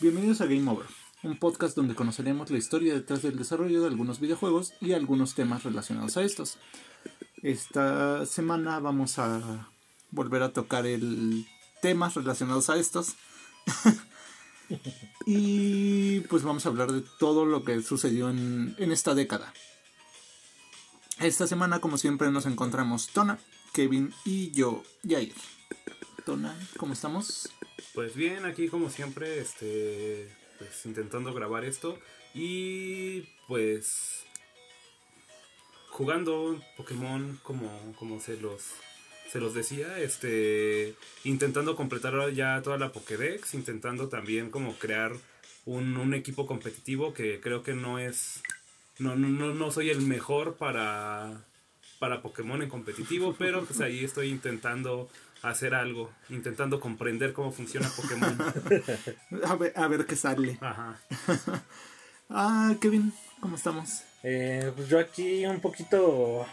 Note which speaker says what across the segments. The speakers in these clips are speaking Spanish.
Speaker 1: Bienvenidos a Game Over, un podcast donde conoceremos la historia detrás del desarrollo de algunos videojuegos y algunos temas relacionados a estos. Esta semana vamos a volver a tocar el temas relacionados a estos. y pues vamos a hablar de todo lo que sucedió en, en esta década. Esta semana, como siempre, nos encontramos Tona, Kevin y yo, Jair. Tona, ¿cómo estamos?
Speaker 2: Pues bien, aquí como siempre, este, pues intentando grabar esto y pues jugando Pokémon como, como se los se los decía, este, intentando completar ya toda la Pokédex, intentando también como crear un, un equipo competitivo que creo que no es, no, no, no, no soy el mejor para, para Pokémon en competitivo, pero pues ahí estoy intentando hacer algo, intentando comprender cómo funciona Pokémon.
Speaker 1: a, ver, a ver qué sale.
Speaker 2: Ajá.
Speaker 1: ah, Kevin, ¿cómo estamos?
Speaker 3: Eh, pues yo aquí un poquito,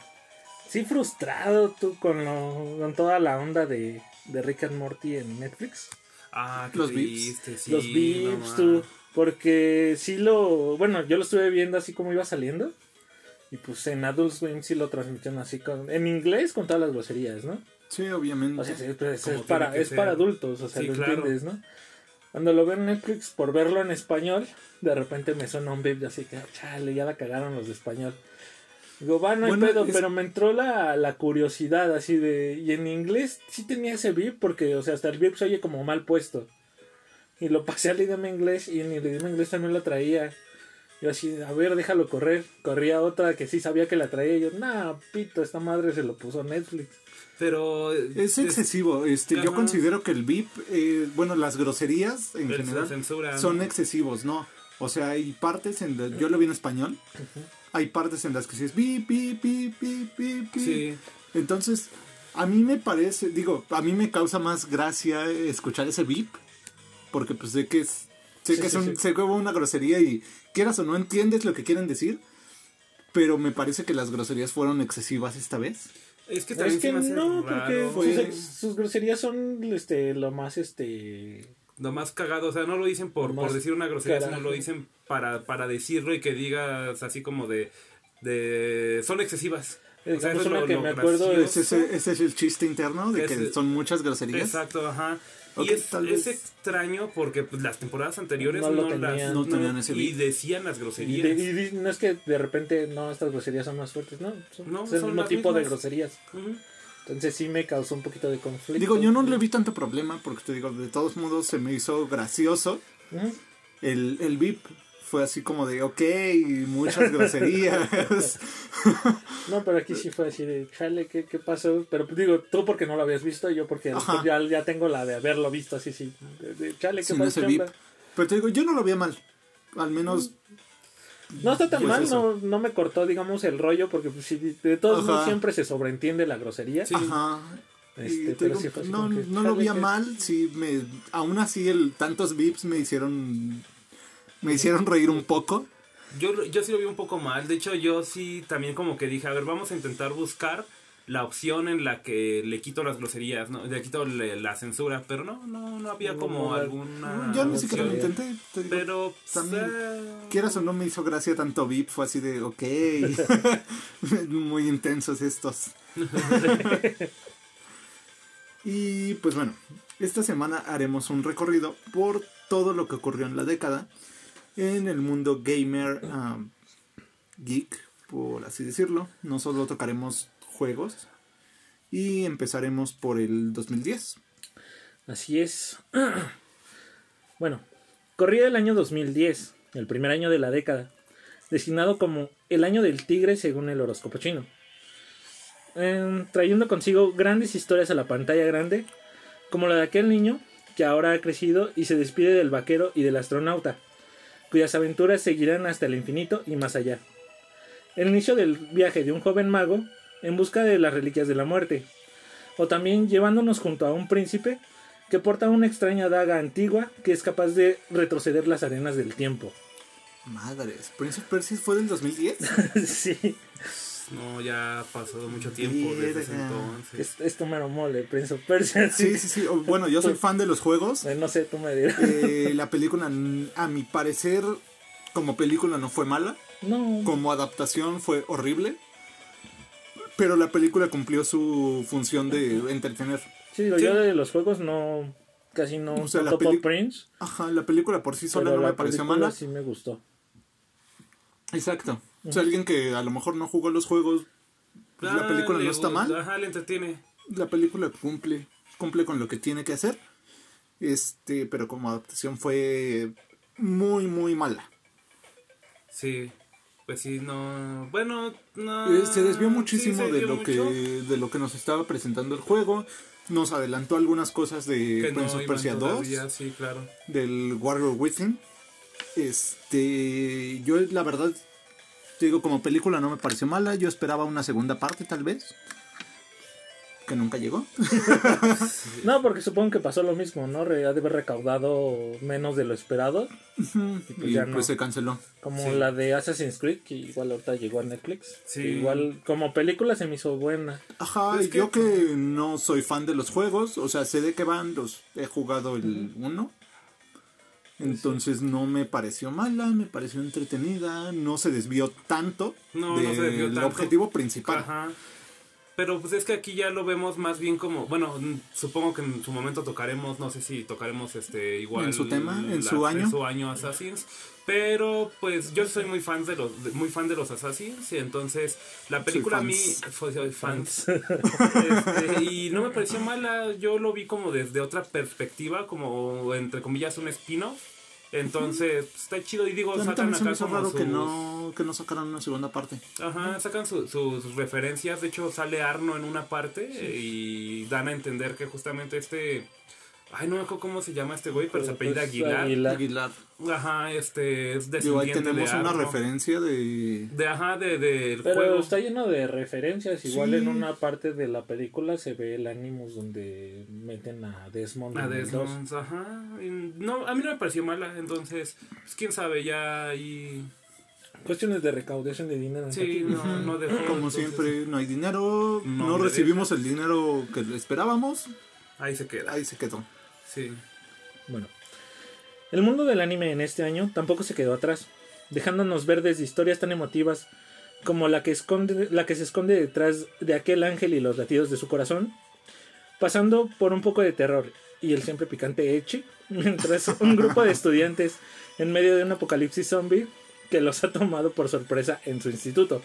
Speaker 3: sí frustrado tú con, lo, con toda la onda de, de Rick and Morty en Netflix.
Speaker 2: Ah,
Speaker 1: Los
Speaker 2: triste, sí,
Speaker 3: Los beeps, tú. Porque sí lo, bueno, yo lo estuve viendo así como iba saliendo. Y pues en Adult Swim sí lo transmitieron así con, en inglés con todas las groserías, ¿no?
Speaker 1: Sí, obviamente.
Speaker 3: O sea, sí, pues, es, para, es para adultos, o sea,
Speaker 2: Sí,
Speaker 3: lo
Speaker 2: claro.
Speaker 3: entiendes, ¿no? Cuando lo veo en Netflix, por verlo en español, de repente me suena un beep así que, chale, ya la cagaron los de español. Digo, va, no hay
Speaker 1: Bueno,
Speaker 3: pedo,
Speaker 1: es-
Speaker 3: pero me entró la, la curiosidad así de... Y en inglés sí tenía ese beep porque, o sea, hasta el beep se oye como mal puesto. Y lo pasé al idioma inglés y en el idioma inglés también lo traía. Yo así, a ver, déjalo correr. Corría otra que sí sabía que la traía. Y yo, nah, pito, esta madre se lo puso Netflix.
Speaker 2: Pero
Speaker 1: Es excesivo. Este, yo considero que el VIP, eh, bueno, las groserías en
Speaker 2: Pero
Speaker 1: general
Speaker 2: censuran.
Speaker 1: son excesivos, ¿no? O sea, hay partes en las, yo lo vi en español, hay partes en las que sí es bip, bip, bip, bip, bip, bip.
Speaker 2: Sí.
Speaker 1: Entonces, a mí me parece, digo, a mí me causa más gracia escuchar ese bip, porque pues sé que es, sé
Speaker 3: Sí,
Speaker 1: que es un-
Speaker 3: sí.
Speaker 1: sé que hubo una grosería y quieras o no entiendes lo que quieren decir, pero me parece que las groserías fueron excesivas esta vez.
Speaker 2: Es que
Speaker 3: Es
Speaker 2: también
Speaker 3: que no, porque sus, sus groserías son este, lo más este
Speaker 2: Lo más cagado, o sea, no lo dicen por, por decir una grosería, sino lo dicen para, para decirlo y que digas así como de, de son excesivas. O sea, es lo-
Speaker 3: que
Speaker 2: lo
Speaker 3: me acuerdo.
Speaker 1: Ese, ese- es el chiste interno de que
Speaker 2: Ese-
Speaker 1: son muchas groserías.
Speaker 2: Exacto, ajá. Y es,
Speaker 1: tal
Speaker 2: es
Speaker 1: vez-
Speaker 2: extraño porque pues, las temporadas anteriores
Speaker 3: No
Speaker 2: no,
Speaker 3: lo
Speaker 2: las
Speaker 3: tenían.
Speaker 1: No tenían ese
Speaker 2: y decían las
Speaker 3: y,
Speaker 2: groserías.
Speaker 3: de- y de- no es que de repente no estas groserías son más fuertes, no, son,
Speaker 2: No,
Speaker 3: es el
Speaker 2: son
Speaker 3: mismo tipo de groserías. Entonces sí me causó un poquito de conflicto.
Speaker 1: Digo, yo no le vi tanto problema porque te digo, de todos modos se me hizo gracioso. El, el VIP fue así como de, ok, muchas groserías.
Speaker 3: No, pero aquí sí fue así de, chale, ¿qué, qué pasó? Pero pues, digo, tú porque no lo habías visto, y yo porque después ya, ya tengo la de haberlo visto así, sí. De, chale, ¿qué
Speaker 1: sin
Speaker 3: pasó?
Speaker 1: Pero te digo, yo no lo vi mal. Al menos,
Speaker 3: No está tan
Speaker 1: Pues
Speaker 3: mal, no, no me cortó, digamos, el rollo, porque pues, sí, de todos
Speaker 1: Ajá.
Speaker 3: modos siempre se sobreentiende la grosería.
Speaker 1: ajá.
Speaker 3: Este, pero
Speaker 1: digo,
Speaker 3: sí fue así
Speaker 1: no,
Speaker 3: que,
Speaker 1: no lo
Speaker 3: chale,
Speaker 1: vi a
Speaker 3: que-
Speaker 1: mal, sí me, aún así el tantos VIPs me hicieron, me hicieron reír un poco.
Speaker 2: Yo, yo sí lo vi un poco mal. De hecho, yo sí también como que dije, a ver, vamos a intentar buscar la opción en la que le quito las groserías, ¿no? Le quito le- la censura, pero no, no, no había
Speaker 3: No,
Speaker 2: como
Speaker 3: no,
Speaker 2: alguna
Speaker 1: yo ni siquiera lo intenté. te digo,
Speaker 2: Pero,
Speaker 1: También,
Speaker 2: eh,
Speaker 1: Quieras o no me hizo gracia tanto VIP, fue así de, ok, muy intensos estos. y pues bueno, esta semana haremos un recorrido por todo lo que ocurrió en la década en el mundo gamer geek, por así decirlo. No tocaremos juegos y empezaremos por el 2010.
Speaker 3: Así es. bueno, corría el año 2010, el primer año de la década, designado como el año del tigre según el horóscopo chino. Em, trayendo consigo grandes historias a la pantalla grande, como la de aquel niño que ahora ha crecido y se despide del vaquero y del astronauta, cuyas aventuras seguirán hasta el infinito y más allá. El inicio del viaje de un joven mago en busca de las reliquias de la muerte, o también llevándonos junto a un príncipe que porta una extraña daga antigua que es capaz de retroceder las arenas del tiempo.
Speaker 1: Madres, Prince of Persia fue del 2010.
Speaker 3: sí.
Speaker 2: No, ya ha pasado mucho tiempo desde ese entonces.
Speaker 3: Es, es tu mero mole, Prince of Persia.
Speaker 1: Sí, sí, sí. Bueno, yo soy fan de los juegos.
Speaker 3: Eh, No sé, tú me dirás.
Speaker 1: Eh, la película, a mi parecer, como película no fue mala.
Speaker 3: No,
Speaker 1: Como adaptación fue horrible. Pero la película cumplió su función de entretener.
Speaker 3: sí, digo,
Speaker 1: sí.
Speaker 3: yo de los juegos no, casi no,
Speaker 1: O sea, la
Speaker 3: Prince.
Speaker 1: Ajá, la película por sí sola
Speaker 3: Pero
Speaker 1: no
Speaker 3: la
Speaker 1: me pareció
Speaker 3: película
Speaker 1: mala.
Speaker 3: sí me gustó.
Speaker 1: Exacto. O sea, alguien que a lo mejor no jugó los juegos, pues la
Speaker 2: Ah,
Speaker 1: película no está mal.
Speaker 2: Ajá, le entretiene.
Speaker 1: La película cumple, cumple con lo que tiene que hacer. Este, pero como adaptación fue muy, muy mala.
Speaker 2: Sí. Pues sí, no. Bueno, no.
Speaker 1: Eh, se desvió
Speaker 2: sí,
Speaker 1: muchísimo
Speaker 2: se
Speaker 1: de lo
Speaker 2: mucho,
Speaker 1: que de lo que nos estaba presentando el juego. Nos adelantó algunas cosas de
Speaker 2: que no
Speaker 1: Prince of Persia 2,
Speaker 2: todavía, Sí, claro.
Speaker 1: del Warrior Within. Este, yo la verdad te digo como película no me pareció mala, yo esperaba una segunda parte tal vez. Que nunca llegó.
Speaker 3: No, porque supongo que pasó lo mismo, ¿no? Re- Ha de haber recaudado menos de lo esperado.
Speaker 1: y
Speaker 3: ya
Speaker 1: pues
Speaker 3: no.
Speaker 1: se canceló.
Speaker 3: Como
Speaker 2: Sí.
Speaker 3: la de Assassin's Creed, que igual ahorita llegó a Netflix.
Speaker 2: Sí.
Speaker 3: Igual como película se me hizo buena.
Speaker 1: Ajá,
Speaker 2: Es
Speaker 1: y
Speaker 2: que-
Speaker 1: yo que no soy fan de los juegos, o sea, sé de qué van, los he jugado el 1. Entonces no me pareció mala, me pareció entretenida, no se desvió tanto
Speaker 2: No, no se desvió
Speaker 1: del
Speaker 2: tanto.
Speaker 1: objetivo principal.
Speaker 2: Ajá. Pero pues es que aquí ya lo vemos más bien como, bueno, supongo que en su momento tocaremos, no sé si tocaremos este igual
Speaker 1: En su tema, en
Speaker 2: la-
Speaker 1: su año.
Speaker 2: en su año Assassins, pero pues yo soy muy fan de los de- muy fan de los Assassins y entonces la película a mí fue soy fans. Este, y no me pareció mala, yo lo vi como desde otra perspectiva, como entre comillas un spin-off. Entonces, pues, está chido y digo, sacan
Speaker 1: me
Speaker 2: acá
Speaker 1: hizo
Speaker 2: como
Speaker 1: raro que
Speaker 2: sus-
Speaker 1: no, que no sacaran una segunda parte.
Speaker 2: Ajá, sacan su- sus referencias. De hecho, sale Arno en una parte y dan a entender que justamente este. Ay, no me acuerdo cómo se llama este güey, pero se apellida
Speaker 3: Pues,
Speaker 2: Aguilar.
Speaker 3: Aguilar.
Speaker 1: Aguilar.
Speaker 2: Ajá, este es
Speaker 1: Digo, ahí
Speaker 2: descendiente
Speaker 1: tenemos
Speaker 2: de
Speaker 1: una referencia de...
Speaker 2: De ajá, de, del
Speaker 3: Pero
Speaker 2: juego.
Speaker 3: está lleno de referencias. Igual
Speaker 1: Sí.
Speaker 3: en una parte de la película se ve el Animus donde meten a Desmond.
Speaker 2: A. Desmond, ajá. No, a mí no me pareció mala, entonces, pues quién sabe, ya ahí.
Speaker 3: Cuestiones de recaudación de dinero.
Speaker 2: Sí, no, no dejó.
Speaker 1: Como
Speaker 2: entonces,
Speaker 1: siempre, no hay dinero,
Speaker 2: No
Speaker 1: recibimos el dinero que esperábamos,
Speaker 2: Ahí se queda.
Speaker 1: ahí se quedó.
Speaker 2: Sí.
Speaker 3: Bueno, el mundo del anime en este año tampoco se quedó atrás, dejándonos ver historias tan emotivas como la que, esconde, la que se esconde detrás de aquel ángel y los latidos de su corazón, pasando por un poco de terror y el siempre picante Echi, mientras un grupo de estudiantes en medio de un apocalipsis zombie que los ha tomado por sorpresa en su instituto.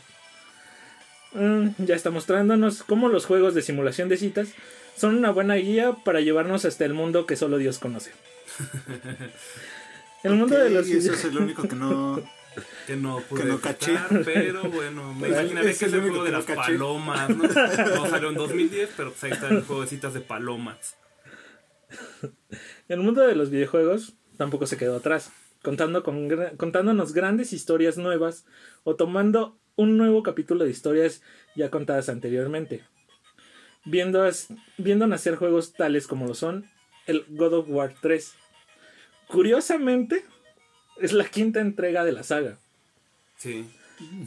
Speaker 3: Mm, ya está mostrándonos cómo los juegos de simulación de citas son una buena guía para llevarnos hasta el mundo que solo Dios conoce. El mundo de los
Speaker 1: y eso es el único que no...
Speaker 2: Que no pude
Speaker 1: Que no caché.
Speaker 2: pero bueno, me imaginaré que es
Speaker 1: el
Speaker 2: juego de las
Speaker 1: caché.
Speaker 2: palomas, ¿no? No salió en 2010, pero pues ahí está el juego de citas de palomas.
Speaker 3: El mundo de los videojuegos tampoco se quedó atrás, contando con, contándonos grandes historias nuevas o tomando un nuevo capítulo de historias ya contadas anteriormente. Viendo, viendo nacer juegos tales como lo son el God of War 3. Curiosamente, es la quinta entrega de la saga.
Speaker 2: Sí.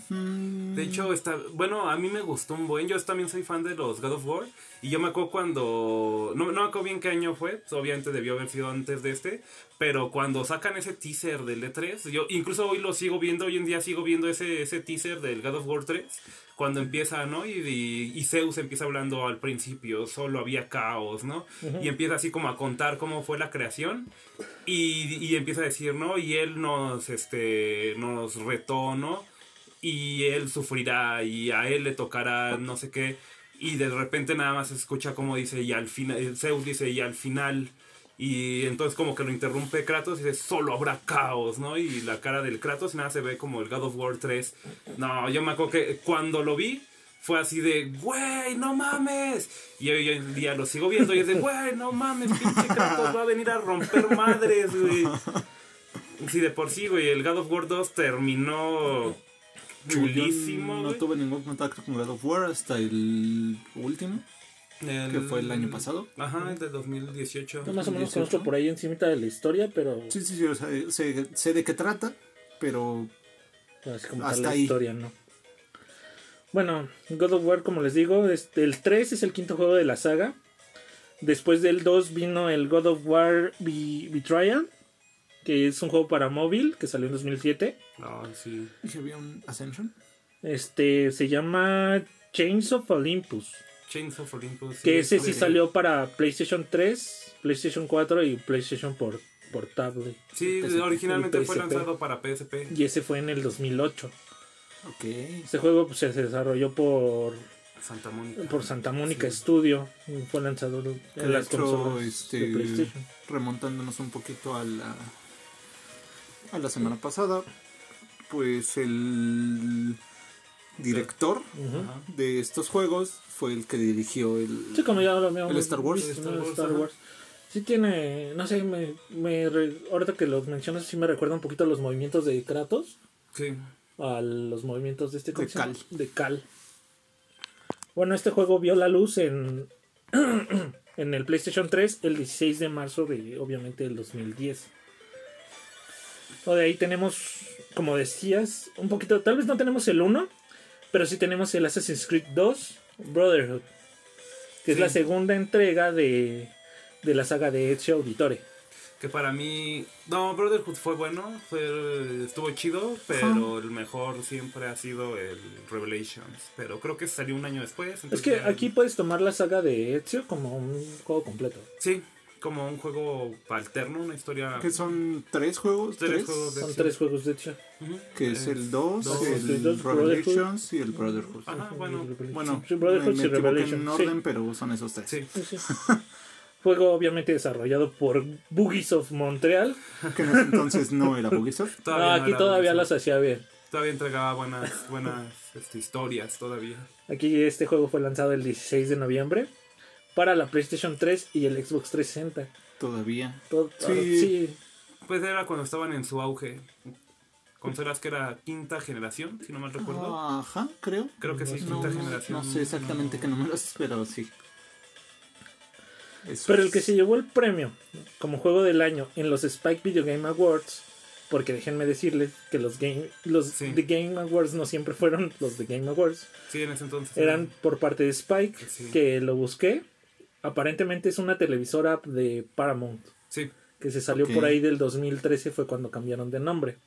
Speaker 2: De hecho, está. Bueno, a mí me gustó un buen. Yo también soy fan de los God of War. Y yo me acuerdo cuando. No, no me acuerdo bien qué año fue. obviamente debió haber sido antes de este. Pero cuando sacan ese teaser del E3. Yo incluso hoy lo sigo viendo. Hoy en día sigo viendo ese, ese teaser del God of War 3. Cuando empieza, ¿no? Y, y, y Zeus empieza hablando al principio. Solo había caos, ¿no? Y empieza así como a contar cómo fue la creación. Y, y empieza a decir, ¿no? Y él nos, este, nos retó, ¿no? Y él sufrirá y a él le tocará no sé qué y de repente nada más escucha como dice y al final Zeus dice y al final y entonces como que lo interrumpe Kratos y dice solo habrá caos no y la cara del Kratos nada se ve como el God of War 3 no yo me acuerdo que cuando lo vi fue así de, güey, no mames. Y hoy en día lo sigo viendo y es de, güey, no mames, pinche Kratos va a venir a romper madres, güey. Sí, de por sí, güey, el God of War 2 terminó chulísimo,
Speaker 1: no tuve ningún contacto con God of War hasta el último, que fue el año pasado.
Speaker 2: Ajá, el de 2018.
Speaker 3: Yo más o menos
Speaker 1: 18.
Speaker 3: conozco por ahí encimita de la historia, pero
Speaker 1: Sí, sí, sí, o sea, sé, sé de qué trata, pero
Speaker 3: así como
Speaker 1: Hasta
Speaker 3: la
Speaker 1: ahí.
Speaker 3: historia, ¿no? Bueno, God of War, como les digo, este, el 3 es el quinto juego de la saga. Después del 2 vino el God of War Be- Betrayal, que es un juego para móvil que salió en 2007.
Speaker 2: Ah, sí.
Speaker 1: ¿Y si había un Ascension?
Speaker 3: Este se llama Chains of Olympus,
Speaker 2: Chains of Olympus.
Speaker 3: que ese
Speaker 2: es
Speaker 3: sí salió para PlayStation 3, PlayStation 4 y PlayStation por portable.
Speaker 2: Sí,
Speaker 1: PSP.
Speaker 2: originalmente fue lanzado para PSP.
Speaker 3: Y ese fue en el 2008.
Speaker 1: Ok.
Speaker 3: Este juego pues, se desarrolló por,
Speaker 2: Santa Mónica.
Speaker 3: por Santa Mónica
Speaker 2: Sí.
Speaker 3: Studio. Fue lanzado en
Speaker 1: de
Speaker 3: las
Speaker 1: hecho,
Speaker 3: consolas
Speaker 1: este,
Speaker 3: de PlayStation.
Speaker 1: remontándonos un poquito a la, a la semana pasada, pues el director de estos juegos fue el que dirigió el...
Speaker 3: Sí, como ya lo habíamos
Speaker 1: ¿El Star Wars?
Speaker 2: Star
Speaker 3: El
Speaker 2: Wars,
Speaker 3: Star
Speaker 2: ajá.
Speaker 3: Wars. Sí tiene, no sé, me, me re- ahorita que los mencionas sí me recuerda un poquito a los movimientos de Kratos,
Speaker 2: Sí.
Speaker 3: a los movimientos de este ¿cómo
Speaker 1: De? Cal.
Speaker 3: De Cal. Bueno, este juego vio la luz en en el PlayStation 3 el 16 de marzo de obviamente el 2010. O de ahí tenemos, como decías, un poquito, tal vez no tenemos el 1, pero sí tenemos el Assassin's Creed 2 Brotherhood, que es la segunda entrega de, de la saga de Ezio Auditore.
Speaker 2: Que para mí. No, Brotherhood fue bueno. Fue, estuvo chido. Pero el mejor siempre ha sido el Revelations. Pero creo que salió un año después.
Speaker 3: Es que aquí puedes tomar la saga de Ezio como un juego completo.
Speaker 2: Sí, como un juego alterno, una historia.
Speaker 1: Que son tres juegos,
Speaker 2: Tres
Speaker 1: tres,
Speaker 2: juegos de-
Speaker 3: Son
Speaker 2: Sí.
Speaker 3: tres juegos de Ezio.
Speaker 2: Ujú.
Speaker 1: que es el 2,
Speaker 2: dos,
Speaker 1: el
Speaker 3: el dos,
Speaker 1: Revelations y el Brotherhood.
Speaker 2: Ajá, bueno.
Speaker 1: Bueno,
Speaker 3: Sí,
Speaker 1: me,
Speaker 3: Brotherhood
Speaker 1: me
Speaker 3: y
Speaker 1: equivoqué
Speaker 3: Revelation,
Speaker 1: en
Speaker 3: sí.
Speaker 1: orden, pero son esos tres.
Speaker 2: Sí.
Speaker 3: Sí, sí. Juego obviamente desarrollado por Boogies of Montreal.
Speaker 1: Que en ese entonces no era Ubisoft.
Speaker 3: Ah,
Speaker 2: no
Speaker 3: aquí
Speaker 2: era
Speaker 3: todavía
Speaker 2: Ubisoft.
Speaker 3: las hacía bien.
Speaker 2: Todavía entregaba buenas, buenas este, historias todavía.
Speaker 3: Aquí este juego fue lanzado el 16 de noviembre para la PlayStation 3 y el Xbox 360.
Speaker 1: Todavía.
Speaker 3: Todo-
Speaker 1: Sí.
Speaker 3: sí.
Speaker 2: Pues era cuando estaban en su auge. Consolas que era quinta generación, si no mal recuerdo.
Speaker 1: Ajá, creo.
Speaker 2: Creo que sí,
Speaker 1: No,
Speaker 2: quinta
Speaker 1: no-
Speaker 2: generación.
Speaker 1: no sé exactamente qué números, pero sí. Eso
Speaker 3: Pero el que se llevó el premio como juego del año en los Spike Video Game Awards, porque déjenme decirles que los Game los
Speaker 2: Sí.
Speaker 3: The Game Awards no siempre fueron los The Game Awards,
Speaker 2: Sí, en ese entonces.
Speaker 3: eran por parte de Spike,
Speaker 2: Sí.
Speaker 3: que lo busqué. Aparentemente es una televisora de Paramount,
Speaker 2: Sí,
Speaker 3: que se salió por ahí del 2013, fue cuando cambiaron de nombre.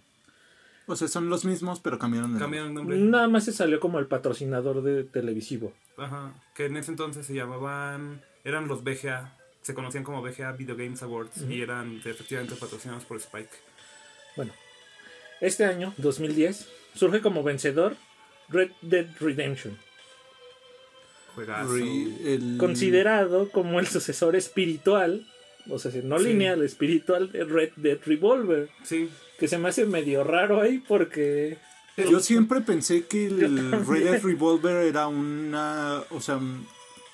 Speaker 1: O sea, son los mismos, pero cambiaron de
Speaker 2: cambiaron nombre.
Speaker 3: Nada más se salió como el patrocinador de televisivo.
Speaker 2: Ajá. Que en ese entonces se llamaban. Eran los VGA. Se conocían como VGA Video Games Awards. Y eran efectivamente patrocinados por Spike.
Speaker 3: Bueno, este año, 2010, surge como vencedor Red Dead Redemption.
Speaker 2: Juegazo.
Speaker 1: Re- el-
Speaker 3: considerado como el sucesor espiritual, o sea, no
Speaker 2: Sí.
Speaker 3: lineal, espiritual de Red Dead Revolver,
Speaker 2: Sí.
Speaker 3: que se me hace medio raro ahí porque
Speaker 1: Yo siempre pensé que el. Red Dead Revolver era una. O sea, un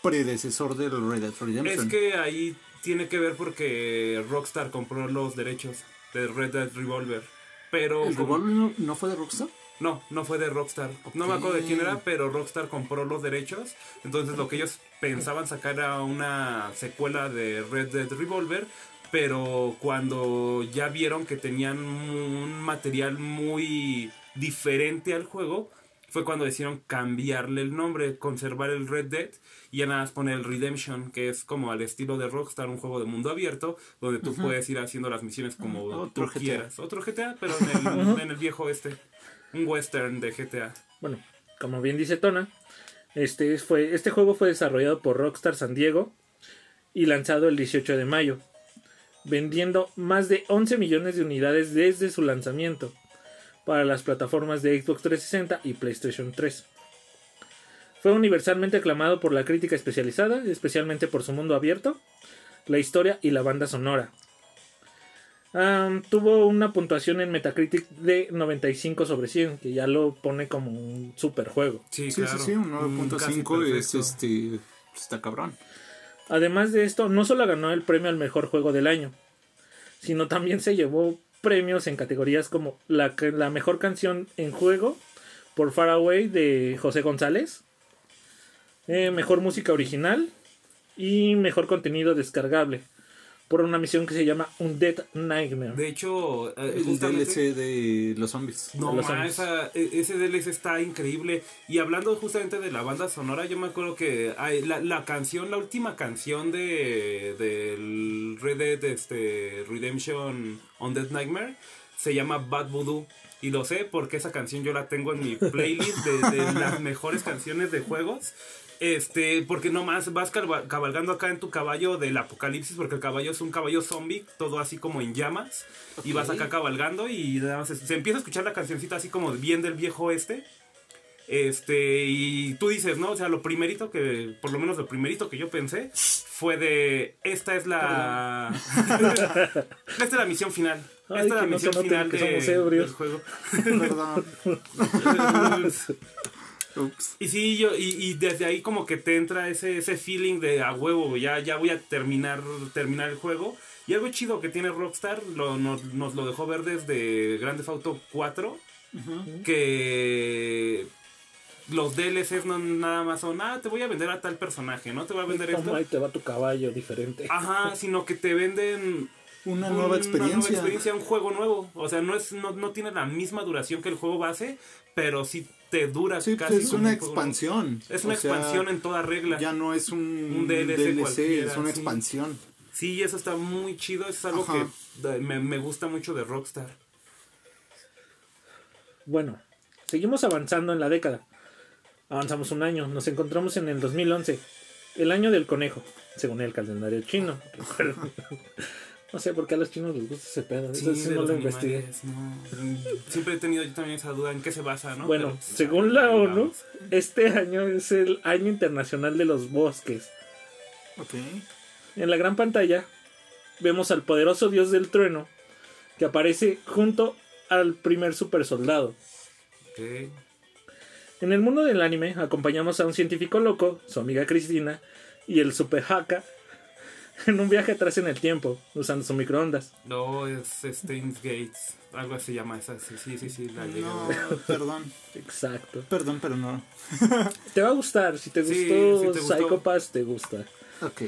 Speaker 1: predecesor del Red Dead Redemption.
Speaker 2: Es que ahí tiene que ver porque Rockstar compró los derechos de Red Dead Revolver. Pero.
Speaker 1: ¿El
Speaker 2: como-
Speaker 1: Revolver no, no fue de Rockstar?
Speaker 2: No, no fue de Rockstar. No me acuerdo de quién era, pero Rockstar compró los derechos. Entonces lo que ellos pensaban sacar era una secuela de Red Dead Revolver. Pero cuando ya vieron que tenían un material muy diferente al juego, fue cuando decidieron cambiarle el nombre, conservar el Red Dead y ya nada más poner el Redemption, que es como al estilo de Rockstar, un juego de mundo abierto, donde tú puedes ir haciendo las misiones como
Speaker 1: Otro
Speaker 2: tú
Speaker 1: GTA.
Speaker 2: quieras. Otro GTA, pero en el, en el viejo este. Un western de GTA.
Speaker 3: Bueno, como bien dice Tona, este, fue, este juego fue desarrollado por Rockstar San Diego y lanzado el 18 de mayo, vendiendo más de 11 millones de unidades desde su lanzamiento para las plataformas de Xbox 360 y PlayStation 3. Fue universalmente aclamado por la crítica especializada, especialmente por su mundo abierto, la historia y la banda sonora. Tuvo una puntuación en Metacritic de 95 sobre 100, que ya lo pone como un super juego.
Speaker 2: Sí,
Speaker 1: Sí,
Speaker 2: claro.
Speaker 1: sí, sí, un
Speaker 2: Mm, casi
Speaker 1: 9.5 es este. Está cabrón.
Speaker 3: Además de esto, no solo ganó el premio al mejor juego del año, sino también se llevó premios en categorías como la, la mejor canción en juego por Far Away de José González, eh, mejor música original y mejor contenido descargable por una misión que se llama Undead Nightmare.
Speaker 2: De hecho, eh,
Speaker 1: El
Speaker 2: justamente-
Speaker 1: DLC de los zombies.
Speaker 2: No,
Speaker 3: Los
Speaker 2: ma,
Speaker 3: zombies.
Speaker 2: esa- e- ese DLC está increíble. Y hablando justamente de la banda sonora, yo me acuerdo que hay la, la canción, la última canción de del Red Dead este, Redemption on Dead Nightmare se llama Bad Voodoo. Y lo sé porque esa canción yo la tengo en mi playlist de, de las mejores canciones de juegos. Este, porque nomás vas cabalgando acá en tu caballo del apocalipsis, porque el caballo es un caballo zombie, todo así como en llamas. Y vas acá cabalgando y nada más se, se empieza a escuchar la cancioncita así como bien del viejo este. Este, y tú dices, ¿no? O sea, lo primerito que, por lo menos lo primerito que yo pensé fue de, esta es la... esta es la misión final. Esta es la
Speaker 3: no
Speaker 2: misión final de- del juego.
Speaker 1: Perdón. Ups.
Speaker 2: Y sí, yo, y, y desde ahí como que te entra ese, ese feeling de a huevo, ya, ya voy a terminar, terminar el juego. Y algo chido que tiene Rockstar, lo, nos, nos lo dejó ver desde Grand Theft Auto 4, que los DLCs no nada más son, ah, te voy a vender a tal personaje, ¿no? Te voy a vender
Speaker 3: ¿Cómo
Speaker 2: esto.
Speaker 3: ahí te va tu caballo diferente?
Speaker 2: Ajá, sino que te venden
Speaker 1: Una
Speaker 2: un-
Speaker 1: nueva experiencia.
Speaker 2: experiencia, un juego nuevo. O sea, no es no, no tiene la misma duración que el juego base, pero sí te dura
Speaker 1: Sí, pues
Speaker 2: casi
Speaker 1: es
Speaker 2: como
Speaker 1: una
Speaker 2: un juego nuevo.
Speaker 1: expansión.
Speaker 2: Es una
Speaker 1: O sea,
Speaker 2: expansión en toda regla.
Speaker 1: Ya no es un,
Speaker 2: Un DLC
Speaker 1: DLC,
Speaker 2: cualquiera,
Speaker 1: es una
Speaker 2: sí.
Speaker 1: expansión.
Speaker 2: Sí, eso está muy chido. Es algo
Speaker 1: Ajá.
Speaker 2: que me, me gusta mucho de Rockstar.
Speaker 3: Bueno, seguimos avanzando en la década. Avanzamos un año, nos encontramos en el 2011, el año del conejo, según el calendario chino. no sé por qué a los chinos les gusta ese pedo, eso sí
Speaker 2: de
Speaker 3: no lo investigué.
Speaker 2: no. Siempre he tenido yo también esa duda en qué se basa, ¿no?
Speaker 3: Bueno,
Speaker 2: Pero, pues,
Speaker 3: según la ONU,
Speaker 2: vamos.
Speaker 3: este año es el año internacional de los bosques.
Speaker 1: Ok.
Speaker 3: En la gran pantalla vemos al poderoso dios del trueno que aparece junto al primer super soldado.
Speaker 2: Ok.
Speaker 3: En el mundo del anime acompañamos a un científico loco, su amiga Cristina y el super Haka en un viaje atrás en el tiempo usando su microondas.
Speaker 2: No, es Steins Gates. Algo así se llama esa. Sí, sí, sí, sí, la
Speaker 1: No, perdón.
Speaker 3: Exacto.
Speaker 1: Perdón, pero no.
Speaker 3: Te va a gustar, si te
Speaker 2: Sí,
Speaker 3: gustó
Speaker 2: si te.
Speaker 3: Psycho Pass, te gusta.
Speaker 1: Ok.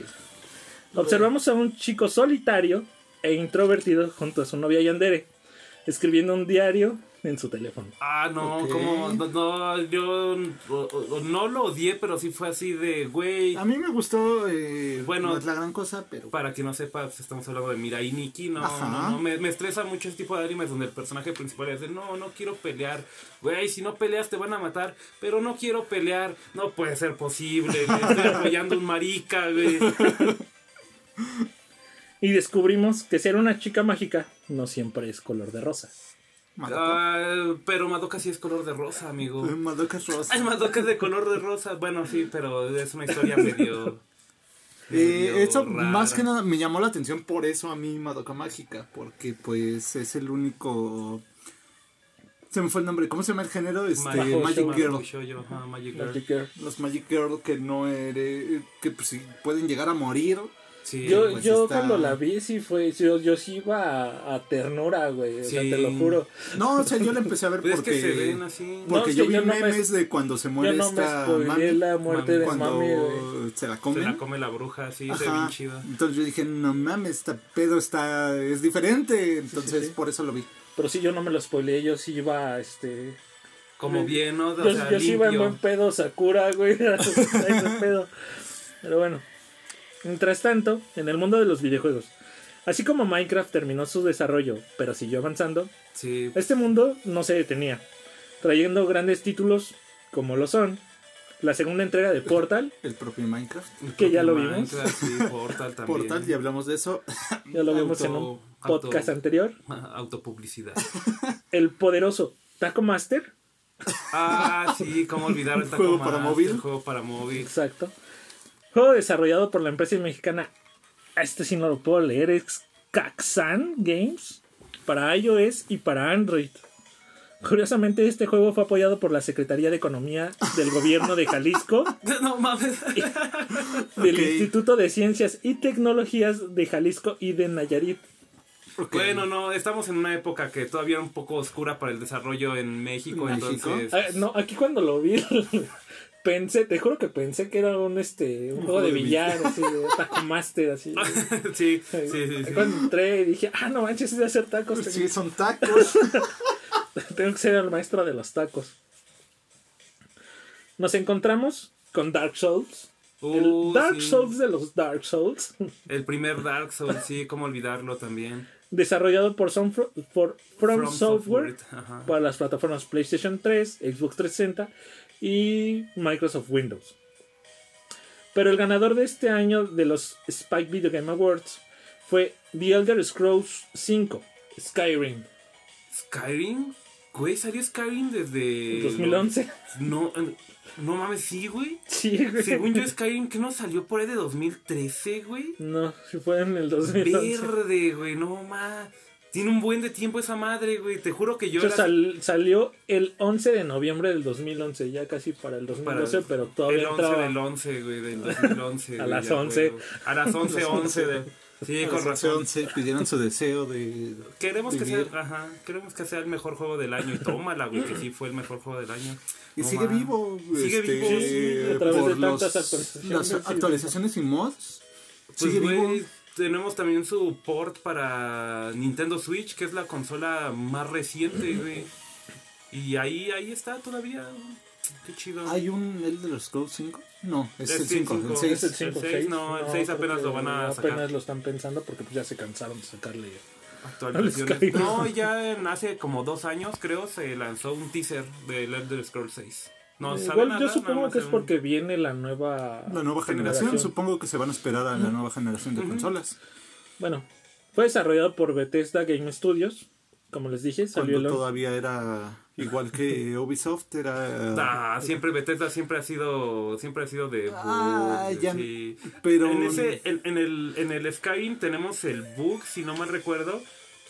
Speaker 3: Observamos a un chico solitario e introvertido junto a su novia Yandere, escribiendo un diario en su teléfono.
Speaker 2: Ah, no, como. No, no, yo o- o- no lo odié, pero sí fue así de, güey.
Speaker 1: A mí me gustó. Eh,
Speaker 2: Bueno.
Speaker 1: no es la gran cosa, pero.
Speaker 2: Para quien no sepa, estamos hablando de Mirai Nikki, no,
Speaker 1: Ajá.
Speaker 2: no, no, me, me estresa mucho este tipo de animes donde el personaje principal es de, no, no quiero pelear, güey, si no peleas te van a matar, pero no quiero pelear, no puede ser posible, me estoy apoyando un marica, güey.
Speaker 3: Y descubrimos que ser una chica mágica no siempre es color de rosa.
Speaker 1: Madoka.
Speaker 2: Ah, pero Madoka sí es color de rosa, amigo.
Speaker 1: Madoka es rosa.
Speaker 2: Ay, Madoka es de color de rosa, bueno, sí, pero es una historia medio...
Speaker 1: Eh, eso
Speaker 2: rara.
Speaker 1: más que nada me llamó la atención por eso a mí Madoka Mágica, porque pues es el único... Se me fue el nombre, ¿cómo se llama el género? Este, Magic. Girl.
Speaker 2: Shoujo, ajá, Magic Girl.
Speaker 3: Magic Girl.
Speaker 1: Los Magic Girl que no eres, que pues sí, pueden llegar a morir.
Speaker 2: Sí,
Speaker 3: Yo,
Speaker 1: pues
Speaker 3: yo
Speaker 1: está-
Speaker 3: cuando la vi sí fue, yo, yo sí iba a, a ternura, güey, o sea, te lo juro.
Speaker 1: No, o sea, yo la empecé a ver
Speaker 2: Pues es
Speaker 1: porque...
Speaker 2: que se ven así.
Speaker 1: Porque
Speaker 3: No,
Speaker 1: yo
Speaker 3: sí,
Speaker 1: vi
Speaker 3: yo no me-
Speaker 1: memes de cuando se muere
Speaker 3: no
Speaker 1: esta mami,
Speaker 3: la muerte de mami, güey.
Speaker 1: se la
Speaker 2: Se
Speaker 1: comen.
Speaker 2: la come la bruja, sí, se ve
Speaker 1: Ajá.
Speaker 2: bien chida.
Speaker 1: Entonces yo dije, no mames, este pedo está, es diferente. Entonces
Speaker 3: sí.
Speaker 1: por eso lo vi.
Speaker 3: Pero sí, yo no me lo spoileé, yo sí iba, este...
Speaker 2: Como bien, ¿no? O
Speaker 3: Yo,
Speaker 2: sea,
Speaker 3: yo sí iba en buen pedo, Sakura, güey. pedo. Pero bueno. Mientras tanto, en el mundo de los videojuegos, así como Minecraft terminó su desarrollo, pero siguió avanzando,
Speaker 2: Sí,
Speaker 3: este mundo no se detenía, trayendo grandes títulos como lo son la segunda entrega de Portal,
Speaker 1: El propio Minecraft.
Speaker 3: que ya lo vimos.
Speaker 2: Minecraft, Sí, Portal también.
Speaker 1: Portal, ya hablamos de eso.
Speaker 3: ya lo vimos en un podcast
Speaker 2: auto-
Speaker 3: anterior,
Speaker 2: Autopublicidad.
Speaker 3: el poderoso Taco Master,
Speaker 2: Ah, sí, cómo olvidar el Taco
Speaker 1: Juego para móvil.
Speaker 2: El juego para móvil.
Speaker 3: exacto, juego desarrollado por la empresa mexicana, este sí no lo puedo leer, es Caxan Games, para iOS y para Android. Curiosamente, este juego fue apoyado por la Secretaría de Economía del Gobierno de Jalisco,
Speaker 2: No mames.
Speaker 3: del. Instituto de Ciencias y Tecnologías de Jalisco y de Nayarit.
Speaker 2: Bueno, no, estamos en una época que todavía era un poco oscura para el desarrollo en México,
Speaker 1: ¿México?
Speaker 2: entonces...
Speaker 3: Ah, no, aquí cuando lo vi, Pensé, te juro que pensé que era un este un, juego de billar, así de Taco Master, así.
Speaker 2: sí, sí, sí, sí.
Speaker 3: Cuando entré y dije, ah, no manches, es de hacer tacos.
Speaker 1: Sí, son tacos.
Speaker 3: Tengo que ser el maestro de los tacos. Nos encontramos con Dark Souls. el
Speaker 2: Uh,
Speaker 3: Dark
Speaker 2: sí.
Speaker 3: Souls de los Dark Souls.
Speaker 2: El primer Dark Souls, sí, cómo olvidarlo también.
Speaker 3: desarrollado por, Some- por From,
Speaker 2: From
Speaker 3: Software,
Speaker 2: Software,
Speaker 3: para las plataformas PlayStation 3, Xbox 360 y Microsoft Windows. Pero el ganador de este año de los Spike Video Game Awards fue The Elder Scrolls 5, Skyrim,
Speaker 2: Skyrim, güey, salió Skyrim desde
Speaker 3: 2011.
Speaker 2: No, no mames, sí, güey.
Speaker 3: Sí, güey.
Speaker 2: Según yo, Skyrim, que no salió por ahí de 2013, güey.
Speaker 3: No, si fue en el 2011.
Speaker 2: Verde, güey, no más. Tiene un buen de tiempo esa madre, güey. Te juro que yo era-
Speaker 3: sal- salió el 11 de noviembre del 2011, ya casi para el 2012,
Speaker 2: Para-
Speaker 3: pero todavía
Speaker 2: el 11
Speaker 3: entraba.
Speaker 2: del 11, güey, del 2011.
Speaker 3: A
Speaker 2: güey,
Speaker 3: las
Speaker 2: ya
Speaker 3: 11.
Speaker 2: fue, güey. A las 11, 11 de... Sí, con razón.
Speaker 1: Se pidieron su deseo de.
Speaker 2: Queremos que, sea,
Speaker 1: vivir.
Speaker 2: ajá, queremos que sea el mejor juego del año. Y tómala, güey, que sí fue el mejor juego del año.
Speaker 1: Y
Speaker 2: No
Speaker 1: sigue
Speaker 2: mames.
Speaker 1: vivo.
Speaker 2: Sigue
Speaker 1: este,
Speaker 2: vivo, sí,
Speaker 3: a través
Speaker 1: por
Speaker 3: de tantas
Speaker 1: los-
Speaker 3: actualizaciones,
Speaker 1: Las actualizaciones y mods.
Speaker 2: Pues,
Speaker 1: sigue vivo.
Speaker 2: Tenemos también su port para Nintendo Switch, que es la consola más reciente, güey. Y ahí, ahí está todavía. Qué chido.
Speaker 1: ¿Hay un Elder Scrolls 5? No, es
Speaker 2: Es
Speaker 1: el 5.
Speaker 2: cinco.
Speaker 1: El
Speaker 3: Es
Speaker 1: 6.
Speaker 3: el 5,
Speaker 2: El seis, no, el seis
Speaker 3: creo
Speaker 2: apenas lo van a sacar.
Speaker 3: Apenas lo están pensando porque pues, ya se cansaron de sacarle.
Speaker 2: Actualizaciones. No, ya en hace como dos años, creo, se lanzó un teaser de Elder Scrolls 6. No sabe
Speaker 3: Igual
Speaker 2: nada,
Speaker 3: yo supongo que es
Speaker 2: un-
Speaker 3: porque viene la nueva,
Speaker 1: La nueva generación. Supongo que se van a esperar a la nueva generación de consolas.
Speaker 3: Bueno, fue desarrollado por Bethesda Game Studios. Como les dije, salió
Speaker 1: Cuando
Speaker 3: el
Speaker 1: todavía era igual que Ubisoft, era.
Speaker 2: Ah, siempre Bethesda siempre ha sido siempre ha sido de
Speaker 1: Ah,
Speaker 2: bug,
Speaker 1: ya-
Speaker 2: sí.
Speaker 1: pero-
Speaker 2: en ese en, en el en el Skyrim tenemos el bug si no mal recuerdo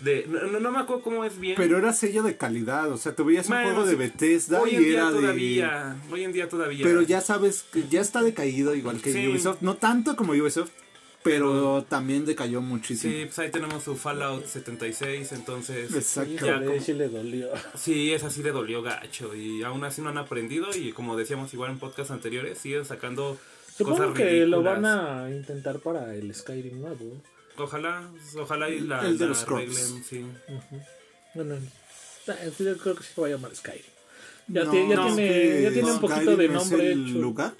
Speaker 2: de no, me acuerdo cómo es bien
Speaker 1: Pero era sello de calidad. O sea, tú veías un juego de. Bethesda
Speaker 2: hoy
Speaker 1: y
Speaker 2: en día
Speaker 1: era de.
Speaker 2: todavía hoy en día todavía
Speaker 1: Pero ya sabes que ya está decaído igual que
Speaker 2: Sí.
Speaker 1: Ubisoft. No tanto como Ubisoft, pero también decayó muchísimo.
Speaker 2: sí pues ahí tenemos su Fallout 76 entonces
Speaker 1: Exacto.
Speaker 2: ya como-
Speaker 3: sí le dolió.
Speaker 2: Sí, es así le dolió gacho y aún así no han aprendido y como decíamos igual en podcast anteriores siguen sacando
Speaker 3: Supongo
Speaker 2: cosas
Speaker 3: que lo van a intentar para el Skyrim nuevo.
Speaker 2: Ojalá, ojalá y la,
Speaker 1: El de
Speaker 2: la
Speaker 1: los
Speaker 2: arreglen, sí.
Speaker 3: Bueno, ah, sí, yo creo que sí se va a llamar Skyrim. Ya,
Speaker 1: No,
Speaker 3: tiene, ya,
Speaker 1: no,
Speaker 3: tiene, ya tiene un poquito
Speaker 1: Skyrim
Speaker 3: de
Speaker 1: es
Speaker 3: nombre
Speaker 1: el
Speaker 3: hecho.
Speaker 1: lugar?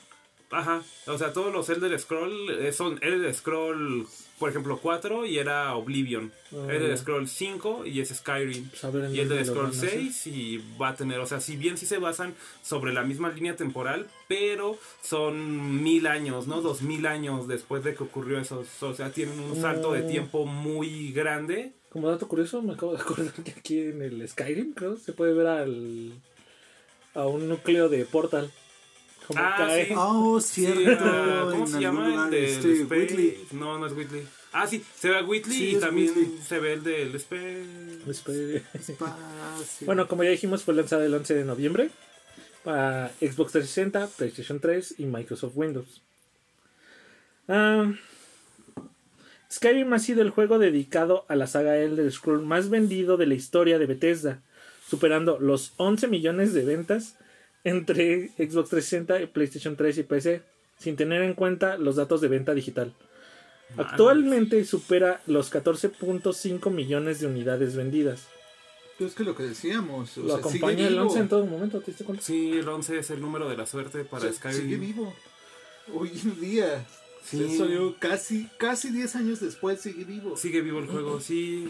Speaker 2: Ajá, o sea, todos los Elder Scroll eh, son Elder Scroll, por ejemplo, 4 y era Oblivion.
Speaker 3: Ah,
Speaker 2: Elder. Scroll 5 y es Skyrim.
Speaker 3: Pues
Speaker 2: Y Elder Scroll
Speaker 3: van a hacer.
Speaker 2: 6 y va a tener, o sea, si bien sí se basan sobre la misma línea temporal, pero son mil años, ¿no? Dos mil años después de que ocurrió eso. O sea, tienen un salto de
Speaker 3: Mm.
Speaker 2: tiempo muy grande.
Speaker 3: Como dato curioso, me acabo de acordar que aquí en el Skyrim, creo, se puede ver al a un núcleo de Portal. Como
Speaker 2: Ah,
Speaker 3: cae.
Speaker 2: sí.
Speaker 1: Oh,
Speaker 2: Sí,
Speaker 1: cierto.
Speaker 2: ah, ¿Cómo se llama? El de
Speaker 1: este,
Speaker 2: Space-
Speaker 1: Whitley.
Speaker 2: No, no es Whitley. Ah, sí, se ve a Whitley
Speaker 1: Sí,
Speaker 2: y también
Speaker 1: Whitley.
Speaker 2: se ve el del Space.
Speaker 1: Espacio.
Speaker 3: Bueno, como ya dijimos, fue lanzado el 11 de noviembre para Xbox 360, PlayStation 3 y Microsoft Windows. Ah, Skyrim ha sido el juego dedicado a la saga Elder Scrolls más vendido de la historia de Bethesda, superando los 11 millones de ventas entre Xbox 360, PlayStation 3 y PC, sin tener en cuenta los datos de venta digital. Actualmente supera los 14.5 millones de unidades vendidas.
Speaker 1: Pues es que lo que decíamos. o
Speaker 3: Lo
Speaker 1: sea, sigue
Speaker 3: acompaña el
Speaker 1: vivo.
Speaker 3: 11 en todo momento, ¿te diste cuenta?
Speaker 2: Sí, el 11 es el número de la suerte para
Speaker 1: O sea, Sigue
Speaker 2: Skyrim.
Speaker 1: vivo. Hoy en día.
Speaker 2: Sí.
Speaker 1: Salió casi, casi 10 años después, sigue vivo.
Speaker 2: Sigue vivo el juego, sí.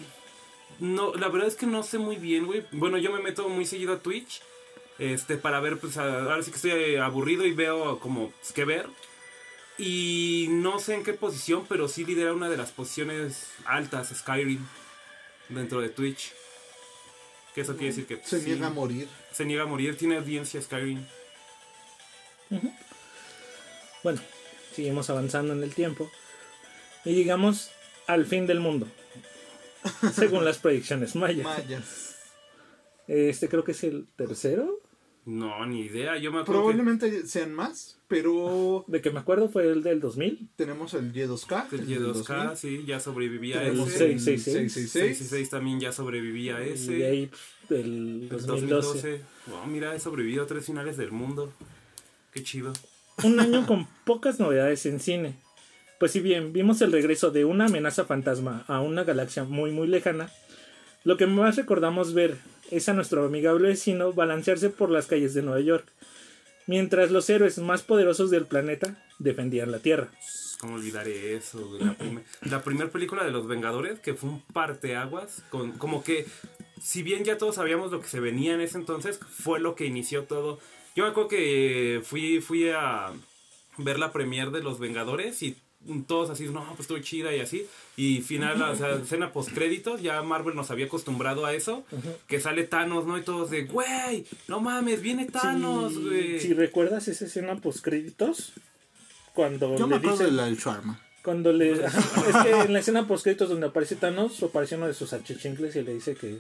Speaker 2: No, la verdad es que no sé muy bien, güey. Bueno, yo me meto muy seguido a Twitch. Este, para ver, pues ahora sí que estoy aburrido y veo como pues, qué ver. Y no sé en qué posición, pero sí lidera una de las posiciones altas, Skyrim, dentro de Twitch. Que eso quiere decir que
Speaker 1: Se
Speaker 2: sí,
Speaker 1: niega a morir.
Speaker 2: se niega a morir, tiene audiencia Skyrim.
Speaker 3: Bueno, seguimos avanzando en el tiempo. Y llegamos al fin del mundo. Según las predicciones mayas.
Speaker 1: Mayas.
Speaker 3: Este creo que es el tercero.
Speaker 2: No, ni idea. Yo me acuerdo que-
Speaker 1: Probablemente sean más, pero
Speaker 3: De que me acuerdo fue el del 2000.
Speaker 1: tenemos el Y2K.
Speaker 2: que el
Speaker 1: del
Speaker 2: Y2K,
Speaker 1: 2000.
Speaker 2: sí, ya sobrevivía a
Speaker 3: Tenemos
Speaker 2: ese.
Speaker 3: seis,
Speaker 1: El
Speaker 3: seis, seis.
Speaker 1: 666.
Speaker 2: 66 también ya sobrevivía a ese.
Speaker 3: Y de ahí del
Speaker 2: El
Speaker 3: 2012.
Speaker 2: 2012. Oh, mira, he sobrevivido a tres finales del mundo. Qué chido.
Speaker 3: Un año con pocas novedades en cine. Pues si bien vimos el regreso de una amenaza fantasma a una galaxia muy muy lejana, lo que más recordamos ver es a nuestro amigable vecino balancearse por las calles de Nueva York, mientras los héroes más poderosos del planeta defendían la Tierra.
Speaker 2: ¿Cómo olvidaré eso? La, la primera película de los Vengadores, que fue un parteaguas, con, como que, si bien ya todos sabíamos lo que se venía en ese entonces, fue lo que inició todo. Yo me acuerdo que fui, fui a ver la premier de los Vengadores y todos así, no, pues estuvo chida y así. Y final, o sea, escena post créditos, ya Marvel nos había acostumbrado a eso, que sale Thanos, ¿no? Y todos de, güey, no mames, viene Thanos,
Speaker 3: Si-
Speaker 2: güey.
Speaker 3: Si recuerdas esa escena post créditos, cuando
Speaker 1: Yo me
Speaker 3: le
Speaker 1: acuerdo de
Speaker 3: dicen,
Speaker 1: la del Sharma.
Speaker 3: cuando le es que en la escena post créditos donde aparece Thanos, aparece uno de sus achichincles y le dice que,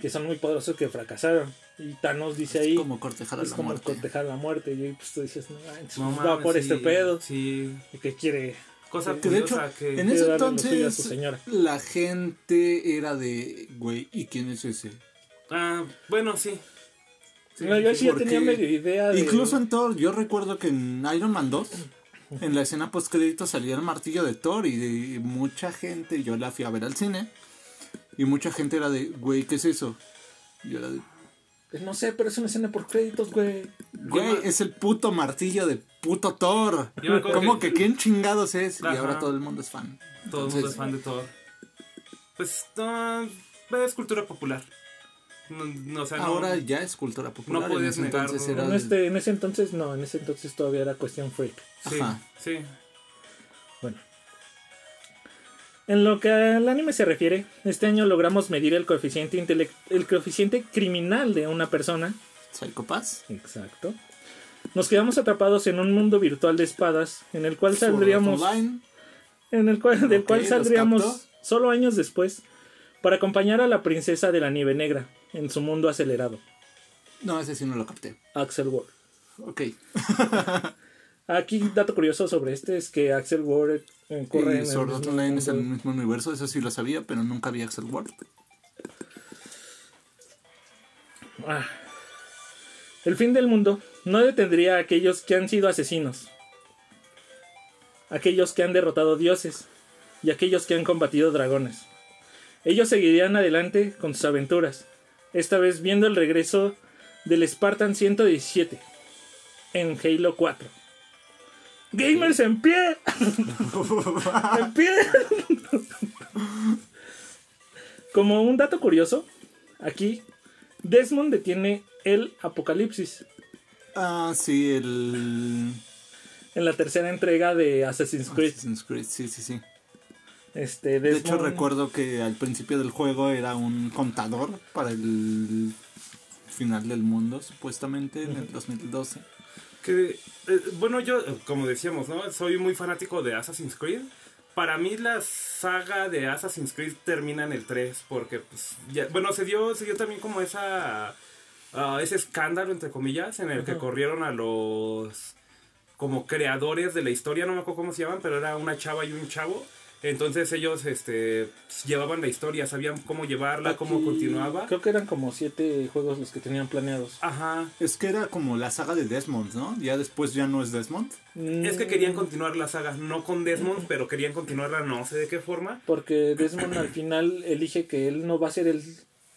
Speaker 3: que son muy poderosos que fracasaron. Y Thanos dice ahí
Speaker 1: Como cortejar a
Speaker 3: es
Speaker 1: la
Speaker 3: como
Speaker 1: muerte.
Speaker 3: cortejar la muerte. Y pues tú dices, no, manches,
Speaker 2: No
Speaker 3: pues, va por
Speaker 2: sí,
Speaker 3: este pedo.
Speaker 2: Sí.
Speaker 3: Y que quiere.
Speaker 2: Cosa
Speaker 1: Que de hecho,
Speaker 2: curiosa que...
Speaker 1: en ese entonces
Speaker 3: su señora.
Speaker 1: la gente era de, güey, ¿y quién es ese?
Speaker 2: Ah, bueno, sí. Sí,
Speaker 3: No, yo sí ya tenía medio idea de.
Speaker 1: Incluso en Thor, yo recuerdo que en Iron Man 2, en la escena post crédito salía el martillo de Thor y, de- mucha gente, yo la fui a ver al cine, y mucha gente era de, güey, ¿qué es eso? Y yo era de,
Speaker 3: Pues no sé, pero es una escena por créditos, güey.
Speaker 1: güey, es el puto martillo de puto Thor. ¿Cómo
Speaker 2: que-
Speaker 1: que quién chingados es? Y ahora todo el mundo es fan.
Speaker 2: Todo el mundo es fan de Thor. Pues, no, es cultura popular. No, no, o sea, no-
Speaker 1: Ahora ya es cultura popular.
Speaker 2: no
Speaker 1: en ese
Speaker 2: negarlo.
Speaker 1: entonces era
Speaker 3: En, este, en ese entonces, no, en ese entonces todavía era cuestión freak.
Speaker 2: Sí,
Speaker 1: Ajá.
Speaker 2: sí.
Speaker 3: Bueno. En lo que al anime se refiere, este año logramos medir el coeficiente el coeficiente criminal de una persona.
Speaker 1: Psycho Pass.
Speaker 3: Exacto. Nos quedamos atrapados en un mundo virtual de espadas, en el cual saldríamos, en el cual, del cual saldríamos solo años después para acompañar a la princesa de la nieve negra en su mundo acelerado,
Speaker 1: No, ese sí no lo capté.
Speaker 3: Axel Ward.
Speaker 1: Ok.
Speaker 3: Aquí, dato curioso sobre este es que Axel Ward eh, corre en
Speaker 1: Sword Art Online es el mismo universo, eso sí lo sabía, pero nunca vi Axel Ward.
Speaker 3: Ah. El fin del mundo no detendría a aquellos que han sido asesinos, aquellos que han derrotado dioses y aquellos que han combatido dragones. Ellos seguirían adelante con sus aventuras, esta vez viendo el regreso del Spartan 117 en Halo 4. ¡Gamers en pie! ¡En pie! Como un dato curioso, aquí Desmond detiene el apocalipsis
Speaker 1: Ah, sí, el.
Speaker 3: en la tercera entrega de Assassin's Creed.
Speaker 1: Assassin's Creed, sí, sí, sí.
Speaker 3: Este,
Speaker 1: De hecho,
Speaker 3: Desmond-
Speaker 1: recuerdo que al principio del juego era un contador para el final del mundo, supuestamente, en el 2012.
Speaker 2: Que, eh, bueno, yo, como decíamos, ¿no? Soy muy fanático de Assassin's Creed. Para mí la saga de Assassin's Creed termina en el 3 porque, pues, ya- bueno, se dio, se dio también como esa, ah, ese escándalo, entre comillas, en el que corrieron a los como creadores de la historia, no me acuerdo cómo se llaman, pero era una chava y un chavo. Entonces ellos este, llevaban la historia, sabían cómo llevarla, cómo continuaba.
Speaker 3: Creo que eran como siete juegos los que tenían planeados.
Speaker 2: Ajá.
Speaker 1: Es que era como la saga de Desmond, ¿no? Ya después ya no es Desmond.
Speaker 2: Es que querían continuar la saga, no con Desmond, pero querían continuarla no sé de qué forma.
Speaker 3: Porque Desmond al final elige que él no va a ser el,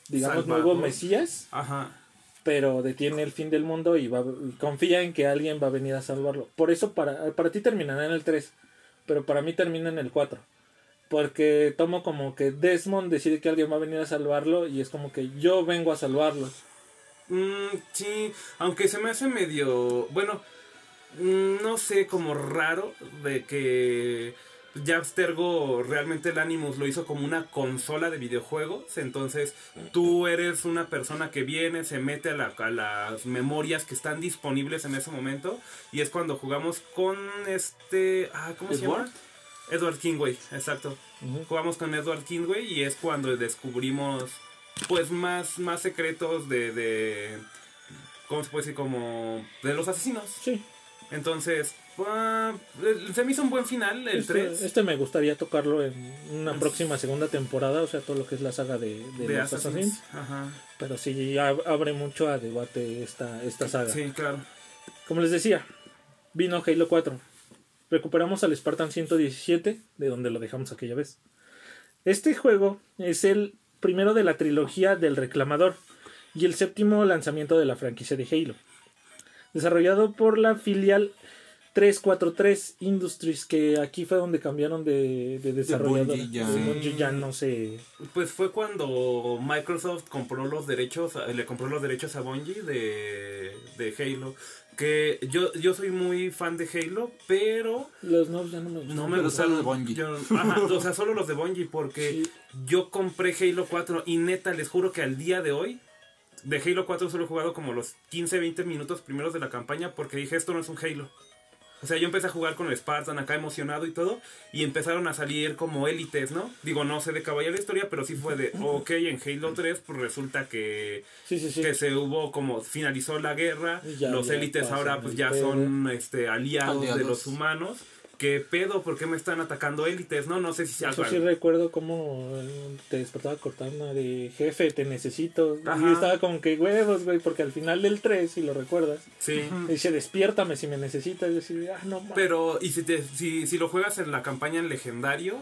Speaker 3: digamos,
Speaker 2: Salvador.
Speaker 3: nuevo Mesías,
Speaker 2: Ajá.
Speaker 3: Pero detiene el fin del mundo y, va, y confía en que alguien va a venir a salvarlo. Por eso para, para ti terminará en el 3, pero para mí termina en el 4. Porque tomo como que Desmond decide que alguien va a venir a salvarlo y es como que yo vengo a salvarlo.
Speaker 2: Mm, sí, aunque se me hace medio, bueno, mm, no sé, como raro de que Jabstergo realmente el Animus lo hizo como una consola de videojuegos, entonces tú eres una persona que viene, se mete a, la- a las memorias que están disponibles en ese momento y es cuando jugamos con este, ah, ¿cómo se
Speaker 1: ¿Edward?
Speaker 2: llama? Edward Kingway, exacto. Jugamos con Edward Kingway y es cuando descubrimos pues más, más secretos de, de ¿cómo se puede decir? como de los asesinos.
Speaker 3: Sí,
Speaker 2: Entonces, ah, se me hizo un buen final el
Speaker 3: este,
Speaker 2: 3
Speaker 3: este me gustaría tocarlo en una próxima segunda temporada, o sea, todo lo que es la saga de, de,
Speaker 2: de
Speaker 3: los
Speaker 2: Assassins.
Speaker 3: Assassins.
Speaker 2: Ajá.
Speaker 3: Pero sí ab- abre mucho a debate esta, esta saga.
Speaker 2: Sí, claro.
Speaker 3: Como les decía, vino Halo 4. Recuperamos al Spartan 117, de donde lo dejamos aquella vez. Este juego es el primero de la trilogía del Reclamador y el séptimo lanzamiento de la franquicia de Halo. Desarrollado por la filial 343 Industries, que aquí fue donde cambiaron de, de desarrollador.
Speaker 1: Bungie ya.
Speaker 3: De Bungie ya no sé.
Speaker 2: Pues fue cuando Microsoft compró los derechos, le compró los derechos a Bungie de, de Halo. Que yo, yo soy muy fan de Halo, pero
Speaker 3: Los nuevos ya no me gustan.
Speaker 2: no me
Speaker 1: Pero
Speaker 2: gustan
Speaker 1: solo de Bungie.
Speaker 2: yo- ajá, o sea, solo los de Bungie, porque
Speaker 3: Sí.
Speaker 2: yo compré Halo 4 y neta, les juro que al día de hoy, de Halo 4 solo he jugado como los 15, 20 minutos primeros de la campaña porque dije, esto no es un Halo. O sea, yo empecé a jugar con el Spartan acá emocionado y todo, y empezaron a salir como élites, ¿no? Digo, no sé de caballo la historia, pero sí fue de, ok, en Halo 3, pues resulta que,
Speaker 3: Sí, sí, sí.
Speaker 2: que se hubo como, finalizó la guerra,
Speaker 3: ya-
Speaker 2: los
Speaker 3: ya
Speaker 2: élites ahora pues ya
Speaker 3: pedo.
Speaker 2: son este, aliados, de los humanos. ¿Qué pedo? ¿Por qué me están atacando élites? No, no sé si sea
Speaker 3: Yo sí recuerdo cómo eh, te despertaba Cortana de jefe, te necesito.
Speaker 2: Ajá.
Speaker 3: Y estaba como que huevos, güey, porque al final del 3, si lo recuerdas,
Speaker 2: Sí.
Speaker 3: dice despiértame si me necesitas. Y yo así, ah, no mames.
Speaker 2: Pero, y si, te, si, si lo juegas en la campaña en legendario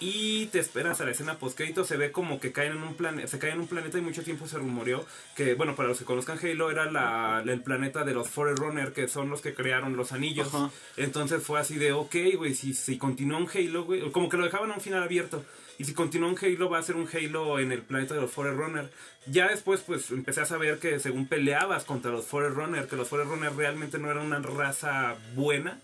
Speaker 2: y te esperas a la escena postcrédito, se ve como que caen en un planeta, se cae en un planeta y mucho tiempo se rumoreó que, bueno, para los que conozcan Halo, era la, el planeta de los Forerunner, que son los que crearon los anillos. Entonces fue así de, ok, güey, si, si continúa un Halo, güey, como que lo dejaban a un final abierto. Y si continúa un Halo, va a ser un Halo en el planeta de los Forerunner. Ya después, pues, empecé a saber que según peleabas contra los Forerunner, que los Forerunner realmente no eran una raza buena,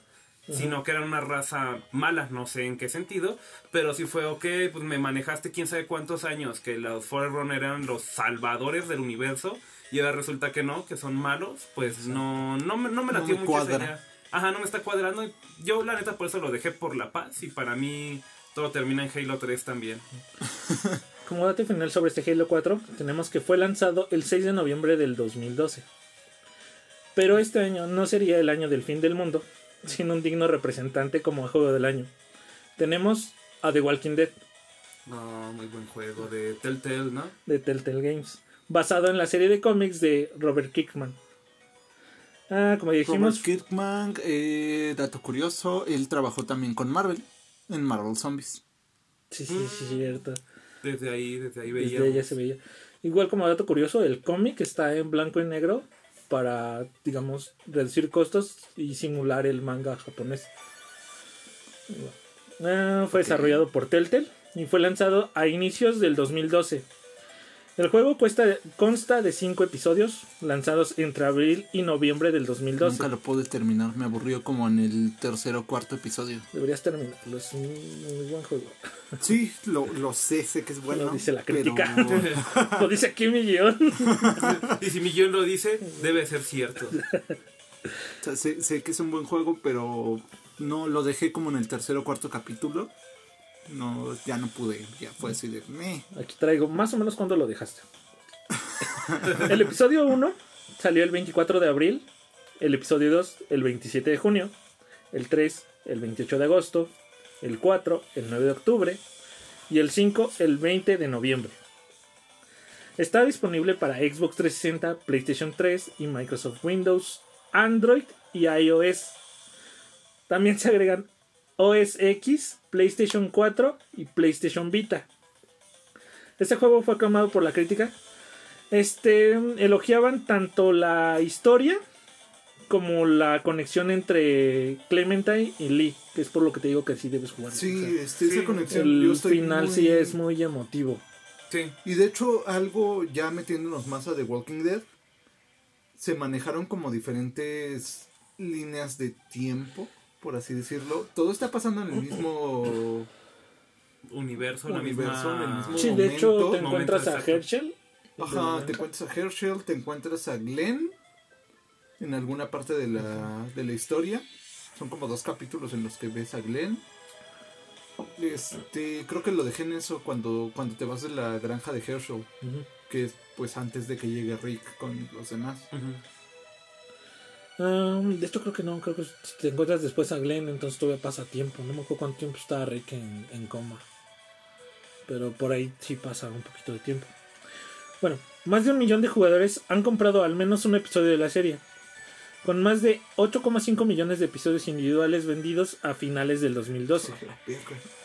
Speaker 2: sino que eran una raza mala, no sé en qué sentido, pero sí fue, ok, pues me manejaste quién sabe cuántos años, que los Forerunner eran los salvadores del universo, y ahora resulta que no, que son malos, pues no, no, me- no me
Speaker 1: No
Speaker 2: latió
Speaker 1: me
Speaker 2: mucho esa idea. Ajá, no me está cuadrando. Yo, la neta, por eso lo dejé por la paz. Y para mí, todo termina en Halo 3 también.
Speaker 3: Como dato final sobre este Halo 4, tenemos que fue lanzado el 6 de noviembre del 2012. Pero este año no sería el año del fin del mundo, sino un digno representante como juego del año. Tenemos a The Walking Dead
Speaker 2: No, muy buen juego de Telltale, ¿no?
Speaker 3: de Telltale Games, basado en la serie de cómics de Robert Kirkman. Ah, como dijimos,
Speaker 1: Robert Kirkman, eh, dato curioso, él trabajó también con Marvel, en Marvel Zombies.
Speaker 3: sí, sí, sí, cierto.
Speaker 2: Desde ahí, desde ahí
Speaker 3: Desde
Speaker 2: veíamos.
Speaker 3: ella se veía. Igual como dato curioso, el cómic está en blanco y negro para, digamos, reducir costos y simular el manga japonés. Ah, fue desarrollado por Telltale y fue lanzado a inicios del 2012. El juego cuesta, consta de 5 episodios lanzados entre abril y noviembre del 2012.
Speaker 1: Nunca lo pude terminar, me aburrió como en el tercer o cuarto episodio.
Speaker 3: Deberías terminarlo, es un muy buen juego.
Speaker 1: Sí, lo, lo sé, sé que es bueno.
Speaker 3: Lo dice la
Speaker 1: pero-
Speaker 3: crítica. Lo dice aquí mi guion.
Speaker 2: Y si Millón lo dice, debe ser cierto.
Speaker 1: o sea, sé, sé que es un buen juego, pero no lo dejé como en el tercer o cuarto capítulo. No, ya no pude, ya fue así de.
Speaker 3: Aquí traigo más o menos cuando lo dejaste. el episodio 1 salió el 24 de abril, el episodio 2 el 27 de junio, el 3 el 28 de agosto, el 4 el 9 de octubre y el 5 el 20 de noviembre. Está disponible para Xbox 360, PlayStation 3 y Microsoft Windows, Android y iOS. También se agregan OS X, PlayStation 4 y PlayStation Vita. Este juego fue aclamado por la crítica. Este elogiaban tanto la historia como la conexión entre Clementine y Lee, que es por lo que te digo que sí debes jugar.
Speaker 1: Sí,
Speaker 3: O sea,
Speaker 1: este,
Speaker 2: sí,
Speaker 1: esa conexión. yo
Speaker 3: el
Speaker 1: estoy
Speaker 3: final
Speaker 1: muy-
Speaker 3: sí es muy emotivo.
Speaker 2: Sí.
Speaker 1: Y de hecho, algo ya metiéndonos más a The Walking Dead, se manejaron como diferentes líneas de tiempo, por así decirlo. Todo está pasando en el mismo
Speaker 2: Universo, la
Speaker 1: Universo,
Speaker 2: misma...
Speaker 1: en el mismo-
Speaker 3: Sí, de hecho
Speaker 1: momento,
Speaker 3: te encuentras a. Herschel.
Speaker 1: Ajá, te encuentras a Herschel, te encuentras a Glenn en alguna parte de la, de la historia. Son como dos capítulos en los que ves a Glenn. Este, creo que lo dejé en eso cuando, cuando te vas de la granja de Herschel, que es pues antes de que llegue Rick con los demás.
Speaker 2: Ujú.
Speaker 3: Ah, de hecho creo que no, creo que si te encuentras después a Glenn, entonces todavía pasa tiempo. No me acuerdo cuánto tiempo estaba Rick en, en coma. Pero por ahí sí pasa un poquito de tiempo. Bueno, más de un millón de jugadores han comprado al menos un episodio de la serie. con más de 8,5 millones de episodios individuales vendidos a finales del 2012.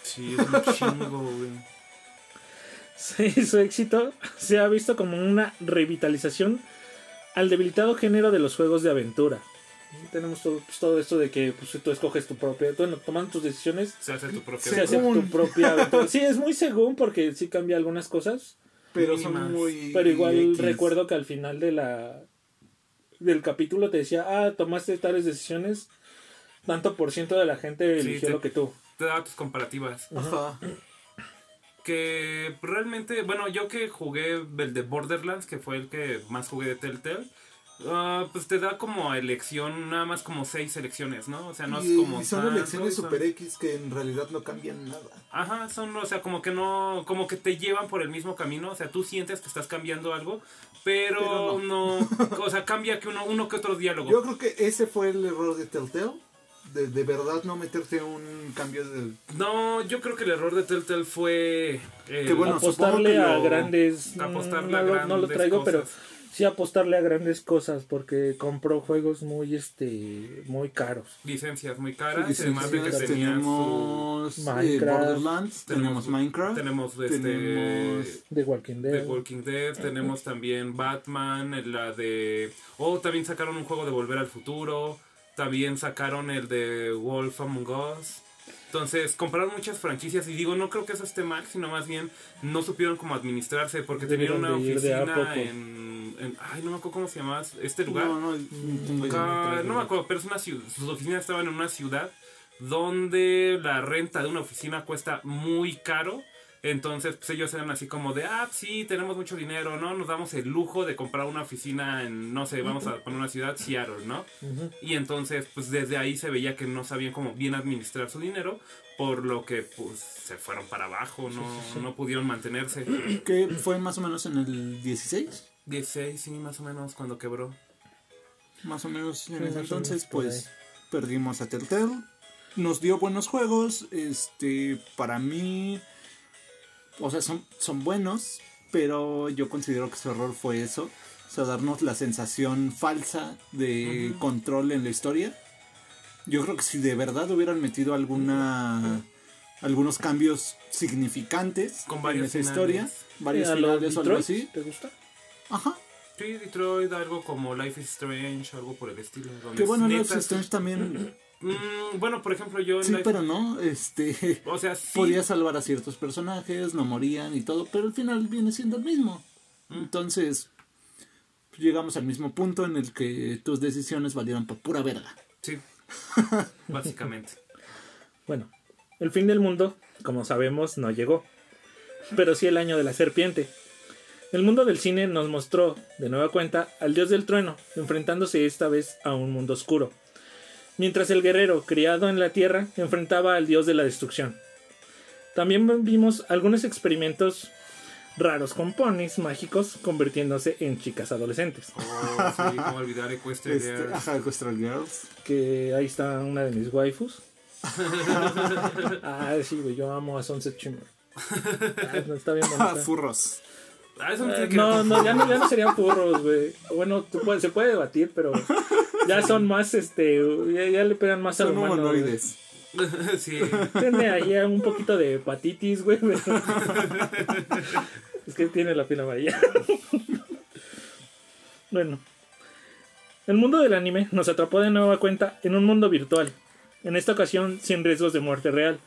Speaker 2: Sí, es un chingo, güey.
Speaker 3: Sí, su éxito se ha visto como una revitalización al debilitado género de los juegos de aventura. Tenemos todo, pues, todo esto de que pues, tú escoges tu propia, bueno, tomando tus decisiones,
Speaker 2: Se hace tu propia.
Speaker 3: se hace
Speaker 1: Según.
Speaker 3: tu propia aventura. Sí, es muy según porque sí cambia algunas cosas,
Speaker 1: Pero son muy.
Speaker 3: pero igual
Speaker 1: X.
Speaker 3: recuerdo que al final de la del capítulo te decía, ah, tomaste tales decisiones, tanto por ciento de la gente
Speaker 2: Sí,
Speaker 3: eligió
Speaker 2: te-
Speaker 3: lo que tú.
Speaker 2: Te da tus comparativas.
Speaker 1: Ajá.
Speaker 2: Que realmente, bueno, yo que jugué el de Borderlands, que fue el que más jugué de Telltale, ah, pues te da como elección, nada más como seis elecciones, ¿no? O sea, no
Speaker 1: y,
Speaker 2: es como.
Speaker 1: y son
Speaker 2: tanto,
Speaker 1: elecciones
Speaker 2: son-
Speaker 1: super X que en realidad no cambian nada.
Speaker 2: Ajá, son, o sea, como que no, como que te llevan por el mismo camino, o sea, tú sientes que estás cambiando algo, pero,
Speaker 1: Pero
Speaker 2: no. o sea, cambia que uno, uno que otro diálogo.
Speaker 1: Yo creo que ese fue el error de Telltale. De, de verdad no meterte un cambio de.
Speaker 2: No, yo creo que el error de Telltale fue. eh,
Speaker 1: Que bueno,
Speaker 3: apostarle
Speaker 1: supongo que
Speaker 3: a
Speaker 1: lo-
Speaker 3: grandes
Speaker 2: apostarle
Speaker 3: no,
Speaker 2: a
Speaker 3: lo-
Speaker 2: grandes
Speaker 3: no lo traigo pero
Speaker 2: cosas.
Speaker 3: sí apostarle a grandes cosas porque compró juegos muy este muy caros
Speaker 2: licencias muy caras,
Speaker 1: Licencias,
Speaker 2: además de que su-
Speaker 1: tenemos eh,
Speaker 3: Minecraft.
Speaker 1: Borderlands, tenemos, Minecraft,
Speaker 2: Tenemos este
Speaker 1: tenemos
Speaker 3: de Walking
Speaker 2: The
Speaker 3: Dead
Speaker 2: Walking Dead, tenemos también Batman, la de... Oh, también sacaron un juego de Volver al Futuro, también sacaron el de Wolf Among Us. Entonces, compraron muchas franquicias y digo, no creo que eso esté mal, sino más bien no supieron cómo administrarse porque tenían una oficina en, en- Ay, no me acuerdo cómo se llama este lugar.
Speaker 1: No, no,
Speaker 2: no me acuerdo, pero es una ciudad, sus oficinas estaban en una ciudad donde la renta de una oficina cuesta muy caro. Entonces, pues ellos eran así como de, ah, sí, tenemos mucho dinero, ¿no? Nos damos el lujo de comprar una oficina en, no sé, vamos a poner una ciudad, Seattle, ¿no? Y entonces, pues desde ahí se veía que no sabían cómo bien administrar su dinero, por lo que, pues, se fueron para abajo, no, no pudieron mantenerse.
Speaker 1: Que fue más o menos en el 16,
Speaker 2: 16, sí, más o menos, cuando quebró.
Speaker 1: más o menos en ese entonces, pues perdimos a Telltale. Nos dio buenos juegos, este, para mí, o sea, son, son buenos, pero yo considero que su error fue eso, o sea, darnos la sensación falsa de control en la historia. Yo creo que si de verdad hubieran metido alguna algunos cambios significantes
Speaker 2: Con
Speaker 1: en esa
Speaker 2: finales.
Speaker 1: historia, varios
Speaker 3: ¿A lo
Speaker 1: finales o algo así.
Speaker 3: ¿Te gusta?
Speaker 1: Ajá.
Speaker 2: Sí, Detroit, algo como Life is Strange, algo por el estilo.
Speaker 1: Que bueno, Life is Strange también
Speaker 2: Mm, bueno, por ejemplo, yo en
Speaker 1: Sí, pero no, este,
Speaker 2: O sea, sí.
Speaker 1: podía salvar a ciertos personajes, no morían y todo, pero al final viene siendo el mismo. Entonces, llegamos al mismo punto en el que tus decisiones valieron por pura verga.
Speaker 2: Sí. Básicamente.
Speaker 3: Bueno, el fin del mundo, como sabemos, no llegó, pero sí el año de la serpiente. El mundo del cine nos mostró, de nueva cuenta, al dios del trueno, enfrentándose esta vez a un mundo oscuro, mientras el guerrero, criado en la tierra, enfrentaba al dios de la destrucción. También vimos algunos experimentos raros con ponis mágicos convirtiéndose en chicas adolescentes.
Speaker 2: Oh, sí, cómo olvidar Equestria
Speaker 1: Este,
Speaker 2: Girls.
Speaker 1: ajá, Equestral Girls.
Speaker 3: Que ahí está una de mis waifus. ah, sí, güey, yo amo a Sunset Shimmer. Ah, no, está bien
Speaker 1: Ah,
Speaker 3: bonita.
Speaker 1: furros.
Speaker 2: Ah, eso no
Speaker 3: Eh, no, ya no, ya no serían furros, güey. Bueno, tú puedes- se puede debatir, pero ya son más, este, ya, ya le pegan más al
Speaker 1: Son
Speaker 3: humano. güey.
Speaker 1: humanoides.
Speaker 2: sí.
Speaker 3: Tiene ahí un poquito de hepatitis, güey. pero- es que tiene la piel amarilla. bueno. El mundo del anime nos atrapó de nueva cuenta en un mundo virtual. En esta ocasión sin riesgos de muerte real.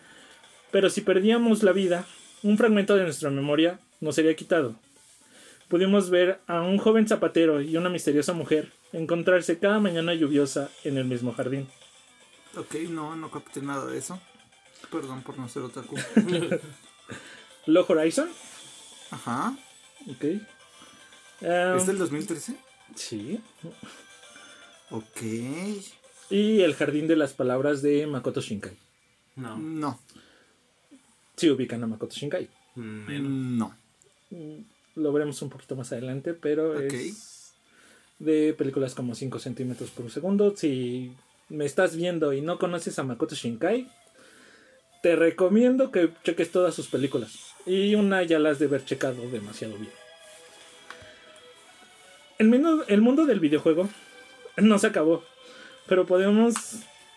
Speaker 3: Pero si perdíamos la vida, un fragmento de nuestra memoria nos sería quitado. Pudimos ver a un joven zapatero y una misteriosa mujer encontrarse cada mañana lluviosa en el mismo jardín.
Speaker 1: Ok, no, no capté nada de eso. Perdón por no ser otaku.
Speaker 3: Low Horizon,
Speaker 1: Ajá.
Speaker 3: ok. Um,
Speaker 1: ¿Es del 2013?
Speaker 3: Sí.
Speaker 1: Ok.
Speaker 3: Y el jardín de las palabras de Makoto Shinkai.
Speaker 2: No.
Speaker 1: No.
Speaker 3: Sí ubican a Makoto Shinkai.
Speaker 2: Menos.
Speaker 1: No.
Speaker 3: Lo veremos un poquito más adelante, pero es de películas como 5 centímetros por segundo. Si me estás viendo y no conoces a Makoto Shinkai, te recomiendo que cheques todas sus películas. Y una ya las de haber checado demasiado bien. El mundo, el mundo del videojuego no se acabó. Pero podemos.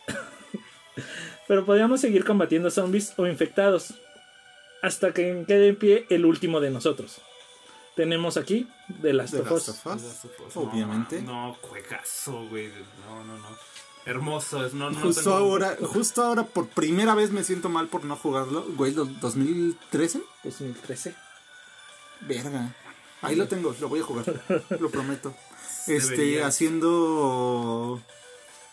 Speaker 3: pero podríamos seguir combatiendo zombies o infectados. Hasta que quede en pie el último de nosotros. Tenemos aquí The Last
Speaker 1: The
Speaker 3: of
Speaker 1: Last
Speaker 3: Us.
Speaker 1: of Us,
Speaker 2: No,
Speaker 1: obviamente.
Speaker 2: No, juegazo, güey. No, no, no. Hermoso. Es, no, no
Speaker 1: Justo
Speaker 2: tengo-
Speaker 1: ahora, justo ahora por primera vez me siento mal por no jugarlo. Güey, ¿lo- ¿2013?
Speaker 3: 2013.
Speaker 1: Verga. Ahí lo tengo, lo voy a jugar, lo prometo. Este, haciendo...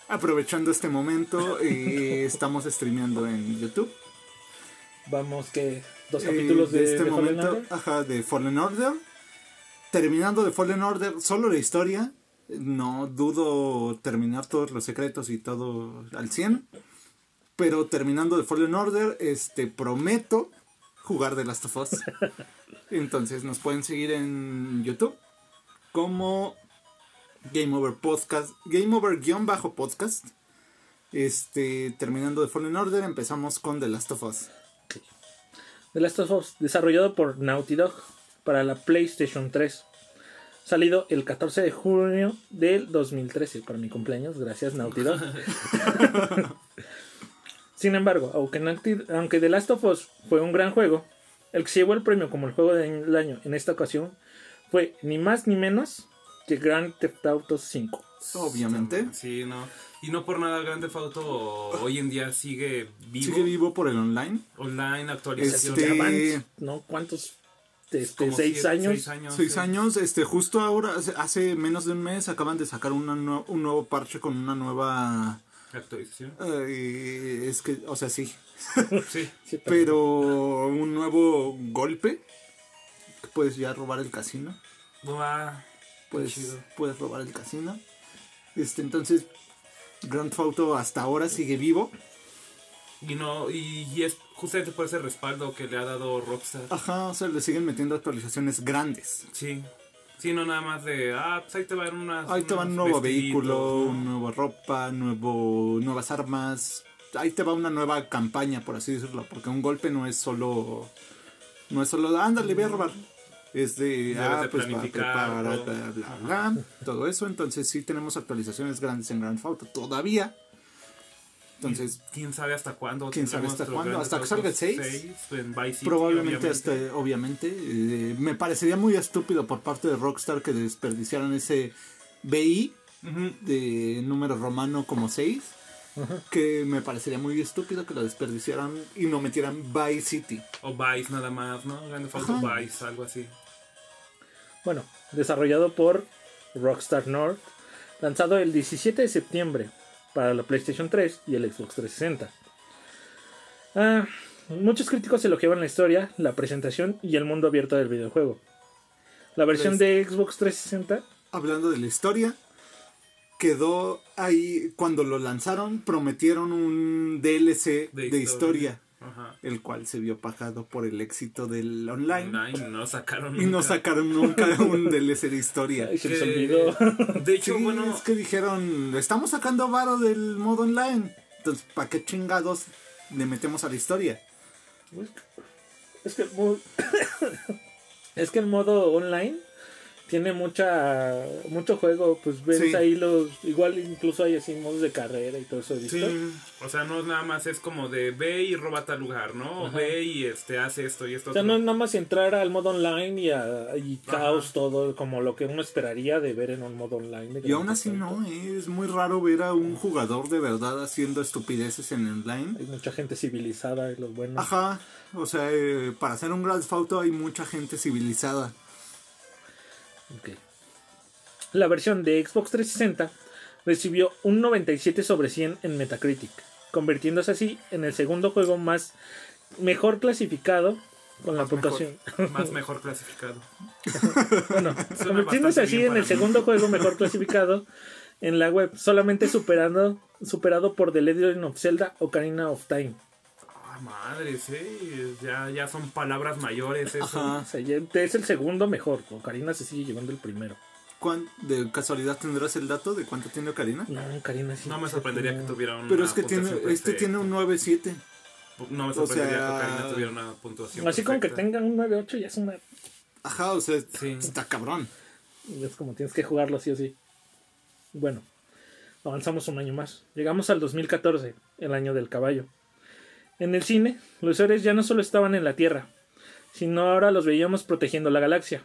Speaker 1: Aprovechando este momento, eh, estamos streameando en YouTube.
Speaker 3: Vamos que. Dos
Speaker 1: Eh,
Speaker 3: capítulos de,
Speaker 1: este
Speaker 3: de Fallen
Speaker 1: momento,
Speaker 3: Order.
Speaker 1: ajá, de Fallen Order. Terminando de Fallen Order, solo la historia. No dudo terminar todos los secretos y todo al 100. Pero terminando de Fallen Order, este prometo jugar de Last of Us. Entonces nos pueden seguir en YouTube como Game Over Podcast, Game Over guion bajo podcast. Este, terminando de Fallen Order, empezamos con The Last of Us.
Speaker 3: The Last of Us, desarrollado por Naughty Dog para la PlayStation 3. Salido el 14 de junio del 2013, para mi cumpleaños. Gracias, Naughty Dog. Sin embargo, aunque, Naughty- aunque The Last of Us fue un gran juego, el que se llevó el premio como el juego del año en esta ocasión fue ni más ni menos que Grand Theft Auto 5.
Speaker 1: Obviamente.
Speaker 2: Sí, no. Y no por nada Grande Auto hoy en día sigue vivo.
Speaker 1: Sigue vivo por el online.
Speaker 2: Online, actualización.
Speaker 1: Este-
Speaker 3: ¿no? ¿Cuántos? Este,
Speaker 2: Como
Speaker 3: seis
Speaker 2: siete-
Speaker 3: años.
Speaker 2: Seis años.
Speaker 1: Seis
Speaker 2: sí.
Speaker 1: años, este, justo ahora, hace, hace menos de un mes, acaban de sacar una un nuevo parche con una nueva...
Speaker 2: Actualización.
Speaker 1: eh, es que, o sea, sí.
Speaker 2: Sí.
Speaker 3: Sí, pero-
Speaker 1: un nuevo golpe. que Puedes ya robar el casino.
Speaker 2: Va.
Speaker 1: Puedes, puedes robar el casino. Este, entonces, Grand Theft Auto hasta ahora sigue vivo.
Speaker 2: Y no, y, y es justamente por ese respaldo que le ha dado Rockstar.
Speaker 1: Ajá, o sea, le siguen metiendo actualizaciones grandes.
Speaker 2: Sí. Sí, no nada más de, ah, pues ahí te van unas.
Speaker 1: Ahí te va un nuevo vehículo,
Speaker 2: ¿no?
Speaker 1: nueva ropa, nuevo, nuevas armas. Ahí te va una nueva campaña, por así decirlo, porque un golpe no es solo, no es solo, ándale, voy a robar. Es de, ah,
Speaker 2: de
Speaker 1: pues va a preparar,
Speaker 2: todo.
Speaker 1: bla, bla, bla, todo eso. Entonces sí tenemos actualizaciones grandes en Grand Theft Auto todavía. Entonces,
Speaker 2: ¿Quién sabe hasta cuándo?
Speaker 1: ¿Quién sabe hasta cuándo? ¿Hasta que salga el
Speaker 2: Auto
Speaker 1: 6?
Speaker 2: 6 en Vice City,
Speaker 1: probablemente
Speaker 2: obviamente.
Speaker 1: hasta, obviamente, eh, me parecería muy estúpido por parte de Rockstar que desperdiciaran ese BI de número romano como 6. Que me parecería muy estúpido que lo desperdiciaran y no metieran Vice City.
Speaker 2: O Vice nada más, ¿no? Grand Theft Auto
Speaker 1: Ajá.
Speaker 2: Vice, algo así.
Speaker 3: Bueno, desarrollado por Rockstar North, lanzado el 17 de septiembre para la PlayStation 3 y el Xbox 360. Ah, muchos críticos elogiaban la historia, la presentación y el mundo abierto del videojuego. La versión de Xbox 360
Speaker 1: Hablando de la historia, quedó ahí cuando lo lanzaron, prometieron un DLC de,
Speaker 2: De
Speaker 1: historia.
Speaker 2: historia. Ajá.
Speaker 1: el cual se vio pagado por el éxito del online.
Speaker 2: Online, no sacaron.
Speaker 1: Y no
Speaker 2: nunca.
Speaker 1: sacaron nunca un DLC de historia.
Speaker 3: ay, se les
Speaker 2: Que-
Speaker 3: olvidó.
Speaker 2: De hecho,
Speaker 1: Sí,
Speaker 2: bueno,
Speaker 1: es que dijeron, estamos sacando varo del modo online. Entonces, ¿para qué chingados le metemos a la historia?
Speaker 3: Es que el modo, es que el modo online tiene mucha mucho juego, pues ves
Speaker 1: Sí.
Speaker 3: ahí los igual incluso hay así modos de carrera y todo eso, ¿visto?
Speaker 2: o sea, no es nada más es como de ve y roba tal lugar, ¿no? O
Speaker 3: Ajá.
Speaker 2: ve y este hace esto y esto.
Speaker 3: O sea,
Speaker 2: otro.
Speaker 3: no es nada más entrar al modo online y, a- y
Speaker 2: Ajá.
Speaker 3: caos todo, como lo que uno esperaría de ver en un modo online.
Speaker 1: Y aún así no, eh, es muy raro ver a un jugador de verdad haciendo estupideces en online.
Speaker 3: Hay mucha gente civilizada y los buenos.
Speaker 1: Ajá, o sea, eh, para hacer un Grand Theft Auto hay mucha gente civilizada.
Speaker 3: Ok. La versión de Xbox 360 recibió un 97 sobre 100 en Metacritic, convirtiéndose así en el segundo juego más mejor clasificado con la
Speaker 1: Más mejor.
Speaker 3: puntuación.
Speaker 2: Más mejor clasificado.
Speaker 3: Bueno,
Speaker 2: Suena
Speaker 3: convirtiéndose así en el
Speaker 2: mí.
Speaker 3: segundo juego mejor clasificado en la web, solamente superando superado por The Legend of Zelda Ocarina of Time.
Speaker 2: Ah, madre, sí. Ya, ya son palabras mayores eso.
Speaker 1: Ajá.
Speaker 3: O sea, ya es el segundo mejor. Ocarina se sigue llevando el primero.
Speaker 1: ¿Cuán- ¿De casualidad tendrás el dato de cuánto tiene Ocarina?
Speaker 3: No, Ocarina sí.
Speaker 2: No me sorprendería
Speaker 3: tiene-
Speaker 2: que tuviera una
Speaker 1: Pero es que tiene, este
Speaker 2: perfecta.
Speaker 1: tiene un 9.7.
Speaker 2: No me
Speaker 1: o
Speaker 2: sorprendería
Speaker 1: sea,
Speaker 2: que Ocarina tuviera una puntuación
Speaker 3: Así como que tenga un 9.8 ya es una
Speaker 1: Ajá, o sea,
Speaker 2: Sí.
Speaker 1: está cabrón.
Speaker 3: Es como tienes que jugarlo sí o sí. Bueno, Avanzamos un año más. Llegamos al 2014, el año del caballo. En el cine, los héroes ya no solo estaban en la Tierra, sino ahora los veíamos protegiendo la galaxia,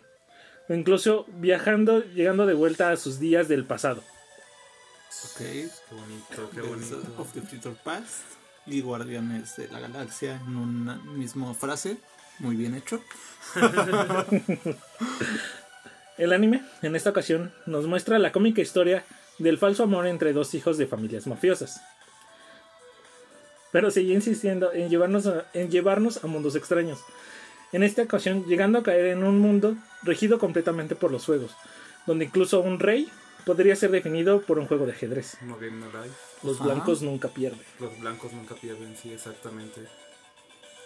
Speaker 3: o incluso viajando, llegando de vuelta a sus días del pasado.
Speaker 1: Ok.
Speaker 2: Qué bonito, qué bonito.
Speaker 1: of the Future Past y Guardianes de la Galaxia en una misma frase. Muy bien hecho.
Speaker 3: El anime, en esta ocasión, nos muestra la cómica historia del falso amor entre dos hijos de familias mafiosas. Pero sigue insistiendo en llevarnos a, en llevarnos a mundos extraños. En esta ocasión, llegando a caer en un mundo regido completamente por los juegos, donde incluso un rey podría ser definido por un juego de ajedrez.
Speaker 2: No Game No Life.
Speaker 3: Los
Speaker 1: Ajá.
Speaker 3: blancos nunca pierden.
Speaker 2: Los blancos nunca pierden, sí, exactamente.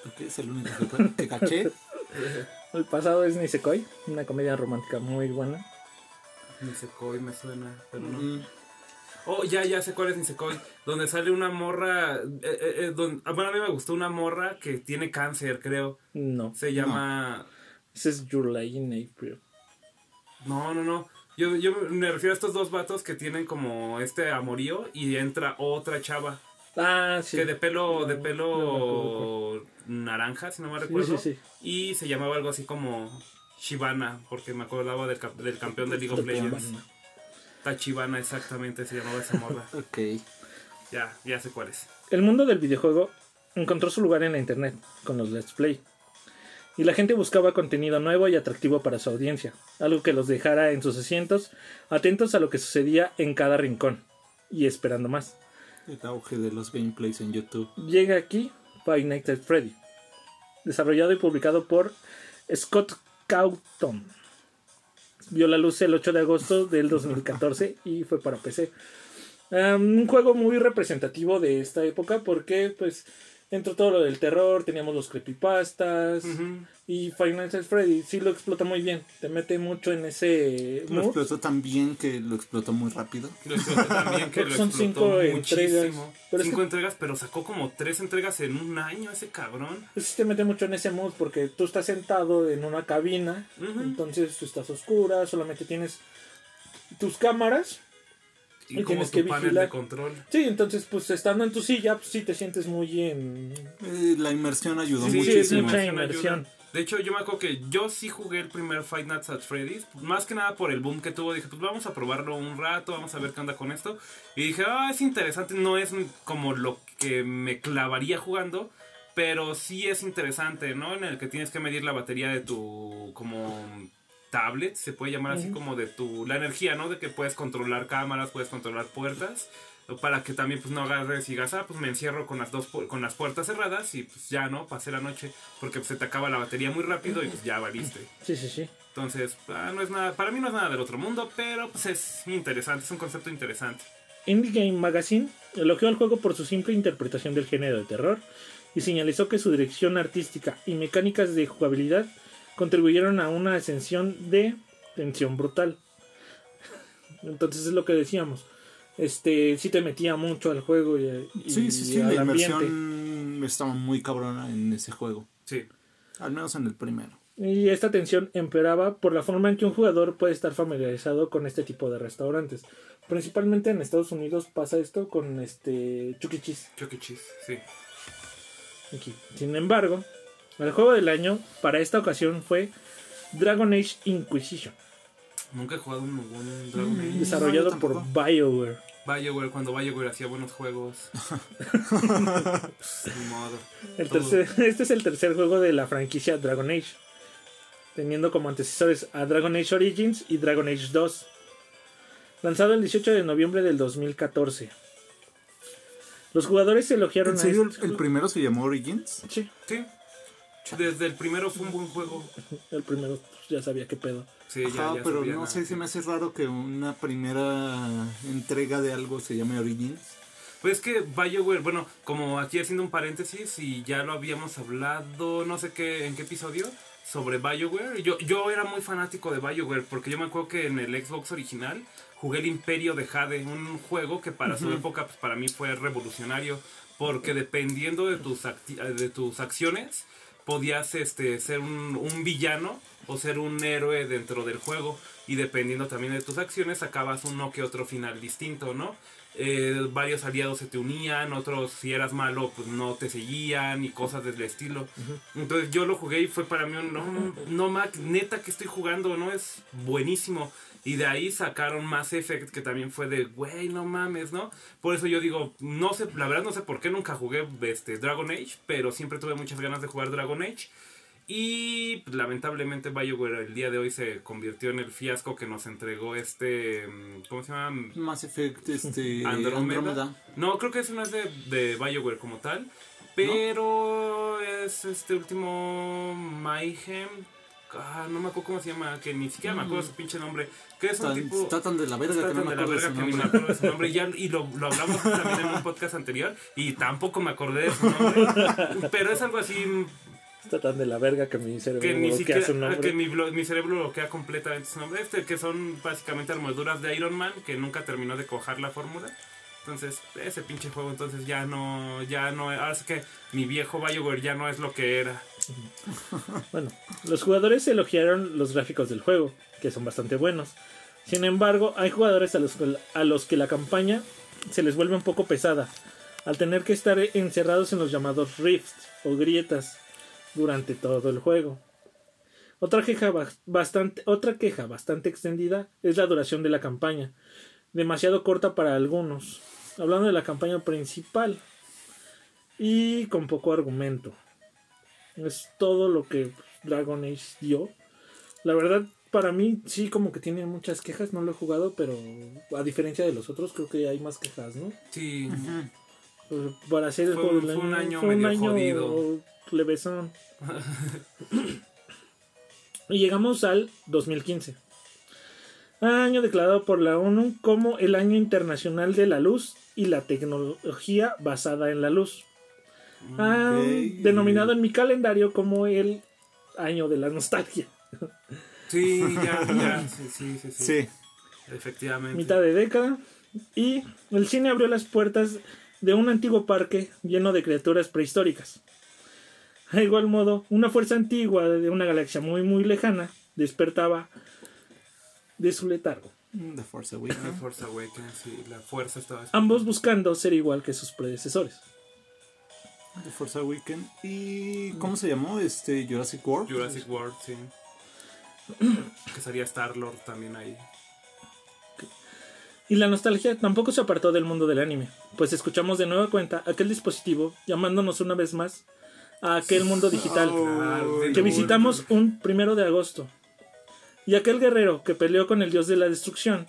Speaker 1: Creo que es el único que, caché.
Speaker 3: El pasado es Nisekoi, una comedia romántica muy buena.
Speaker 2: Nisekoi me suena, pero no. Oh, ya, ya sé cuál es Nisekoi. Donde sale una morra. eh, eh, eh, ah, bueno, a mí me gustó una morra que tiene cáncer, creo.
Speaker 3: No,
Speaker 2: Se llama.
Speaker 3: ese es Your Lie in April.
Speaker 2: No, no, no. Yo, yo me refiero a estos dos vatos que tienen como este amorío y entra otra chava.
Speaker 3: Ah, sí.
Speaker 2: Que de pelo, de
Speaker 3: No, no
Speaker 2: pelo naranja, si no me recuerdo.
Speaker 3: sí, sí.
Speaker 2: Y se llamaba algo así como Shibana, porque me acordaba del, del campeón de League of Legends. Tachibana, exactamente, se llamaba esa morra.
Speaker 1: ok.
Speaker 2: ya, ya sé cuál es.
Speaker 3: El mundo del videojuego encontró su lugar en la internet con los Let's Play. Y la gente buscaba contenido nuevo y atractivo para su audiencia, algo que los dejara en sus asientos, atentos a lo que sucedía en cada rincón y esperando más.
Speaker 1: El auge de los gameplays en YouTube.
Speaker 3: Llega aquí Five Nights at Freddy, desarrollado y publicado por Scott Cawthon. Vio la luz el 8 de agosto del 2014 y fue para PC. Un juego muy representativo de esta época porque pues entró todo lo del terror, teníamos los creepypastas
Speaker 2: Ujú.
Speaker 3: y Nights at Freddy sí lo explota muy bien, te mete mucho en ese
Speaker 1: Lo
Speaker 3: mood.
Speaker 1: explotó tan bien que lo explotó muy rápido.
Speaker 2: Lo explotó que lo
Speaker 3: son
Speaker 2: explotó
Speaker 3: cinco entregas, pero es
Speaker 2: cinco
Speaker 3: que-
Speaker 2: entregas, pero sacó como tres entregas en un año ese cabrón.
Speaker 3: Pues sí te mete mucho en ese mood porque tú estás sentado en una cabina, entonces estás oscura, solamente tienes tus cámaras.
Speaker 2: Y,
Speaker 3: Y
Speaker 2: como
Speaker 3: tienes
Speaker 2: tu
Speaker 3: que
Speaker 2: panel
Speaker 3: vigilar.
Speaker 2: de control.
Speaker 3: Sí, entonces pues estando en tu silla, pues sí te sientes muy en...
Speaker 1: Eh, la inmersión ayudó
Speaker 3: Sí,
Speaker 1: muchísimo.
Speaker 3: es mucha
Speaker 2: inmersión ayuda. De hecho, yo me acuerdo que yo sí jugué el primer Five Nights at Freddy's. Más que nada por el boom que tuvo. Dije, pues vamos a probarlo un rato, vamos a ver qué onda con esto. Y dije, ah, es interesante. No es como lo que me clavaría jugando. Pero sí es interesante, ¿no? En el que tienes que medir la batería de tu como tablet, se puede llamar así como de tu la energía, ¿no? De que puedes controlar cámaras, puedes controlar puertas para que también pues no agarres y digas, ah, pues me encierro con las dos con las puertas cerradas y pues ya, ¿no? Pasé la noche porque pues, se te acaba la batería muy rápido y pues ya valiste.
Speaker 3: Sí, sí, sí.
Speaker 2: Entonces, ah, no es nada, para mí no es nada del otro mundo, pero pues es interesante, es un concepto interesante.
Speaker 3: Indie Game Magazine elogió al juego por su simple interpretación del género de terror y señalizó que su dirección artística y mecánicas de jugabilidad contribuyeron a una ascensión de tensión brutal. Entonces es lo que decíamos. Este sí te metía mucho al juego y, y
Speaker 1: Sí, sí, sí. La
Speaker 3: ambiente.
Speaker 1: inmersión estaba muy cabrona en ese juego.
Speaker 2: Sí.
Speaker 1: Al menos en el primero.
Speaker 3: Y esta tensión empeoraba por la forma en que un jugador puede estar familiarizado con este tipo de restaurantes. Principalmente en Estados Unidos pasa esto con este Chuck E. Cheese.
Speaker 2: Chuck E. Cheese, sí.
Speaker 3: Aquí. Sin embargo, el juego del año para esta ocasión fue Dragon Age Inquisition,
Speaker 2: Nunca he jugado un, un Dragon
Speaker 1: Mm.
Speaker 2: Age.
Speaker 3: desarrollado
Speaker 1: yo
Speaker 3: por. BioWare.
Speaker 2: BioWare, cuando BioWare hacía buenos juegos. Ni modo.
Speaker 3: El tercer- este es el tercer juego de la franquicia Dragon Age, teniendo como antecesores a Dragon Age Origins y Dragon Age 2. Lanzado el 18 de noviembre del 2014. Los jugadores elogiaron
Speaker 1: ¿En
Speaker 3: a este
Speaker 1: el
Speaker 3: juego-
Speaker 1: primero se llamó Origins?
Speaker 3: Sí,
Speaker 2: Sí. Desde el primero fue un buen juego.
Speaker 3: el primero pues, ya sabía qué pedo.
Speaker 2: Sí, ya,
Speaker 1: Ajá,
Speaker 2: ya
Speaker 1: pero
Speaker 2: sabía
Speaker 1: no
Speaker 2: nada.
Speaker 1: sé, se me hace raro que una primera entrega de algo se llame Origins.
Speaker 2: Pues es que BioWare, bueno, como aquí haciendo un paréntesis y ya lo habíamos hablado, no sé qué, en qué episodio, sobre BioWare. Yo, yo era muy fanático de BioWare porque yo me acuerdo que en el Xbox original jugué el Imperio de Jade, un juego que para su época, pues para mí fue revolucionario porque dependiendo de tus, acti- de tus acciones podías este, ser un, un villano o ser un héroe dentro del juego y dependiendo también de tus acciones sacabas uno que otro final distinto, ¿no? Eh, varios aliados se te unían, otros si eras malo pues no te seguían y cosas del estilo. Entonces yo lo jugué y fue para mí un no, no Mac, neta que estoy jugando, ¿no? Es buenísimo. Y de ahí sacaron Mass Effect, que también fue de, güey, no mames, ¿no? Por eso yo digo, no sé, la verdad no sé por qué nunca jugué este, Dragon Age, pero siempre tuve muchas ganas de jugar Dragon Age. Y pues, lamentablemente BioWare el día de hoy se convirtió en el fiasco que nos entregó este, mm, ¿cómo se llama?
Speaker 1: Mass Effect, este,
Speaker 2: Andrómeda.
Speaker 1: Andrómeda.
Speaker 2: No, creo que eso no es de, de BioWare como tal. Pero es este último Mayhem. Ah, no me acuerdo cómo se llama, que ni siquiera me acuerdo de su pinche nombre. Que es un
Speaker 1: Está,
Speaker 2: tipo.
Speaker 1: está tan de la verga que no
Speaker 2: tan
Speaker 1: me
Speaker 2: de la
Speaker 1: acuerdo de
Speaker 2: verga
Speaker 1: su
Speaker 2: que ni me
Speaker 1: nombre.
Speaker 2: acuerdo de su nombre. Ya- y lo, lo hablamos también en un podcast anterior. Y tampoco me acordé de su nombre. Pero es algo así
Speaker 3: Está tan de la verga que mi cerebro
Speaker 2: que ni
Speaker 3: bloquea
Speaker 2: siquiera.
Speaker 3: su nombre.
Speaker 2: Que mi, mi cerebro bloquea completamente su nombre. Este, que son básicamente armaduras de Iron Man. Que nunca terminó de cojar la fórmula. Entonces, ese pinche juego, entonces ya no, ya no, ahora sí que mi viejo BioWare ya no es lo que era.
Speaker 3: Bueno, los jugadores elogiaron los gráficos del juego, que son bastante buenos. Sin embargo, hay jugadores a los, a los que la campaña se les vuelve un poco pesada, al tener que estar encerrados en los llamados rifts o grietas durante todo el juego. Otra queja, bas- bastante, otra queja bastante extendida es la duración de la campaña, demasiado corta para algunos, hablando de la campaña principal, y con poco argumento. Es todo lo que Dragon Age dio. La verdad, para mí sí como que tiene muchas quejas, no lo he jugado, pero a diferencia de los otros creo que hay más quejas, ¿no?
Speaker 2: Sí,
Speaker 3: Para hacer el
Speaker 2: Fue
Speaker 3: juego
Speaker 2: un-
Speaker 3: del
Speaker 2: fue un año
Speaker 3: fue un
Speaker 2: medio
Speaker 3: año
Speaker 2: jodido.
Speaker 3: levesón. y llegamos al 2015. Año declarado por la ONU como el Año Internacional de la Luz y la Tecnología basada en la luz. Ah, denominado en mi calendario como el Año de la Nostalgia.
Speaker 2: sí, ya, ya, sí, sí, sí, sí,
Speaker 1: Sí.
Speaker 2: efectivamente.
Speaker 3: mitad de década y el cine abrió las puertas de un antiguo parque lleno de criaturas prehistóricas. A igual modo, una fuerza antigua de una galaxia muy muy lejana despertaba de su letargo,
Speaker 1: The Force
Speaker 2: The
Speaker 1: Awakens.
Speaker 2: Force Awakens, sí, la fuerza estaba...
Speaker 3: ambos buscando ser igual que sus predecesores.
Speaker 1: The Force Awakens. ¿Y cómo se llamó? Este Jurassic World.
Speaker 2: Jurassic World, sí. Que sería Star-Lord también ahí.
Speaker 3: Y la nostalgia tampoco se apartó del mundo del anime, pues escuchamos de nueva cuenta aquel dispositivo llamándonos una vez más a aquel mundo digital. Que visitamos un primero de agosto. Y aquel guerrero que peleó con el dios de la destrucción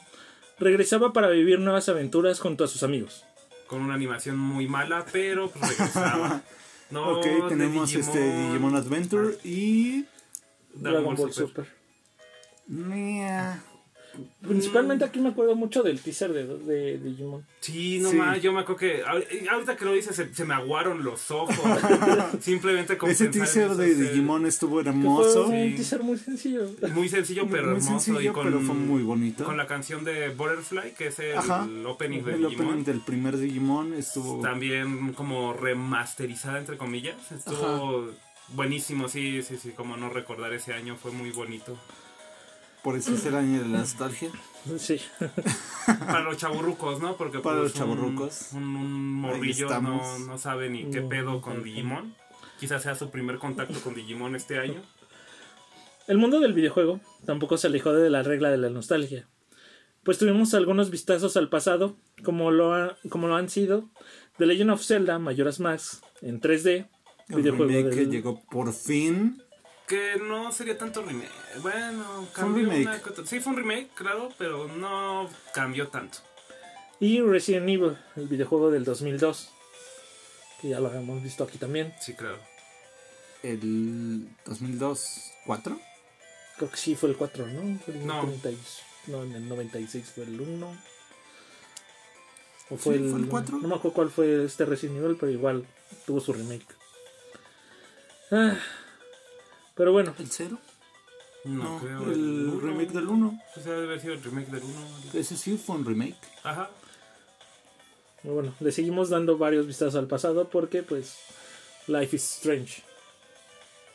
Speaker 3: regresaba para vivir nuevas aventuras junto a sus amigos.
Speaker 2: Con una animación muy mala, pero pues regresaba. No,
Speaker 1: ok, tenemos este Digimon Adventure y.
Speaker 3: Dragon Ball
Speaker 2: Super.
Speaker 3: Super.
Speaker 1: Mia.
Speaker 3: Principalmente aquí me acuerdo mucho del teaser de, de Digimon.
Speaker 2: Sí, no
Speaker 1: Sí.
Speaker 2: más, yo me acuerdo que ahor- ahorita que lo dices se, se me aguaron los ojos. Simplemente con
Speaker 1: Ese teaser de. Digimon estuvo
Speaker 3: Que fue
Speaker 1: hermoso.
Speaker 3: un
Speaker 2: Sí.
Speaker 3: teaser muy sencillo.
Speaker 2: Muy sencillo, pero
Speaker 1: muy
Speaker 2: hermoso.
Speaker 1: sencillo,
Speaker 2: y con,
Speaker 1: pero fue muy bonito.
Speaker 2: Con la canción de Butterfly, que es el
Speaker 1: Ajá.
Speaker 2: opening de
Speaker 1: El
Speaker 2: Digimon.
Speaker 1: opening del primer Digimon estuvo.
Speaker 2: También como remasterizada, entre comillas. Estuvo buenísimo, sí, sí, sí. Como no recordar ese año, fue muy bonito.
Speaker 1: Por eso es el año de la nostalgia.
Speaker 3: Sí.
Speaker 2: Para los chaburrucos, ¿no? Porque
Speaker 1: Para
Speaker 2: pues,
Speaker 1: los chavorrucos.
Speaker 2: Un, un, un morrillo no, no sabe ni qué pedo con. Digimon. Quizás sea su primer contacto con Digimon este año.
Speaker 3: El mundo del videojuego tampoco se alejó de la regla de la nostalgia, pues tuvimos algunos vistazos al pasado, como lo, ha- como lo han sido The Legend of Zelda Majora's Mask en 3D,
Speaker 1: El
Speaker 3: videojuego
Speaker 1: remake que
Speaker 3: del-
Speaker 1: llegó por fin.
Speaker 2: Que no sería tanto remake. Bueno,
Speaker 1: Fue un
Speaker 2: cambió
Speaker 1: remake.
Speaker 2: una que otra- Sí, fue un remake, claro, pero no cambió tanto.
Speaker 3: y Resident Evil, el videojuego del 2002, que ya lo hemos visto aquí también.
Speaker 2: Sí, claro.
Speaker 1: El 2002, ¿4?
Speaker 3: Creo que sí fue el 4, ¿no? Fue el
Speaker 2: No.
Speaker 3: 30 y- no, en el 96 fue el 1. ¿O fue,
Speaker 1: Sí,
Speaker 3: el,
Speaker 1: fue el 4.
Speaker 3: No me acuerdo cuál fue este Resident Evil, pero igual tuvo su remake. Ah, pero bueno,
Speaker 1: ¿El 0?
Speaker 2: No,
Speaker 1: No,
Speaker 2: creo.
Speaker 1: el
Speaker 2: uno.
Speaker 1: remake del 1.
Speaker 2: Pues debe haber sido el remake del 1.
Speaker 1: Ese sí fue un remake.
Speaker 2: Ajá.
Speaker 3: bueno, le seguimos dando varios vistazos al pasado porque pues Life is Strange.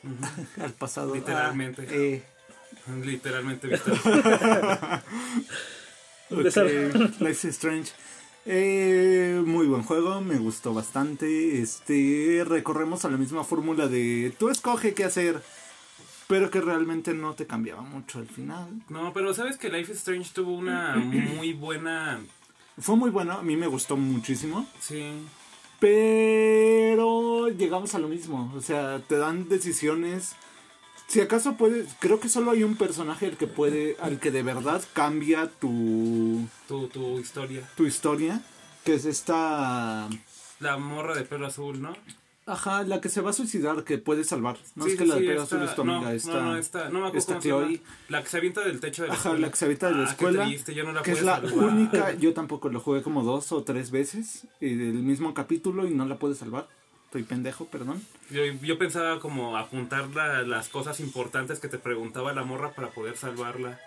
Speaker 1: Al pasado.
Speaker 2: Literalmente.
Speaker 1: Ah, eh,
Speaker 2: Literalmente visto.
Speaker 1: Ok,
Speaker 3: Desar-
Speaker 1: Life is Strange. Eh, muy buen juego, me gustó bastante. Este, recorremos a la misma fórmula de tú escoge qué hacer, pero que realmente no te cambiaba mucho al final.
Speaker 2: No, pero sabes que Life is Strange tuvo una muy buena.
Speaker 1: Fue muy bueno, a mí me gustó muchísimo,
Speaker 2: Sí.
Speaker 1: pero llegamos a lo mismo. O sea, te dan decisiones. Si acaso puedes, creo que solo hay un personaje al que puede, al que de verdad cambia tu,
Speaker 2: Tu, tu historia.
Speaker 1: tu historia, que es esta
Speaker 2: La morra de pelo azul, ¿no?
Speaker 1: Ajá, la que se va a suicidar, que puede salvar. No
Speaker 2: Sí,
Speaker 1: es que
Speaker 2: sí,
Speaker 1: la de
Speaker 2: sí,
Speaker 1: pelo
Speaker 2: esta-
Speaker 1: azul es tu
Speaker 2: no,
Speaker 1: amiga, esta.
Speaker 2: No, no, esta, no me acuerdo
Speaker 1: esta
Speaker 2: cómo se llama.
Speaker 1: Chloe.
Speaker 2: La que se avienta del techo de la
Speaker 1: Ajá,
Speaker 2: escuela.
Speaker 1: la que se avienta de la
Speaker 2: Ah, qué
Speaker 1: escuela.
Speaker 2: triste, yo no la
Speaker 1: que es la
Speaker 2: salvar.
Speaker 1: única, yo tampoco lo jugué como dos o tres veces, y del mismo capítulo y no la pude salvar. Estoy pendejo, perdón.
Speaker 2: Yo, yo pensaba como apuntar la- las cosas importantes que te preguntaba la morra para poder salvarla.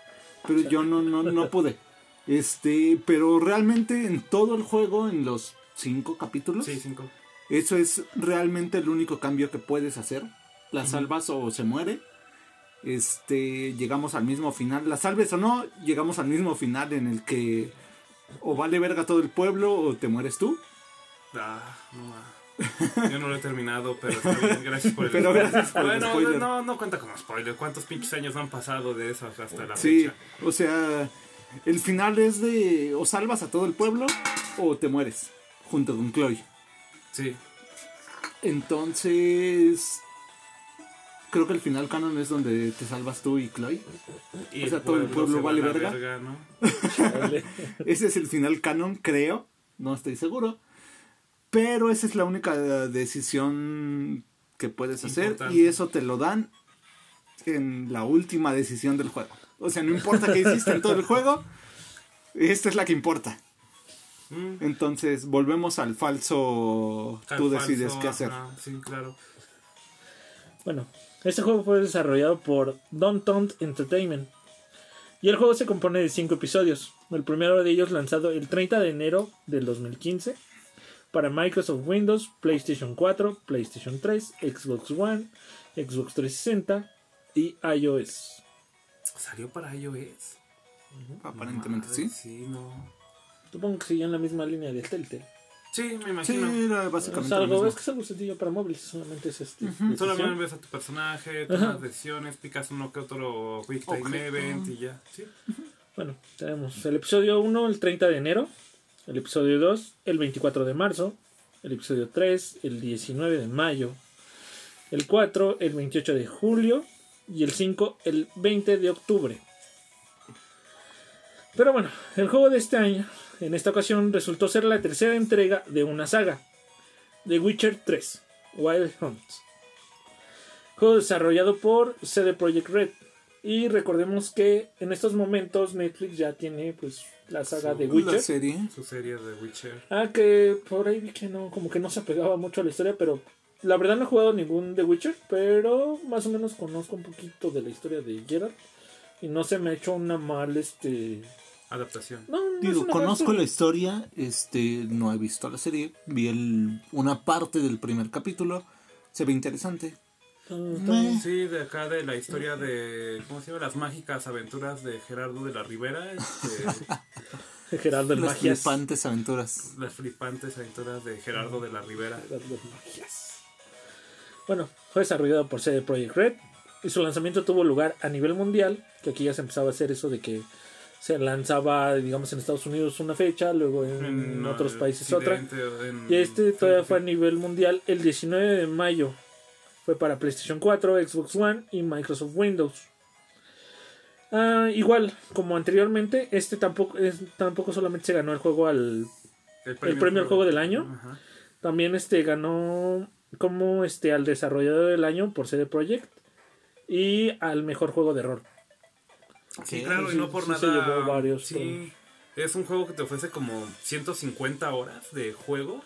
Speaker 1: Pero yo no, no, no pude. Este, pero realmente en todo el juego, en los cinco capítulos,
Speaker 2: Sí, cinco.
Speaker 1: Eso es realmente el único cambio que puedes hacer. La salvas o se muere. Este, llegamos al mismo final. La salves o no, llegamos al mismo final en el que o vale verga todo el pueblo o te mueres tú.
Speaker 2: Ah, no. Yo no lo he terminado, pero está bien, gracias por el
Speaker 1: Pero gracias por el
Speaker 2: Bueno,
Speaker 1: spoiler.
Speaker 2: no, no cuenta como spoiler. ¿Cuántos pinches años no han pasado de eso hasta la
Speaker 1: Sí,
Speaker 2: fecha?
Speaker 1: o sea, el final es de o salvas a todo el pueblo o te mueres junto con Chloe.
Speaker 2: Sí.
Speaker 1: Entonces, creo que el final canon es donde te salvas tú y Chloe.
Speaker 2: Y
Speaker 1: O sea, todo el pueblo vale verga. Ese es el final canon, creo. No estoy seguro. Pero esa es la única decisión que puedes hacer.
Speaker 2: Importante.
Speaker 1: Y eso te lo dan en la última decisión del juego. O sea, no importa qué hiciste en todo el juego. Esta es la que importa.
Speaker 2: Mm,
Speaker 1: Entonces, volvemos al falso.
Speaker 2: al
Speaker 1: tú
Speaker 2: falso,
Speaker 1: decides qué hacer.
Speaker 2: ajá, sí, claro.
Speaker 3: Bueno, este juego fue desarrollado por Downtown Entertainment. Y el juego se compone de 5 episodios. El primero de ellos lanzado el 30 de enero del 2015 para Microsoft Windows, PlayStation 4, PlayStation 3, Xbox One, Xbox 360 y iOS.
Speaker 2: ¿Salió para iOS?
Speaker 1: Aparentemente
Speaker 2: Madre,
Speaker 1: sí.
Speaker 2: Sí, no.
Speaker 3: Supongo que siguen la misma línea de Telltale.
Speaker 2: Sí, me
Speaker 1: Sí,
Speaker 2: imagino.
Speaker 1: era
Speaker 3: Es
Speaker 1: básicamente lo
Speaker 3: algo,
Speaker 1: mismo.
Speaker 3: es que es algo sencillo para móviles, solamente es este.
Speaker 1: Ujú.
Speaker 2: Solamente
Speaker 3: decisión.
Speaker 2: ves a tu personaje, tomas decisiones, picas uno que otro Quick Time
Speaker 1: Objeto.
Speaker 2: Event y ya. Sí.
Speaker 3: Bueno, tenemos el episodio 1 el 30 de enero, el episodio 2 el 24 de marzo, el episodio 3 el 19 de mayo, el 4 el 28 de julio y el 5 el 20 de octubre. Pero bueno, el juego de este año, en esta ocasión, resultó ser la tercera entrega de una saga, The Witcher 3, Wild Hunt. Juego desarrollado por CD Projekt Red. Y recordemos que en estos momentos Netflix ya tiene pues la saga
Speaker 2: Su-
Speaker 3: de
Speaker 1: La
Speaker 3: Witcher.
Speaker 1: serie.
Speaker 2: Su serie de Witcher.
Speaker 3: Ah, que por ahí vi que no, como que no se apegaba mucho a la historia, pero la verdad no he jugado ningún The Witcher, pero más o menos conozco un poquito de la historia de Geralt. Y no se me ha hecho una mal, este...
Speaker 2: Adaptación.
Speaker 3: No,
Speaker 1: Digo, conozco la
Speaker 3: historia.
Speaker 1: este, no he visto la serie, vi el, una parte del primer capítulo, se ve interesante.
Speaker 3: Ah.
Speaker 2: Sí, de acá de la historia de. ¿Cómo se llama? Las mágicas aventuras de Gerardo de la Rivera. este,
Speaker 3: Gerardo el
Speaker 1: Las
Speaker 3: Magias.
Speaker 1: flipantes aventuras.
Speaker 2: las flipantes aventuras de Gerardo de la Rivera.
Speaker 3: Gerardo Magias. Bueno, fue desarrollado por CD Projekt Red y su lanzamiento tuvo lugar a nivel mundial, que aquí ya se empezaba a hacer eso de que se lanzaba, digamos, en Estados Unidos una fecha, luego en, otros
Speaker 2: eh,
Speaker 3: países otra.
Speaker 2: En-
Speaker 3: Y este todavía fue a nivel mundial el 19 de mayo. Fue para PlayStation 4, Xbox One y Microsoft Windows. Ah, igual, como anteriormente, este tampoco, es, tampoco solamente se ganó el juego al...
Speaker 2: El
Speaker 3: premio al juego del año.
Speaker 2: Ajá.
Speaker 3: También este ganó como este al desarrollador del año por CD Projekt y al mejor juego de rol.
Speaker 2: Sí, claro, y no por
Speaker 3: sí se
Speaker 2: nada.
Speaker 3: llevó varios
Speaker 2: sí, es un juego que te ofrece como 150 horas de juego.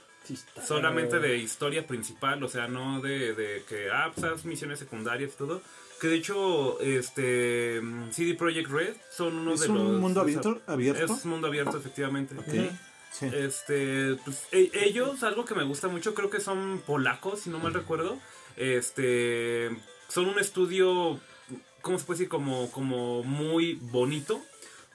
Speaker 2: Solamente de historia principal, o sea, no de, de que, ah, pues haz misiones secundarias y todo. Que de hecho, este, CD Projekt Red son uno
Speaker 1: ¿Es
Speaker 2: de
Speaker 1: un
Speaker 2: los...
Speaker 1: mundo
Speaker 2: o sea,
Speaker 1: abierto? abierto?
Speaker 2: Es mundo abierto, efectivamente.
Speaker 1: Ok, sí.
Speaker 2: Este, pues, e- ellos, algo que me gusta mucho, creo que son polacos, si no mal recuerdo. Este, son un estudio ¿cómo se puede decir? Como, como muy bonito.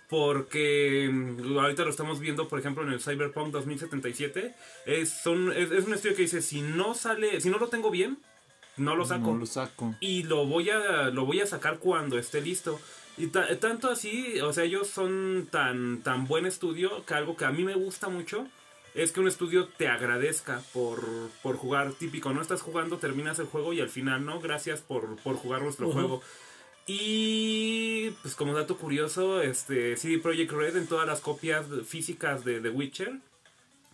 Speaker 2: Porque mm, ahorita lo estamos viendo, por ejemplo, en el Cyberpunk 2077. Es, son, es, es un estudio que dice, si no sale, si no lo tengo bien, no lo saco.
Speaker 1: No lo saco.
Speaker 2: y lo voy a lo voy a sacar cuando esté listo y ta- tanto así o sea ellos son tan tan buen estudio que algo que a mí me gusta mucho es que un estudio te agradezca por, por jugar típico no estás jugando terminas el juego y al final no gracias por, por jugar nuestro juego. Y pues como dato curioso este CD Projekt Red en todas las copias físicas de The Witcher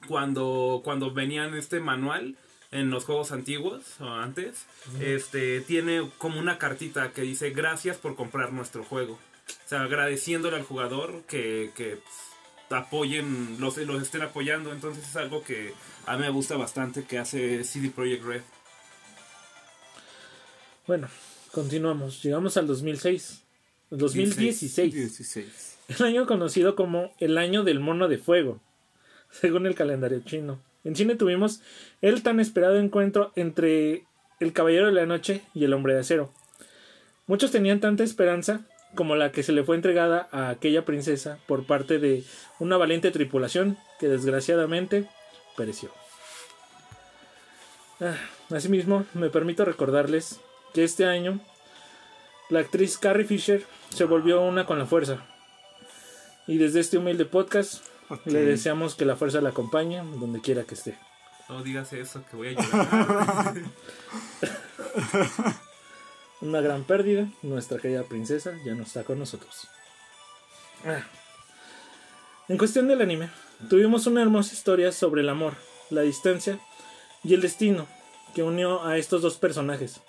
Speaker 2: cuando cuando venían este manual en los juegos antiguos o antes, este tiene como una cartita que dice gracias por comprar nuestro juego. O sea, agradeciéndole al jugador que, que pues, apoyen, los, los estén apoyando. Entonces es algo que a mí me gusta bastante que hace CD Projekt Red.
Speaker 3: Bueno, continuamos. Llegamos al 2006. 2016.
Speaker 1: 16.
Speaker 3: El año conocido como el año del mono de fuego, según el calendario chino. En China tuvimos el tan esperado encuentro entre el Caballero de la Noche y el Hombre de Acero. Muchos tenían tanta esperanza como la que se le fue entregada a aquella princesa por parte de una valiente tripulación que desgraciadamente pereció. Ah, asimismo, me permito recordarles que este año la actriz Carrie Fisher se volvió una con la fuerza. Y desde este humilde podcast le deseamos que la fuerza la acompañe donde quiera que esté.
Speaker 2: No digas eso, que voy a llorar.
Speaker 3: Una gran pérdida, nuestra querida princesa ya no está con nosotros. Ah. En cuestión del anime, tuvimos una hermosa historia sobre el amor, la distancia y el destino que unió a estos dos personajes.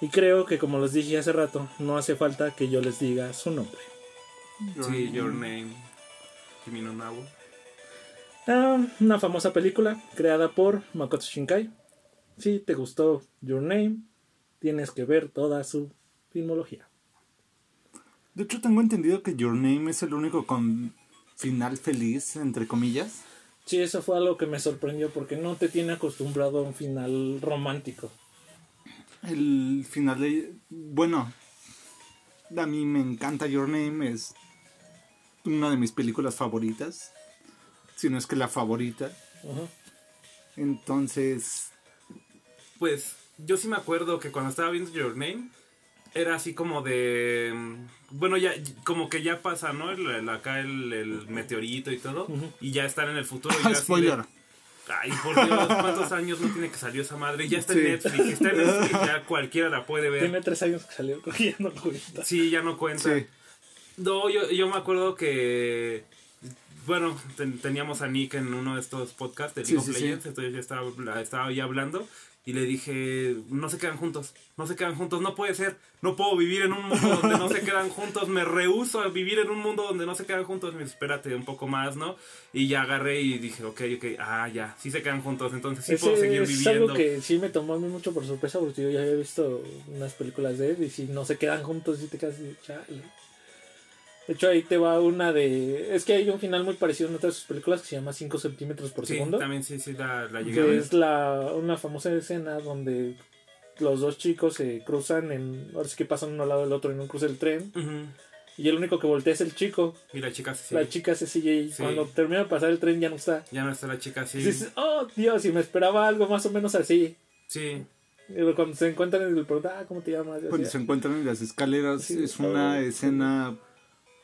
Speaker 3: Y creo que como les dije hace rato, no hace falta que yo les diga su nombre.
Speaker 2: sí, Your Name. Kimi no Nawa.
Speaker 3: Ah, una famosa película creada por Makoto Shinkai. Si te gustó Your Name, tienes que ver toda su filmología.
Speaker 1: De hecho, tengo entendido que Your Name es el único con final feliz, entre comillas.
Speaker 3: Sí, eso fue algo que me sorprendió porque no te tiene acostumbrado a un final romántico.
Speaker 1: El final de... Bueno, a mí me encanta Your Name, es una de mis películas favoritas. Si no es que la favorita. Entonces,
Speaker 2: Pues yo sí me acuerdo que cuando estaba viendo Your Name era así como de mm, bueno ya como que ya pasa no el, el- acá el, el meteorito y todo y ya están en el futuro y yo así de,
Speaker 1: spoiler.
Speaker 2: ay por Dios cuántos años no tiene que salir esa madre ya está en. Netflix está en Netflix ya cualquiera la puede ver
Speaker 3: Tiene tres años que salió cogiendo cuenta.
Speaker 2: sí ya no cuenta
Speaker 1: Sí.
Speaker 2: no yo, yo me acuerdo que bueno ten- teníamos a Nick en uno de estos podcasts de
Speaker 1: Sí,
Speaker 2: League of
Speaker 1: sí.
Speaker 2: Legends entonces yo estaba, estaba ahí hablando y le dije, no se quedan juntos, no se quedan juntos, no puede ser, no puedo vivir en un mundo donde no se quedan juntos, me rehuso a vivir en un mundo donde no se quedan juntos, me espérate un poco más, ¿no? Y ya agarré y dije, ok, ok, ah, ya, sí se quedan juntos, entonces sí puedo seguir
Speaker 3: es
Speaker 2: viviendo.
Speaker 3: algo que sí me tomó a mí mucho por sorpresa porque yo ya había visto unas películas de él y si no se quedan juntos y te quedas chale. De hecho ahí te va una de... Es que hay un final muy parecido en otras de sus películas que se llama 5 centímetros por
Speaker 2: Sí,
Speaker 3: segundo.
Speaker 2: también sí, sí, la, la llegué a
Speaker 3: que
Speaker 2: ver.
Speaker 3: es la, una famosa escena donde los dos chicos se cruzan en... Ahora sí que pasan uno al lado del otro en un cruce del tren y el único que voltea es el chico.
Speaker 2: Y la chica sí.
Speaker 3: La chica se sigue y
Speaker 2: Sí.
Speaker 3: cuando termina de pasar el tren ya no está.
Speaker 2: Ya no está la chica así.
Speaker 3: Dices, oh Dios, y me esperaba algo más o menos así.
Speaker 2: Sí.
Speaker 3: Y cuando se encuentran en el pregunta, ah, ¿cómo te llamas?
Speaker 1: Cuando se encuentran en las escaleras,
Speaker 3: Sí,
Speaker 1: es una escena...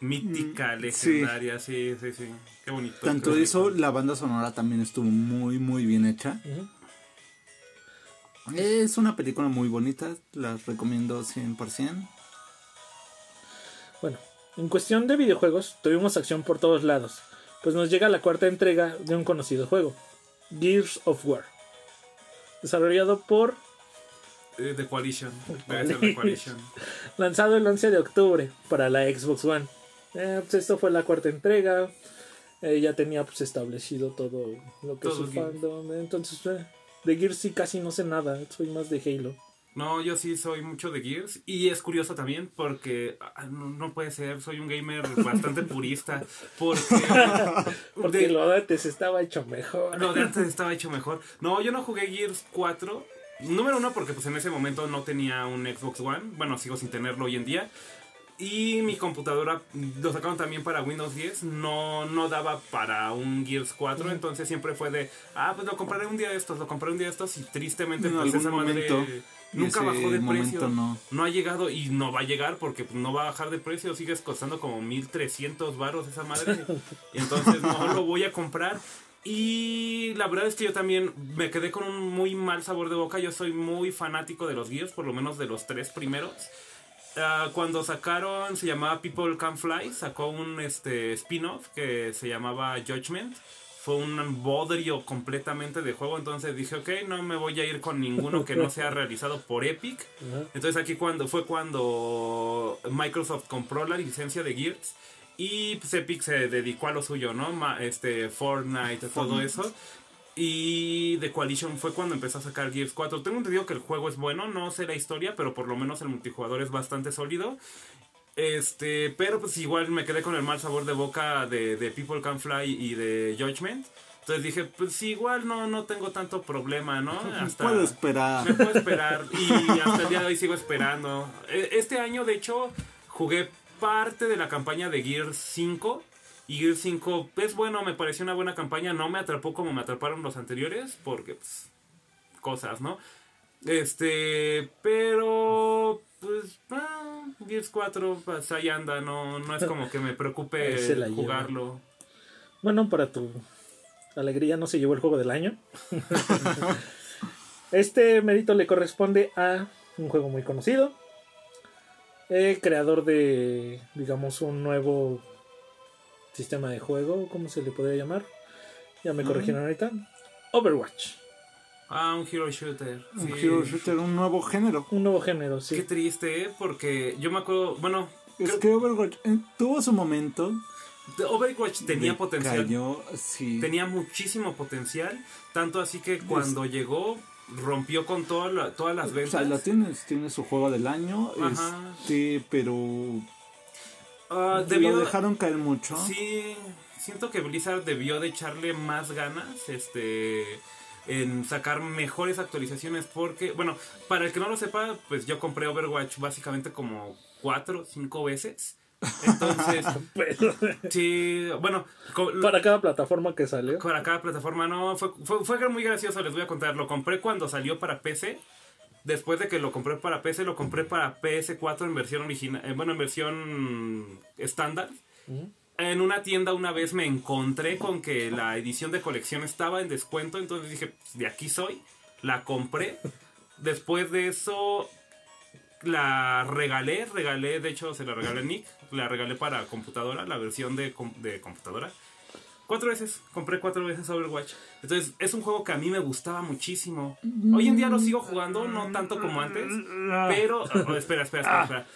Speaker 2: Mítica,
Speaker 1: Mm,
Speaker 2: legendaria, sí, sí, sí. Qué bonito.
Speaker 1: Tanto
Speaker 2: qué
Speaker 1: eso, la banda sonora también estuvo muy, muy bien hecha. Es una película muy bonita, la recomiendo 100%.
Speaker 3: Bueno, en cuestión de videojuegos, tuvimos acción por todos lados, pues nos llega la cuarta entrega de un conocido juego, Gears of War. Desarrollado por,
Speaker 2: Eh, Coalition. The Coalition.
Speaker 3: lanzado el 11 de octubre para la Xbox One. Eh, pues esto fue la cuarta entrega. Eh, ya tenía pues establecido todo lo que es su
Speaker 2: Gears.
Speaker 3: fandom. Entonces, eh, de Gears sí casi no sé nada. Soy más de Halo.
Speaker 2: No, yo sí soy mucho de Gears. Y es curioso también porque ah, no, no puede ser, soy un gamer bastante purista. Porque.
Speaker 3: Porque
Speaker 2: de-
Speaker 3: lo de antes estaba hecho mejor.
Speaker 2: No, de antes estaba hecho mejor. No, yo no jugué Gears 4 Número uno, porque pues en ese momento no tenía un Xbox One. Bueno, sigo sin tenerlo hoy en día. Y mi computadora lo sacaron también para Windows 10. No, no daba para un Gears 4. Entonces siempre fue de, ah, pues lo compraré un día de estos, lo compraré un día de estos. Y tristemente,
Speaker 1: En
Speaker 2: pues
Speaker 1: algún
Speaker 2: esa madre
Speaker 1: momento,
Speaker 2: nunca bajó de precio.
Speaker 1: no.
Speaker 2: ha llegado y no va a llegar porque pues, no va a bajar de precio. Sigues costando como 1300 varos esa madre. y entonces no lo voy a comprar. Y la verdad es que yo también me quedé con un muy mal sabor de boca. Yo soy muy fanático de los Gears, por lo menos de los tres primeros. Ah, cuando sacaron, se llamaba People Can Fly, sacó un este, spin-off que se llamaba Judgment. Fue un bodrio completamente de juego, entonces dije, ok, no me voy a ir con ninguno que no sea realizado por Epic. Entonces aquí cuando fue cuando Microsoft compró la licencia de Gears y pues Epic se dedicó a lo suyo, ¿no? Ma- este Fortnite, todo eso. Y The Coalition fue cuando empezó a sacar Gears 4. Tengo entendido que el juego es bueno, no sé la historia, pero por lo menos el multijugador es bastante sólido. Este, pero pues igual me quedé con el mal sabor de boca de, de People Can Fly y de Judgment. Entonces dije, pues igual no, no tengo tanto problema, ¿no? Hasta
Speaker 1: Puedo
Speaker 2: me
Speaker 1: esperar.
Speaker 2: puedo esperar y hasta el día de hoy sigo esperando. E- Este año, de hecho, jugué parte de la campaña de Gears 5. Y Gears 5 es bueno, me pareció una buena campaña. No me atrapó como me atraparon los anteriores, porque pues, cosas, ¿no? Este, pero pues ah, Gears 4, pues ahí anda, no, no es como que me preocupe jugarlo.
Speaker 3: Bueno, para tu alegría no se llevó el juego del año. este mérito le corresponde a un juego muy conocido. eh, creador de, digamos, un nuevo sistema de juego, ¿cómo se le podría llamar? Ya me corrigieron ahorita. Overwatch.
Speaker 2: Ah, un hero shooter.
Speaker 1: Un
Speaker 2: sí.
Speaker 1: hero shooter, un nuevo género.
Speaker 3: Un nuevo género,
Speaker 2: Qué
Speaker 3: sí.
Speaker 2: triste, ¿eh? porque yo me acuerdo, bueno,
Speaker 1: Es
Speaker 2: creo-
Speaker 1: que Overwatch eh, tuvo su momento.
Speaker 2: Overwatch tenía
Speaker 1: de
Speaker 2: potencial.
Speaker 1: cayó, sí.
Speaker 2: Tenía muchísimo potencial. Tanto así que cuando llegó, rompió con la- todas las
Speaker 1: O
Speaker 2: ventas.
Speaker 1: sea, la tienes, tiene su juego del año,
Speaker 2: Ajá.
Speaker 1: este, pero
Speaker 2: Ah,
Speaker 1: lo dejaron caer mucho.
Speaker 2: Sí, siento que Blizzard debió de echarle más ganas. Este. En sacar mejores actualizaciones. Porque, bueno, para el que no lo sepa, pues yo compré Overwatch básicamente como cuatro o cinco veces. Entonces, sí, bueno,
Speaker 3: para cada plataforma que salió.
Speaker 2: para cada plataforma no fue, fue, fue muy gracioso les voy a contar lo compré cuando salió para PC después de que lo compré para PC lo compré para PS4 en versión original eh, bueno en versión estándar. En una tienda una vez me encontré con que la edición de colección estaba en descuento entonces dije "Pues, de aquí soy la compré. Después de eso la regalé regalé de hecho se la regalé a Nick la regalé para computadora la versión de, de computadora Cuatro veces, compré cuatro veces Overwatch. Entonces, es un juego que a mí me gustaba muchísimo. Hoy en día lo sigo jugando, no tanto como antes. Pero, oh, espera, espera, espera, espera.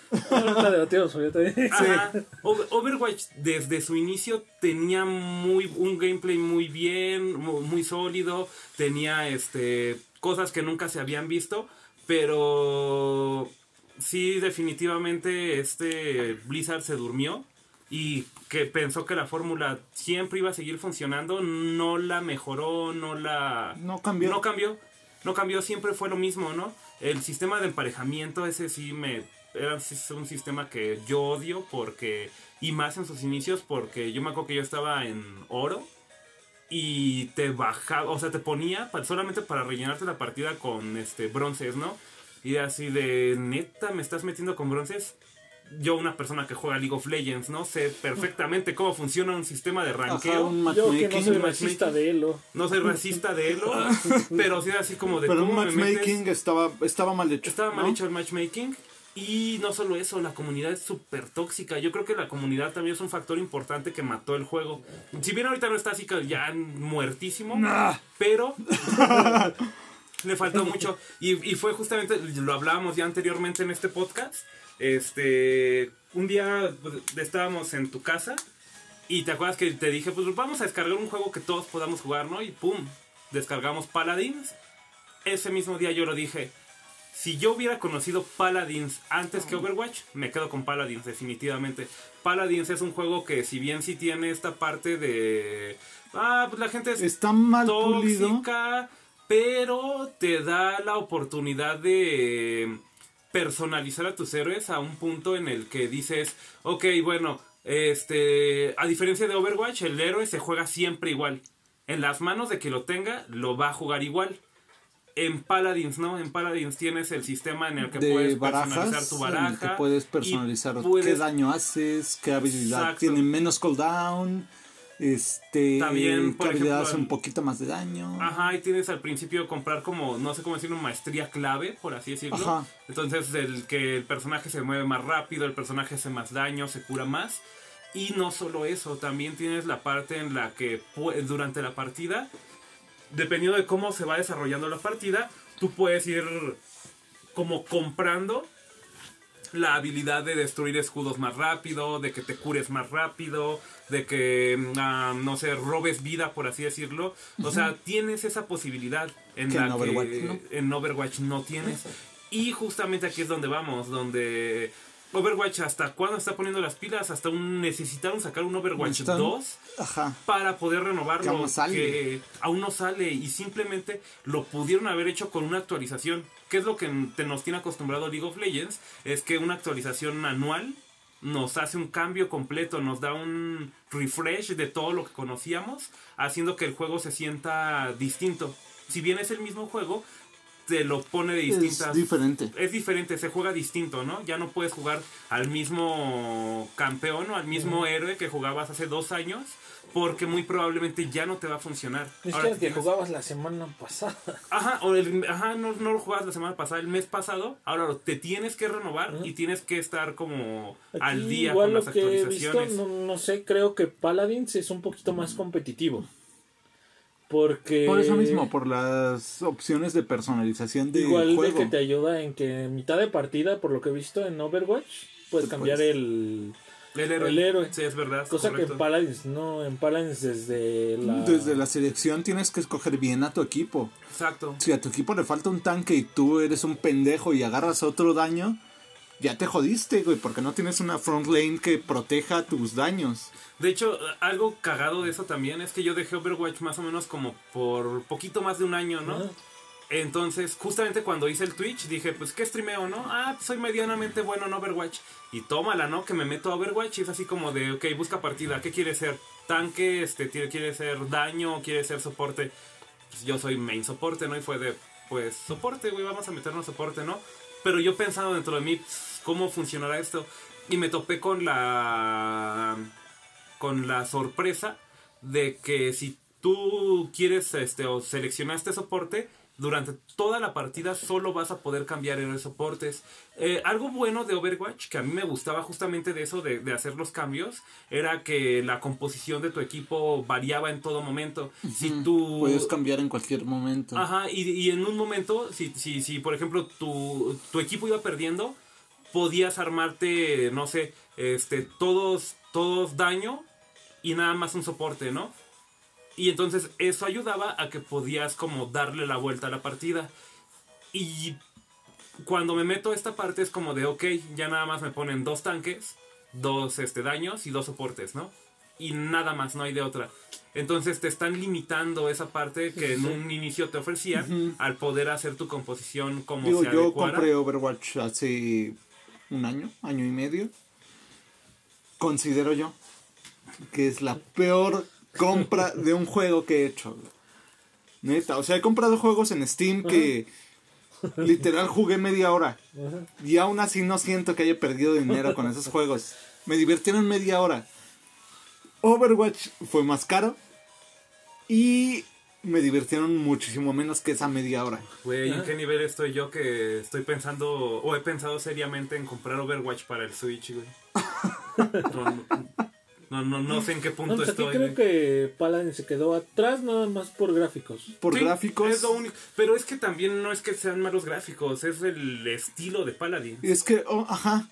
Speaker 2: Ajá. O- Overwatch desde su inicio tenía muy un gameplay muy bien, mu- muy sólido, tenía este cosas que nunca se habían visto, pero sí definitivamente este Blizzard se durmió y que pensó que la fórmula siempre iba a seguir funcionando, no la mejoró, no la
Speaker 1: No cambió.
Speaker 2: no cambió. No cambió, siempre fue lo mismo, ¿no? El sistema de emparejamiento, ese sí me. Era un sistema que yo odio porque. Y más en sus inicios, porque yo me acuerdo que yo estaba en oro y te bajaba, o sea, te ponía solamente para rellenarte la partida con este bronces, ¿no? Y así de neta, me estás metiendo con bronces. Yo, una persona que juega League of Legends, ¿no? Sé perfectamente cómo funciona un sistema de
Speaker 1: Ajá,
Speaker 2: ranqueo.
Speaker 1: un
Speaker 3: Yo que no
Speaker 1: matchmaking.
Speaker 3: soy
Speaker 2: un
Speaker 3: racista de Elo.
Speaker 2: No soy racista de Elo, pero sí así como de
Speaker 1: pero un
Speaker 2: cómo me metes.
Speaker 1: matchmaking estaba, estaba mal hecho.
Speaker 2: Estaba mal
Speaker 1: ¿no?
Speaker 2: hecho el matchmaking. Y no solo eso, la comunidad es súper tóxica. Yo creo que la comunidad también es un factor importante que mató el juego. Si bien ahorita no está así que ya muertísimo, pero le faltó mucho. Y, y fue justamente, lo hablábamos ya anteriormente en este podcast. Este, un día pues, estábamos en tu casa y te acuerdas que te dije, pues vamos a descargar un juego que todos podamos jugar, ¿no? Y pum, descargamos Paladins. Ese mismo día yo lo dije. Si yo hubiera conocido Paladins antes que Overwatch, me quedo con Paladins, definitivamente. Paladins es un juego que, si bien sí tiene esta parte de. Ah, pues la gente es
Speaker 1: Está mal pulido.
Speaker 2: tóxica, pero te da la oportunidad de personalizar a tus héroes a un punto en el que dices, ok, bueno, este, a diferencia de Overwatch, el héroe se juega siempre igual. En las manos de que lo tenga, lo va a jugar igual. En Paladins, ¿no? En Paladins tienes el sistema en el que
Speaker 1: de
Speaker 2: puedes
Speaker 1: barajas,
Speaker 2: personalizar tu
Speaker 1: en el que
Speaker 2: baraja.
Speaker 1: puedes personalizar qué daño haces, qué habilidad
Speaker 2: Exacto.
Speaker 1: tiene menos cooldown, este,
Speaker 2: También, por ejemplo,
Speaker 1: hace un poquito más de daño.
Speaker 2: Ajá, y tienes al principio comprar como, no sé cómo decirlo, maestría clave, por así decirlo.
Speaker 1: Ajá.
Speaker 2: Entonces, el que el personaje se mueve más rápido, el personaje hace más daño, se cura más. Y no solo eso, también tienes la parte en la que durante la partida, dependiendo de cómo se va desarrollando la partida, tú puedes ir como comprando la habilidad de destruir escudos más rápido, de que te cures más rápido, de que, mm, ah, no sé, robes vida, por así decirlo. O sea, tienes esa posibilidad en la
Speaker 1: en Overwatch,
Speaker 2: que
Speaker 1: ¿no?
Speaker 2: en Overwatch no tienes. Y justamente aquí es donde vamos, donde Overwatch hasta cuándo está poniendo las pilas, hasta un necesitaron sacar un Overwatch
Speaker 1: Necesitan-
Speaker 2: 2
Speaker 1: Ajá.
Speaker 2: para poder renovarlo.
Speaker 1: Aún
Speaker 2: que aún no sale y simplemente lo pudieron haber hecho con una actualización. ¿Qué es lo que te nos tiene acostumbrado League of Legends? Es que una actualización anual nos hace un cambio completo, nos da un refresh de todo lo que conocíamos, haciendo que el juego se sienta distinto. Si bien es el mismo juego, te lo pone de
Speaker 1: Es
Speaker 2: distintas
Speaker 1: diferente.
Speaker 2: es diferente, se juega distinto, ¿no? Ya no puedes jugar al mismo campeón o al mismo héroe que jugabas hace dos años, porque muy probablemente ya no te va a funcionar.
Speaker 3: Es
Speaker 2: Ahora
Speaker 3: que el que
Speaker 2: tienes-
Speaker 3: jugabas la semana pasada.
Speaker 2: Ajá, o el- ajá no, no lo jugabas la semana pasada, el mes pasado, ahora te tienes que renovar
Speaker 3: Ajá.
Speaker 2: y tienes que estar como
Speaker 3: Aquí
Speaker 2: al día
Speaker 3: igual
Speaker 2: con
Speaker 3: lo
Speaker 2: las
Speaker 3: que he visto,
Speaker 2: actualizaciones.
Speaker 3: no, no sé, creo que Paladins es un poquito más competitivo. Porque
Speaker 1: Por eso mismo, por las opciones de personalización del
Speaker 3: igual
Speaker 1: juego.
Speaker 3: de que te ayuda en que en mitad de partida, por lo que he visto en Overwatch, puedes cambiar
Speaker 1: puedes-
Speaker 3: el
Speaker 2: el héroe.
Speaker 3: el héroe.
Speaker 2: Sí, es verdad.
Speaker 3: cosa que
Speaker 2: correcto.
Speaker 3: en Paladins no, en Paladins desde la
Speaker 1: Desde la selección tienes que escoger bien a tu equipo.
Speaker 2: Exacto.
Speaker 1: Si a tu equipo le falta un tanque y tú eres un pendejo y agarras otro daño, ya te jodiste, güey, porque no tienes una front lane que proteja tus daños.
Speaker 2: De hecho, algo cagado de eso también es que yo dejé Overwatch más o menos como por poquito más de un año, ¿no? Entonces, justamente cuando hice el Twitch, dije, pues, ¿qué streameo, no? Ah, pues, soy medianamente bueno en Overwatch. Y tómala, ¿no? Que me meto a Overwatch y es así como de, ok, busca partida. ¿Qué quiere ser? ¿Tanque? Este, ¿Quiere quiere ser daño? ¿Quiere ser soporte? Pues yo soy main soporte, ¿no? Y fue de, pues, soporte, güey, vamos a meternos soporte, ¿no? Pero yo pensando dentro de mí, pues, ¿cómo funcionará esto? Y me topé con la... con la sorpresa de que si tú quieres este o seleccionaste soporte durante toda la partida solo vas a poder cambiar en los soportes. Eh, algo bueno de Overwatch, que a mí me gustaba justamente de eso, de, de hacer los cambios, era que la composición de tu equipo variaba en todo momento. Si tú...
Speaker 1: Puedes cambiar en cualquier momento.
Speaker 2: Ajá, y, y en un momento, si, si, si por ejemplo tu, tu equipo iba perdiendo, podías armarte, no sé, este, todos, todos daño y nada más un soporte, ¿no? Y entonces eso ayudaba a que podías como darle la vuelta a la partida. Y cuando me meto a esta parte es como de, ok, ya nada más me ponen dos tanques, dos este, daños y dos soportes, ¿no? Y nada más, no hay de otra. Entonces te están limitando esa parte que en un inicio te ofrecían al poder hacer tu composición como
Speaker 1: Digo,
Speaker 2: se
Speaker 1: yo
Speaker 2: adecuara.
Speaker 1: compré Overwatch hace un año, año y medio. Considero yo que es la peor compra de un juego que he hecho. Neta, o sea, he comprado juegos en Steam que literal jugué media hora.
Speaker 3: Ajá.
Speaker 1: Y aún así no siento que haya perdido dinero con esos juegos. Me divirtieron media hora. Overwatch fue más caro. Y me divirtieron muchísimo menos que esa media hora.
Speaker 2: Güey, ¿en qué nivel estoy yo que estoy pensando o he pensado seriamente en comprar Overwatch para el Switch, güey? No, no, no, no sé en qué
Speaker 3: No,
Speaker 2: punto
Speaker 3: pues aquí
Speaker 2: estoy.
Speaker 3: creo
Speaker 2: güey.
Speaker 3: que Paladin se quedó atrás nada más por gráficos.
Speaker 1: Por
Speaker 2: Sí,
Speaker 1: gráficos.
Speaker 2: Es lo único. Pero es que también no es que sean malos gráficos, es el estilo de Paladin.
Speaker 1: Es que, oh, ajá.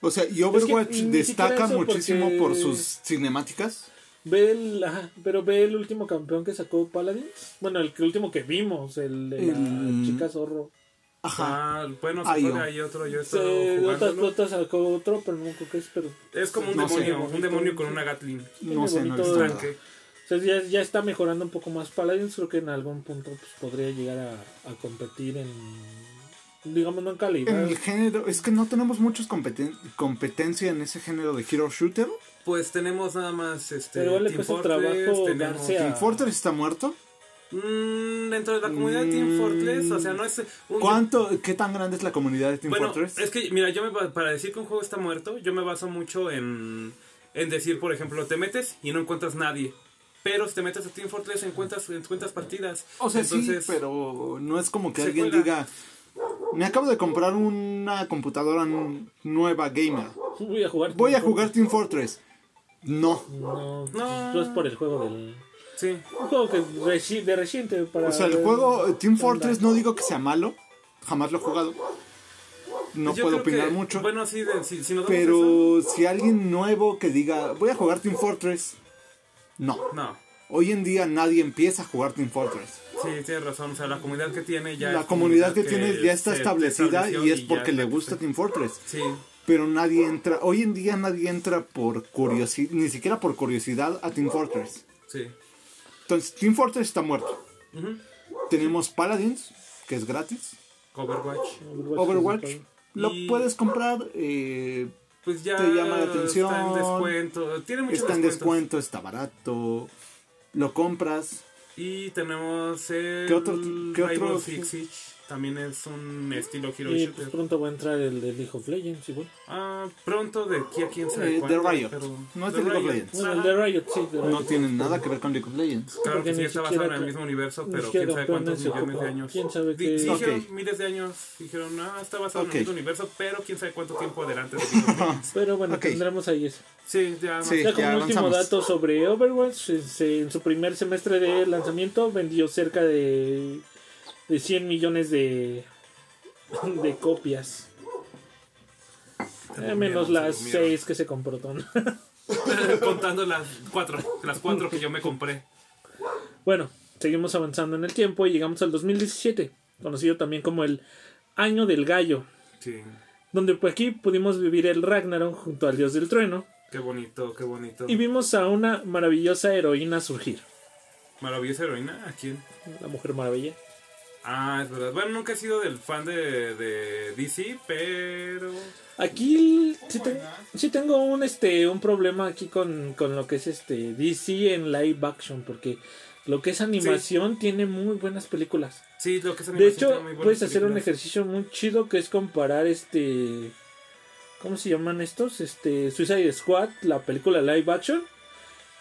Speaker 1: O sea, y Overwatch destaca muchísimo
Speaker 3: porque-
Speaker 1: por sus cinemáticas.
Speaker 3: Ve el, ajá, pero ve el último campeón que sacó Paladin. Bueno, el, que- último que vimos, el de la
Speaker 1: El-
Speaker 3: chica zorro.
Speaker 1: Ajá.
Speaker 2: Ah, bueno, se puede, hay otro, yo he
Speaker 3: Se,
Speaker 2: estado
Speaker 3: otras
Speaker 2: jugándolo.
Speaker 3: otras sacó otro, pero no creo que es, pero
Speaker 2: Es como un
Speaker 1: No sé.
Speaker 2: demonio, un demonio con una Gatling.
Speaker 1: No sé, no he.
Speaker 2: Tanque.
Speaker 3: Ya, ya está mejorando un poco más Paladins. Creo que en algún punto pues, podría llegar a, a competir en. Digamos, no en calidad.
Speaker 1: En el género, es que no tenemos muchos competen- competencia en ese género de hero shooter.
Speaker 2: Pues tenemos nada más este
Speaker 3: Pero igual le
Speaker 2: Team
Speaker 3: cuesta
Speaker 2: Fortress,
Speaker 3: trabajo
Speaker 2: tenemos-
Speaker 1: Team Fortress está muerto.
Speaker 2: Mm, dentro de la comunidad de Team
Speaker 1: Mm.
Speaker 2: Fortress, o sea, no es un-
Speaker 1: ¿Cuánto, qué tan grande es la comunidad de Team
Speaker 2: Bueno,
Speaker 1: Fortress?
Speaker 2: es que, mira, yo me, para decir que un juego está muerto, yo me baso mucho en, en decir, por ejemplo, te metes y no encuentras nadie. Pero si te metes a Team Fortress, encuentras, encuentras partidas.
Speaker 1: O sea,
Speaker 2: Entonces,
Speaker 1: sí, pero no es como que alguien diga, me acabo de comprar una computadora nueva gamer.
Speaker 3: Voy a jugar.
Speaker 1: Voy a jugar Team Fortress. No.
Speaker 3: No,
Speaker 2: No.
Speaker 3: no es por el juego del.
Speaker 2: Sí.
Speaker 3: Un juego que reci- de reciente para.
Speaker 1: O sea, el juego eh, Team Fortress no digo que sea malo. Jamás lo he jugado. No
Speaker 2: Yo
Speaker 1: puedo
Speaker 2: que-
Speaker 1: opinar mucho.
Speaker 2: Bueno, sí, de- si, si
Speaker 1: Pero si alguien nuevo que diga, voy a jugar Team Fortress. No.
Speaker 2: No.
Speaker 1: Hoy en día nadie empieza a jugar Team Fortress.
Speaker 2: Sí, tienes razón. O sea, la comunidad que tiene ya.
Speaker 1: La comunidad que tiene ya está establecida y es
Speaker 2: ya
Speaker 1: porque le gusta Team Fortress.
Speaker 2: Sí.
Speaker 1: Pero nadie entra, hoy en día nadie entra por curiosidad, ni siquiera por curiosidad a Team Fortress.
Speaker 2: Sí.
Speaker 1: Entonces, Team Fortress está muerto.
Speaker 2: Ujú.
Speaker 1: Tenemos Paladins, que es gratis.
Speaker 2: Overwatch.
Speaker 1: Overwatch, lo
Speaker 2: Y-
Speaker 1: puedes comprar, eh,
Speaker 2: Pues ya.
Speaker 1: Te llama la atención.
Speaker 2: Está en descuento. Tiene mucho
Speaker 1: está en descuento, está barato, lo compras.
Speaker 2: Y tenemos el
Speaker 1: ¿Qué otro- qué otro-
Speaker 2: Six Siege. También es un estilo Hero
Speaker 3: Y
Speaker 2: Shooter.
Speaker 3: pues pronto va a entrar el de League of Legends, igual.
Speaker 2: Ah, pronto de aquí a quién sabe
Speaker 1: Eh, Riot.
Speaker 2: pero-
Speaker 1: No es
Speaker 2: de
Speaker 1: League of. Legends.
Speaker 3: Bueno, el de Riot, sí. de
Speaker 1: No
Speaker 3: Riot.
Speaker 1: tienen nada que ver con League of Legends.
Speaker 2: Claro
Speaker 3: Porque
Speaker 2: que sí, está basado en el mismo universo,
Speaker 3: ni
Speaker 2: pero quién sabe cuántos millones de años.
Speaker 3: ¿Quién sabe qué-
Speaker 2: sí
Speaker 1: Ok.
Speaker 2: dijeron miles de años, dijeron, ah, está basado
Speaker 1: Ok.
Speaker 2: en el mismo universo, pero quién sabe cuánto tiempo adelante de League of Legends.
Speaker 3: Pero bueno,
Speaker 1: Ok.
Speaker 3: tendremos ahí eso.
Speaker 2: Sí, ya,
Speaker 1: Sí.
Speaker 3: Ya como
Speaker 1: ya
Speaker 3: último
Speaker 1: avanzamos.
Speaker 3: dato sobre Overwatch, en su primer semestre de lanzamiento vendió cerca de, de 100 millones de, de copias. Eh, menos
Speaker 2: miedo,
Speaker 3: las
Speaker 2: tengo miedo.
Speaker 3: 6 que se compró Ton.
Speaker 2: Contando las cuatro, las cuatro que yo me compré.
Speaker 3: Bueno, seguimos avanzando en el tiempo y llegamos al 2017, conocido también como el Año del Gallo,
Speaker 2: Sí,
Speaker 3: donde pues aquí pudimos vivir el Ragnarok junto al Dios del Trueno
Speaker 2: qué bonito, qué bonito.
Speaker 3: y vimos a una maravillosa heroína surgir,
Speaker 2: Maravillosa heroína, ¿a quién?
Speaker 3: la Mujer Maravilla.
Speaker 2: Ah, es verdad. Bueno, nunca he sido del fan de, de DC, pero...
Speaker 3: Aquí sí, te- sí tengo un este un problema aquí con, con lo que es este DC en live action porque lo que es animación tiene muy buenas películas.
Speaker 2: Sí, lo que es
Speaker 3: De
Speaker 2: animación
Speaker 3: hecho,
Speaker 2: tiene muy buenas
Speaker 3: puedes hacer un ejercicio muy chido que es comparar este ¿cómo se llaman estos? Este Suicide Squad, la película live action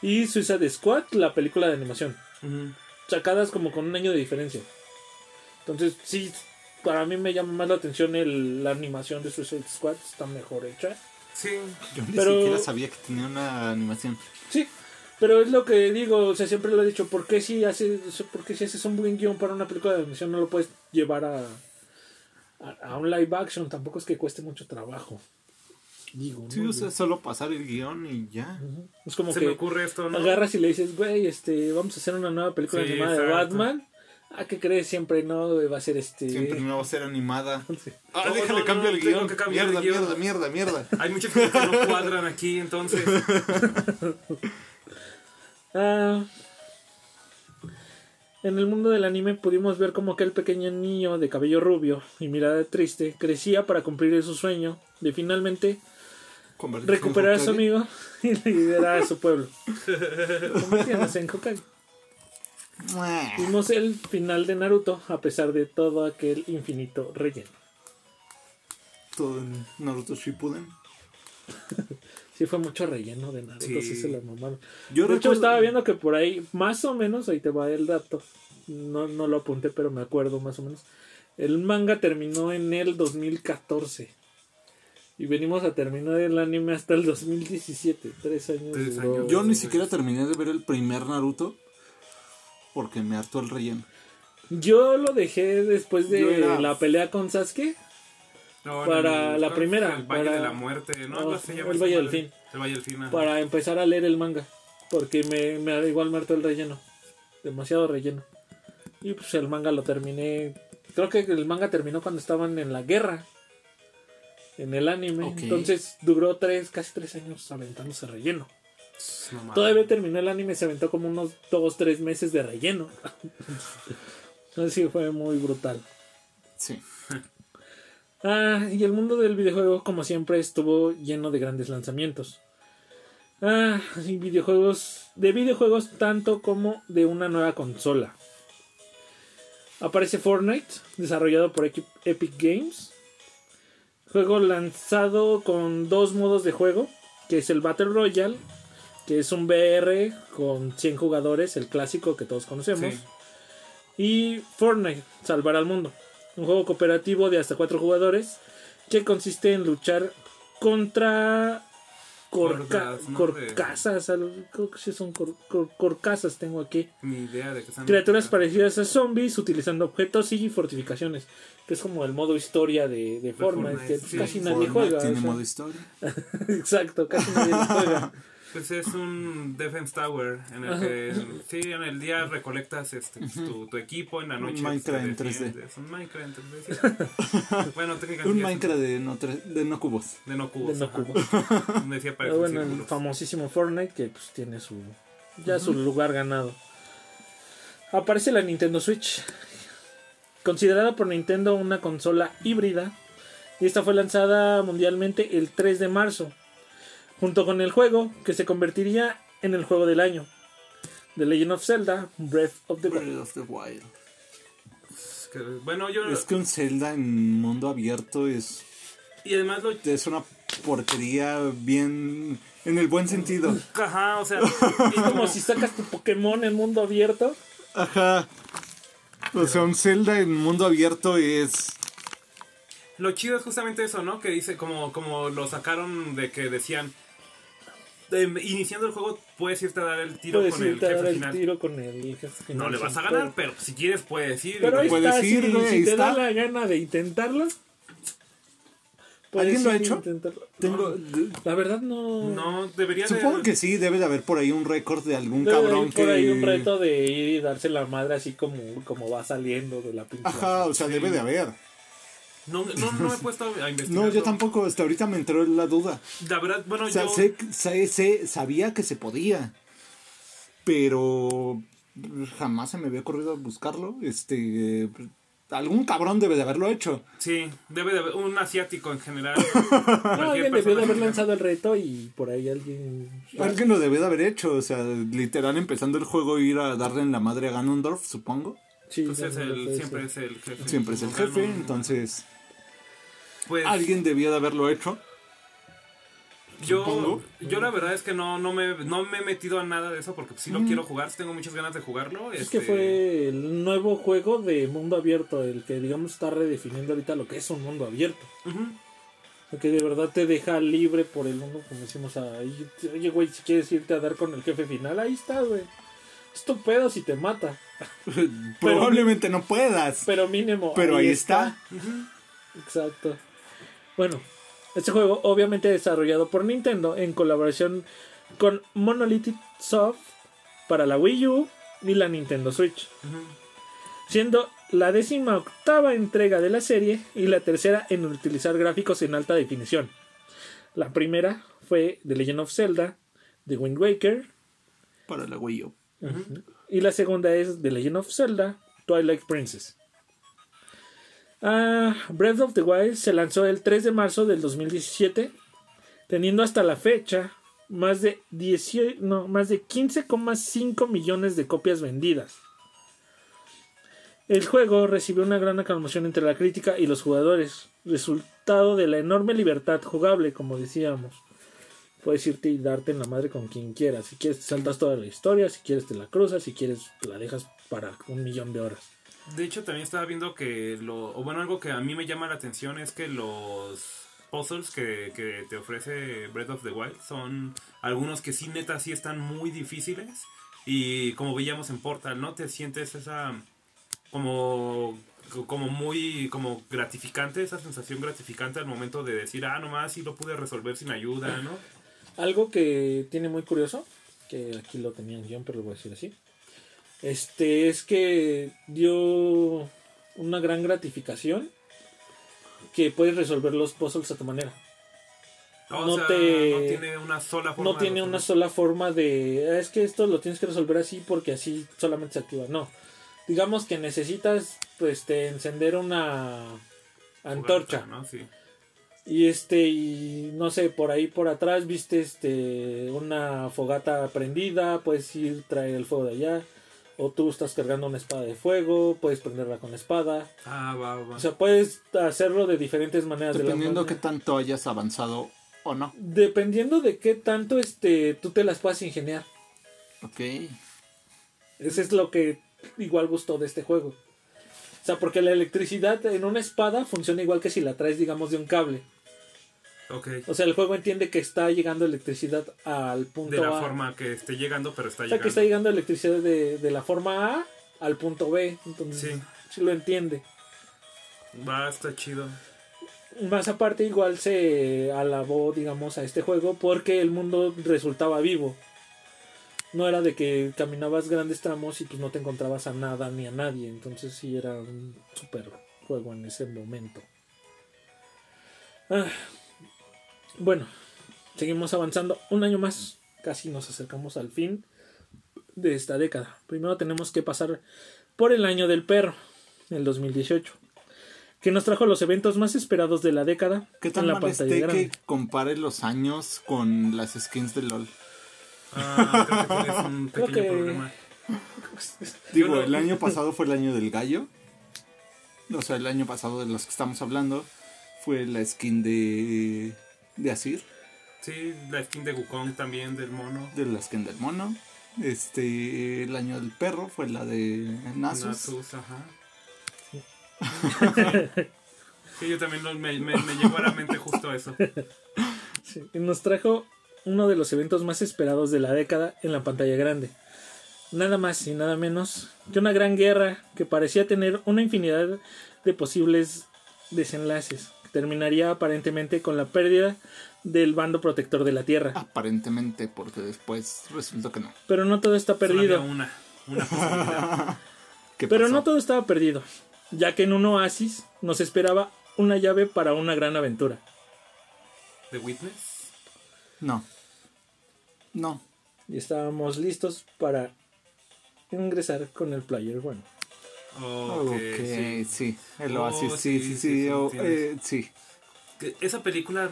Speaker 3: y Suicide Squad, la película de animación, sacadas como con un año de diferencia. Entonces, sí para mí me llama más la atención el, la animación de Suicide Squad, está mejor hecha.
Speaker 2: Sí,
Speaker 1: Yo ni
Speaker 3: Pero-
Speaker 1: siquiera sabía que tenía una animación.
Speaker 3: Sí, pero es lo que digo, o sea, siempre lo he dicho, ¿por qué si haces, por qué si haces un buen guion para una película de animación no lo puedes llevar a, a, a un live action? Tampoco es que cueste mucho trabajo. Digo,
Speaker 1: Sí,
Speaker 3: ¿no?
Speaker 1: o sea, solo pasar el guion y ya.
Speaker 3: es como
Speaker 2: se me
Speaker 3: que
Speaker 2: ocurre esto, ¿no?
Speaker 3: agarras y le dices, güey, este, vamos a hacer una nueva película
Speaker 2: Sí,
Speaker 3: animada de. Batman. ¿A qué crees? Siempre no, va a ser este...
Speaker 1: Siempre no va a ser animada.
Speaker 3: Sí.
Speaker 1: Ah,
Speaker 2: No,
Speaker 1: déjale
Speaker 2: no,
Speaker 1: cambio
Speaker 2: no,
Speaker 1: el guion.
Speaker 2: que cambiar el
Speaker 1: Mierda,
Speaker 2: guion.
Speaker 1: mierda, mierda, mierda.
Speaker 2: Hay muchas cosas que no cuadran aquí, entonces...
Speaker 3: Ah, en el mundo del anime pudimos ver como aquel pequeño niño de cabello rubio y mirada triste crecía para cumplir su sueño de finalmente recuperar a su amigo y liderar a su pueblo. Convirtiéndose en Hokage. Vimos el final de Naruto a pesar de todo aquel infinito relleno.
Speaker 1: Todo en Naruto Shippuden.
Speaker 3: Sí fue mucho relleno de Naruto, sí,
Speaker 2: Sí.
Speaker 3: se lo mamaron.
Speaker 1: Yo
Speaker 3: de hecho
Speaker 1: recuerdo-
Speaker 3: estaba viendo que por ahí, más o menos, ahí te va el dato. No, no lo apunté, pero me acuerdo más o menos. El manga terminó en el 2014. Y venimos a terminar el anime hasta el 2017. Tres años.
Speaker 2: Tres
Speaker 3: duró.
Speaker 2: años.
Speaker 1: Yo ni siquiera terminé de ver el primer Naruto porque me hartó el relleno.
Speaker 3: Yo lo dejé después de
Speaker 1: era-
Speaker 3: la pelea con Sasuke.
Speaker 2: No,
Speaker 3: Para
Speaker 2: el-
Speaker 3: la
Speaker 2: ¿cuál
Speaker 3: primera?
Speaker 2: El Valle
Speaker 3: para-
Speaker 2: de la Muerte, llama
Speaker 3: el Valle del. Fin.
Speaker 2: El Valle del Fin, ajá.
Speaker 3: Para empezar a leer el manga. Porque me, me igual me hartó el relleno. Demasiado relleno. Y pues el manga lo terminé. Creo que el manga terminó cuando estaban en la guerra. En el anime. Entonces duró tres, casi tres años aventándose relleno.
Speaker 2: No.
Speaker 3: Todavía terminó el anime, se aventó como unos 2, 3 meses de relleno. Así fue muy brutal.
Speaker 1: Sí.
Speaker 3: Ah, y el mundo del videojuego, como siempre, estuvo lleno de grandes lanzamientos. Ah, y videojuegos, de videojuegos tanto como de una nueva consola. Aparece Fortnite, desarrollado por Epic Games. Juego lanzado con dos modos de juego, que es el Battle Royale, que es un VR con 100 jugadores, el clásico que todos conocemos.
Speaker 2: Sí.
Speaker 3: Y Fortnite, Salvar al Mundo. Un juego cooperativo de hasta 4 jugadores que consiste en luchar contra corca-
Speaker 2: Hordas, ¿no?
Speaker 3: corcasas. Creo que sí son cor- cor- corcasas, tengo aquí.
Speaker 2: Ni idea de que están.
Speaker 3: Criaturas parecidas a zombies utilizando objetos y fortificaciones. Que es como el modo historia de, de Fortnite, que
Speaker 2: sí.
Speaker 3: casi nadie
Speaker 1: Fortnite
Speaker 3: juega.
Speaker 1: Tiene
Speaker 3: o sea.
Speaker 1: modo historia.
Speaker 3: Exacto, casi nadie juega.
Speaker 2: Pues es un Defense Tower en el que sí, en el día recolectas este, tu, tu equipo, en la noche
Speaker 1: Minecraft
Speaker 2: te
Speaker 1: en 3D.
Speaker 2: defiendes. Un Minecraft en 3D. sí. bueno, técnicamente.
Speaker 1: Un Minecraft de no, tre- de no cubos.
Speaker 2: De no cubos.
Speaker 3: De no cubos.
Speaker 2: Donde decía para
Speaker 3: Pero bueno, el famosísimo Fortnite que pues tiene su ya su lugar ganado. Aparece la Nintendo Switch. Considerada por Nintendo una consola híbrida. Y esta fue lanzada mundialmente el 3 de marzo. Junto con el juego que se convertiría en el juego del año. The Legend of Zelda Breath of the Wild.
Speaker 1: Breath of the Wild.
Speaker 2: Bueno, yo.
Speaker 1: Es que un Zelda en mundo abierto es,
Speaker 2: Y además lo.
Speaker 1: es una porquería bien... En el buen sentido.
Speaker 2: Ajá, o sea.
Speaker 3: Es como si sacas tu Pokémon en mundo abierto.
Speaker 1: Ajá. O sea, un Zelda en mundo abierto es...
Speaker 2: Lo chido es justamente eso, ¿no? Que dice, como, como lo sacaron de que decían. Em, iniciando el juego, puedes irte a dar el tiro
Speaker 3: Puedes
Speaker 2: con el
Speaker 3: irte a dar
Speaker 2: jefe
Speaker 3: el
Speaker 2: final.
Speaker 3: tiro con el jefe final.
Speaker 2: No le vas a ganar, pero si quieres puedes ir.
Speaker 3: Pero ahí.
Speaker 1: Puedes
Speaker 3: está,
Speaker 1: ir,
Speaker 3: si, si
Speaker 1: ahí
Speaker 3: te da
Speaker 1: está.
Speaker 3: la gana de intentarlo.
Speaker 1: ¿Alguien lo ha hecho? Tengo...
Speaker 3: La verdad no.
Speaker 2: No, debería
Speaker 1: Supongo
Speaker 2: de.
Speaker 1: que sí, debe de haber por ahí un récord de algún
Speaker 3: Debe de
Speaker 1: cabrón
Speaker 3: haber
Speaker 1: que...
Speaker 3: por ahí un reto de ir y darse la madre así como, como va saliendo de la pinche.
Speaker 1: Ajá, o sea, debe de haber.
Speaker 2: No, no, no me he puesto a investigar.
Speaker 1: No, yo tampoco, hasta ahorita me entró la duda.
Speaker 2: La verdad, bueno,
Speaker 1: O sea,
Speaker 2: yo.
Speaker 1: sé, sé- sé- sabía que se podía, pero jamás se me había ocurrido buscarlo. Este, algún cabrón debe de haberlo hecho.
Speaker 2: Sí, debe de haber. Un asiático en general.
Speaker 3: No, alguien debió de haber lanzado el reto y por ahí alguien.
Speaker 1: Alguien lo debe de haber hecho, o sea, literal empezando el juego ir a darle en la madre a Ganondorf, supongo.
Speaker 3: Sí,
Speaker 2: Pues es
Speaker 3: no, no
Speaker 2: el, siempre es el jefe.
Speaker 1: Siempre es el jefe, entonces
Speaker 2: Pues
Speaker 1: alguien debía de haberlo hecho.
Speaker 2: yo,
Speaker 1: supongo.
Speaker 2: yo la verdad es que no, no, me, no me he metido a nada de eso porque sí lo quiero jugar, tengo muchas ganas de jugarlo.
Speaker 3: Es
Speaker 2: este,
Speaker 3: que fue el nuevo juego de mundo abierto, el que digamos está redefiniendo ahorita lo que es un mundo abierto. El que de verdad te deja libre por el mundo, como decimos ahí. Oye, güey, si quieres irte a dar con el jefe final, ahí está, güey. Es tu pedo si te mata.
Speaker 1: Probablemente no puedas,
Speaker 3: Pero mínimo.
Speaker 1: pero ahí está.
Speaker 3: Exacto. Bueno, este juego obviamente desarrollado por Nintendo en colaboración con Monolith Soft para la Wii U y la Nintendo Switch. Siendo la décima octava entrega de la serie y la tercera en utilizar gráficos en alta definición. La primera fue The Legend of Zelda, The Wind Waker,
Speaker 1: Para la Wii U.
Speaker 3: y la segunda es The Legend of Zelda, Twilight Princess. Ah, Breath of the Wild se lanzó el 3 de marzo del 2017, teniendo hasta la fecha más de, 18 no, más de 15,5 millones de copias vendidas. El juego recibió una gran aclamación entre la crítica y los jugadores, resultado de la enorme libertad jugable, como decíamos. Puedes irte y darte en la madre con quien quieras. Si quieres, saltas toda la historia. Si quieres, te la cruzas. Si quieres, la dejas para un millón de horas.
Speaker 2: De hecho, también estaba viendo que lo. O bueno, algo que a mí me llama la atención es que los puzzles que, que te ofrece Breath of the Wild son algunos que sí, neta, sí están muy difíciles. Y como veíamos en Portal, ¿no? Te sientes esa. Como. Como muy. Como gratificante, esa sensación gratificante al momento de decir, ah, nomás sí lo pude resolver sin ayuda, ¿no?
Speaker 3: Algo que tiene muy curioso, que aquí lo tenía en guion, pero lo voy a decir así. Este es que dio una gran gratificación que puedes resolver los puzzles a tu manera.
Speaker 2: O
Speaker 3: no
Speaker 2: sea,
Speaker 3: te-
Speaker 2: no tiene una sola forma.
Speaker 3: no
Speaker 2: de
Speaker 3: tiene una sola forma de "Ah, es que esto lo tienes que resolver así porque así solamente se activa no digamos que necesitas pues te encender una antorcha
Speaker 2: ¿no? Sí.
Speaker 3: y este y no sé por ahí por atrás viste este una fogata prendida puedes ir traer el fuego de allá o tú estás cargando una espada de fuego puedes prenderla con la espada
Speaker 2: Ah, va, va.
Speaker 3: o sea puedes hacerlo de diferentes maneras de
Speaker 1: Dependiendo qué
Speaker 3: manera-
Speaker 1: tanto hayas avanzado o no.
Speaker 3: dependiendo de qué tanto este tú te las puedas ingeniar
Speaker 1: Ok.
Speaker 3: Eso es lo que igual gustó de este juego. O sea, porque la electricidad en una espada funciona igual que si la traes, digamos, de un cable. O sea, el juego entiende que está llegando electricidad al punto
Speaker 2: De la
Speaker 3: A.
Speaker 2: forma que esté llegando, pero está
Speaker 3: o sea,
Speaker 2: llegando.
Speaker 3: que está llegando electricidad de, de la forma A al punto B. Entonces,
Speaker 2: Sí.
Speaker 3: sí lo entiende.
Speaker 2: Va, está chido.
Speaker 3: Más aparte, igual se alabó, digamos, a este juego porque el mundo resultaba vivo. No era de que caminabas grandes tramos y pues no te encontrabas a nada ni a nadie. Entonces sí era un super juego en ese momento. Ah, bueno, seguimos avanzando un año más. Casi nos acercamos al fin de esta década. Primero tenemos que pasar por el año del perro, el 2018 que nos trajo los eventos más esperados de la década
Speaker 1: ¿Qué tan
Speaker 3: en la
Speaker 1: mal
Speaker 3: pantalla
Speaker 1: esté
Speaker 3: grande.
Speaker 1: que compare los años con las skins de LOL?
Speaker 2: Ah, creo que tienes un
Speaker 3: Creo
Speaker 2: pequeño
Speaker 3: que-
Speaker 2: problema.
Speaker 1: Digo, el año pasado fue el año del gallo. O sea, el año pasado de los que estamos hablando fue la skin de, de Asir,
Speaker 2: Sí, la skin de Wukong también, del mono.
Speaker 1: de la skin del mono. Este, el año del perro fue la de Nasus.
Speaker 2: Nasus, ajá. Sí, yo también lo- me, me, me llegó a la mente justo eso.
Speaker 3: Sí, y nos trajo uno de los eventos más esperados de la década en la pantalla grande. Nada más y nada menos que una gran guerra que parecía tener una infinidad de posibles desenlaces. Terminaría aparentemente con la pérdida del bando protector de la Tierra.
Speaker 1: Aparentemente, porque después resultó que no.
Speaker 3: Pero no todo está
Speaker 2: Solo
Speaker 3: perdido.
Speaker 2: había una, una posibilidad.
Speaker 1: ¿Qué
Speaker 3: Pero
Speaker 1: pasó?
Speaker 3: no todo estaba perdido, ya que en un oasis nos esperaba una llave para una gran aventura.
Speaker 2: ¿The Witness?
Speaker 1: No. No.
Speaker 3: Y estábamos listos para ingresar con el player bueno.
Speaker 2: Ok,
Speaker 1: ok,
Speaker 2: sí.
Speaker 1: sí. El
Speaker 2: Oh,
Speaker 1: Oasis, sí,
Speaker 2: sí,
Speaker 1: sí,
Speaker 2: sí,
Speaker 1: sí. oh, eh, sí.
Speaker 2: Esa película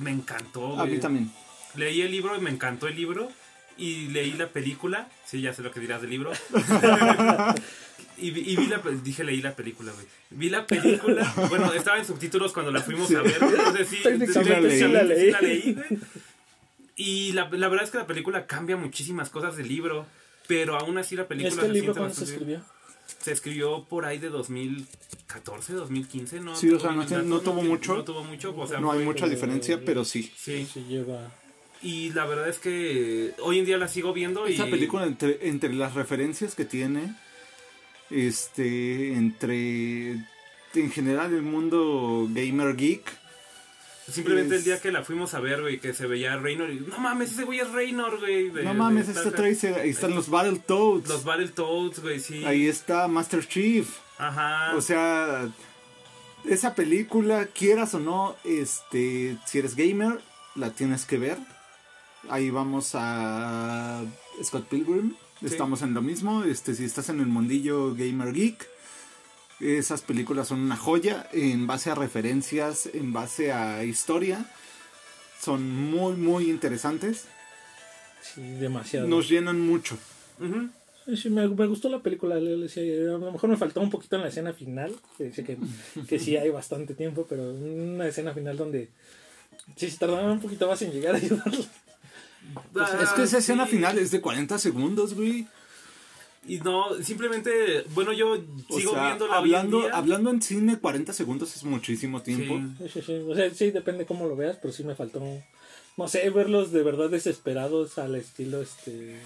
Speaker 2: me encantó.
Speaker 1: A mí también.
Speaker 2: Leí el libro y me encantó el libro. Y leí la película. Sí, ya sé lo que dirás del libro. y, vi- y vi la dije leí la película, güey. Vi la película. Bueno, estaba en subtítulos cuando la fuimos a ver. Entonces sí,
Speaker 1: sí la
Speaker 3: leí.
Speaker 2: sí la leí, güey. Y la, la verdad es que la película cambia muchísimas cosas del libro. Pero aún así la película
Speaker 3: ¿Este
Speaker 2: se
Speaker 3: libro
Speaker 2: siente
Speaker 3: cuándo se
Speaker 2: bastante bien.
Speaker 3: escribió?
Speaker 2: Se escribió por ahí de 2014, 2015, ¿no?
Speaker 1: Sí, o sea, no no tuvo mucho.
Speaker 2: No tuvo mucho, o sea,
Speaker 1: No hay mucha diferencia, pero sí.
Speaker 2: Sí,
Speaker 3: Se lleva.
Speaker 2: y la verdad es que hoy en día la sigo viendo y...
Speaker 1: Esa película entre, entre las referencias que tiene, este, entre en general el mundo gamer geek,
Speaker 2: Simplemente
Speaker 1: es-
Speaker 2: el día que la fuimos a ver, güey, que se veía Reynor y... No mames, ese güey es Reynor, güey. de-
Speaker 1: no mames, este
Speaker 2: Trek".
Speaker 1: trae, ahí están los Battletoads,
Speaker 2: Los Battletoads, güey, sí.
Speaker 1: ahí está Master Chief,
Speaker 2: Ajá.
Speaker 1: o sea, esa película, quieras o no, este, si eres gamer, la tienes que ver. Ahí vamos a Scott Pilgrim,
Speaker 2: Sí.
Speaker 1: estamos en lo mismo, este, si estás en el mundillo gamer geek, esas películas son una joya en base a referencias, en base a historia. Son muy, muy interesantes.
Speaker 3: Sí, demasiado.
Speaker 1: Nos llenan mucho.
Speaker 2: Ujú.
Speaker 3: Sí, sí, me, me gustó la película. le- decía, a lo mejor me faltó un poquito en la escena final. Que, decía que, que sí hay bastante tiempo, pero una escena final donde sí se tardaron un poquito más en llegar a ayudarlo.
Speaker 2: Ah,
Speaker 1: es que esa escena
Speaker 2: sí.
Speaker 1: final es de 40 segundos, güey.
Speaker 2: Y no, simplemente... Bueno, yo
Speaker 1: O
Speaker 2: sigo
Speaker 1: sea,
Speaker 2: viéndola hoy en
Speaker 1: hablando,
Speaker 2: día.
Speaker 1: hablando en cine, 40 segundos es muchísimo tiempo.
Speaker 2: Sí.
Speaker 3: Sí, sí. O sea, sí, depende cómo lo veas, pero sí me faltó. No sé, verlos de verdad desesperados al estilo este.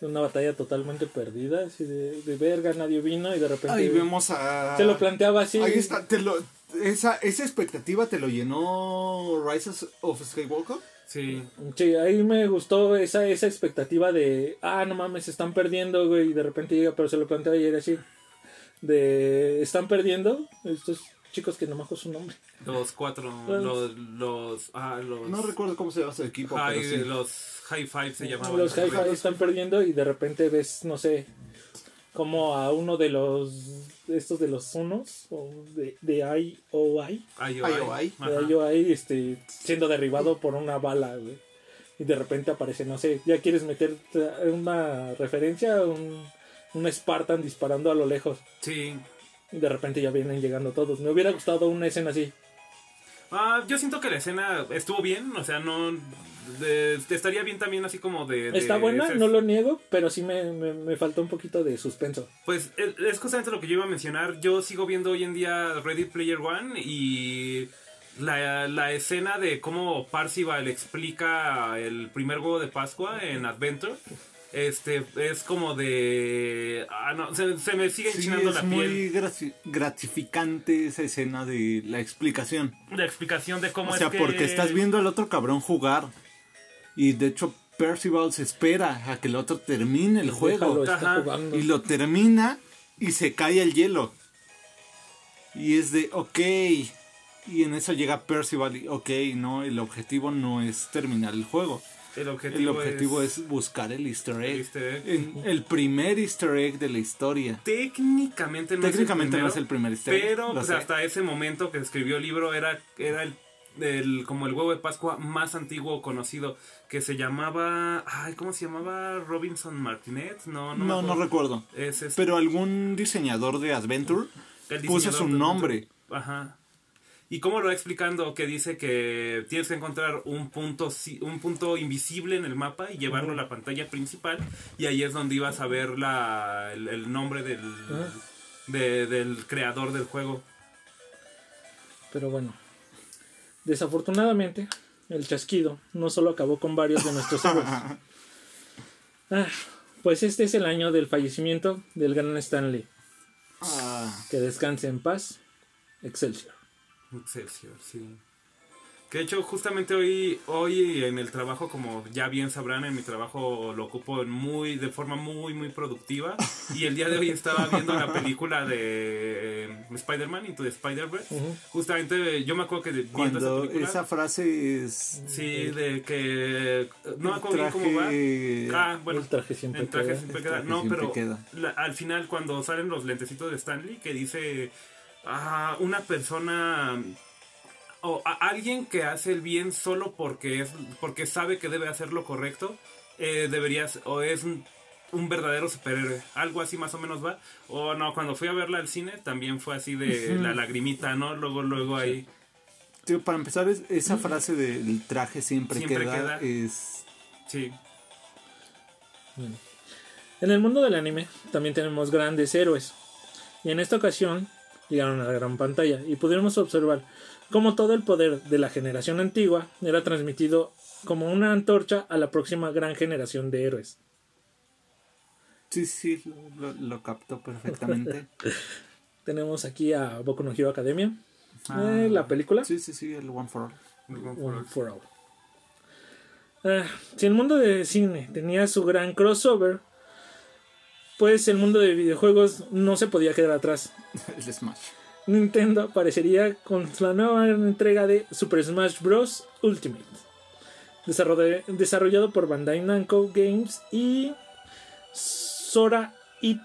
Speaker 3: de una batalla totalmente perdida. Así de, de verga, nadie vino y de repente.
Speaker 1: Ahí vemos a.
Speaker 3: Se lo planteaba así.
Speaker 1: Ahí está, te lo, esa, esa expectativa te lo llenó Rise of Skywalker.
Speaker 2: Sí.
Speaker 3: Sí, ahí me gustó esa, esa expectativa de, ah, no mames, se están perdiendo, güey, y de repente llega, pero se lo planteaba ayer así, de, están perdiendo, estos chicos que no me acuerdo su nombre.
Speaker 2: Los cuatro,
Speaker 3: Pues-
Speaker 2: los, los, ah, los,
Speaker 1: No recuerdo cómo se llama su equipo,
Speaker 2: high,
Speaker 1: pero sí.
Speaker 2: los High Five se llamaban.
Speaker 3: Los Hi-Fi están perdiendo y de repente ves, no sé, como a uno de los, estos de los unos, o de, de IOI,
Speaker 1: IOI.
Speaker 3: De IOI, este, siendo derribado por una bala, güey. Y de repente aparece, no sé, ya quieres meter una referencia, un, un Spartan disparando a lo lejos.
Speaker 2: Sí.
Speaker 3: Y de repente ya vienen llegando todos. Me hubiera gustado una escena así.
Speaker 2: Ah, yo siento que la escena estuvo bien, o sea, no... de- estaría bien también así como de... de
Speaker 3: Está buena,
Speaker 2: ese-
Speaker 3: no lo niego, pero sí me, me, me faltó un poquito de suspenso.
Speaker 2: Pues es es justamente lo que yo iba a mencionar. Yo sigo viendo hoy en día Ready Player One y la, la escena de cómo Parcival explica el primer huevo de Pascua en Adventure. Este es como de. Ah, no, se, se me sigue enchinando
Speaker 1: es
Speaker 2: la piel.
Speaker 1: muy graci- gratificante esa escena de la explicación.
Speaker 2: La explicación de cómo
Speaker 1: O sea,
Speaker 2: es que.
Speaker 1: porque estás viendo al otro cabrón jugar. Y de hecho, Percival se espera a que el otro termine el juego. Y lo termina y se cae el hielo. Y es de, ok. Y en eso llega Percival y, ok, no, el objetivo no es terminar el juego.
Speaker 2: El
Speaker 1: El
Speaker 2: objetivo,
Speaker 1: es, buscar el easter egg.
Speaker 2: el easter egg.
Speaker 1: En- el primer easter egg de la historia.
Speaker 2: Técnicamente no
Speaker 1: Técnicamente
Speaker 2: es el
Speaker 1: no es el primer easter egg.
Speaker 2: Pero pues, hasta ese momento que escribió el libro era, era el, el- como el huevo de Pascua más antiguo conocido que se llamaba ay cómo se llamaba Robinson Martinet no no, me
Speaker 1: No, no recuerdo.
Speaker 2: es, es
Speaker 1: Pero algún diseñador de Adventure
Speaker 2: el
Speaker 1: puso
Speaker 2: diseñador
Speaker 1: su
Speaker 2: de-
Speaker 1: nombre.
Speaker 2: ajá. Y cómo lo va explicando que dice que tienes que encontrar un punto si- un punto invisible en el mapa y llevarlo a la pantalla principal y ahí es donde ibas a ver la, el, el nombre del,
Speaker 3: Ah.
Speaker 2: de- del creador del juego.
Speaker 3: Pero bueno, desafortunadamente, el chasquido no solo acabó con varios de nuestros héroes. Ah, pues este es el año del fallecimiento del gran Stanley.
Speaker 1: Ah,
Speaker 3: Que descanse en paz. Excelsior.
Speaker 2: Excelsior, sí. Que de hecho, justamente hoy, hoy en el trabajo, como ya bien sabrán, en mi trabajo lo ocupo en muy, de forma muy, muy productiva. Y el día de hoy estaba viendo la película de eh, Spider-Man Into the Spider-Verse. Justamente, yo me acuerdo que viendo esa
Speaker 1: cuando
Speaker 2: película.
Speaker 1: esa frase es.
Speaker 2: Sí, de que. No me acuerdo bien cómo va.
Speaker 1: traje-
Speaker 2: Ah, bueno.
Speaker 3: el traje siempre
Speaker 2: El traje
Speaker 3: queda.
Speaker 2: siempre
Speaker 1: El
Speaker 2: queda.
Speaker 1: traje
Speaker 2: No,
Speaker 1: siempre
Speaker 2: pero
Speaker 1: queda.
Speaker 2: la- al final cuando salen los lentecitos de Stanley que dice ah, una persona o a- alguien que hace el bien solo porque es porque sabe que debe hacer lo correcto eh, deberías o es un, un verdadero superhéroe. Algo así más o menos va. O no cuando fui a verla al cine también fue así de la lagrimita no luego luego ahí.
Speaker 1: Tío, para empezar, es- esa frase del traje siempre,
Speaker 2: Siempre
Speaker 1: queda,
Speaker 2: queda.
Speaker 1: es.
Speaker 2: sí.
Speaker 3: En el mundo del anime también tenemos grandes héroes. Y en esta ocasión llegaron a la gran pantalla y pudimos observar cómo todo el poder de la generación antigua era transmitido como una antorcha a la próxima gran generación de héroes.
Speaker 1: Sí, sí, lo, lo captó perfectamente.
Speaker 3: Tenemos aquí a Boku no Hero Academia,
Speaker 1: Ah,
Speaker 3: eh, la película
Speaker 1: Sí, sí, sí, el One for All.
Speaker 3: One for All. Ah, si el mundo de cine tenía su gran crossover, pues el mundo de videojuegos no se podía quedar atrás.
Speaker 1: El Smash.
Speaker 3: Nintendo aparecería con la nueva entrega de Super Smash Bros. Ultimate, desarroll- desarrollado por Bandai Namco Games y Sora It,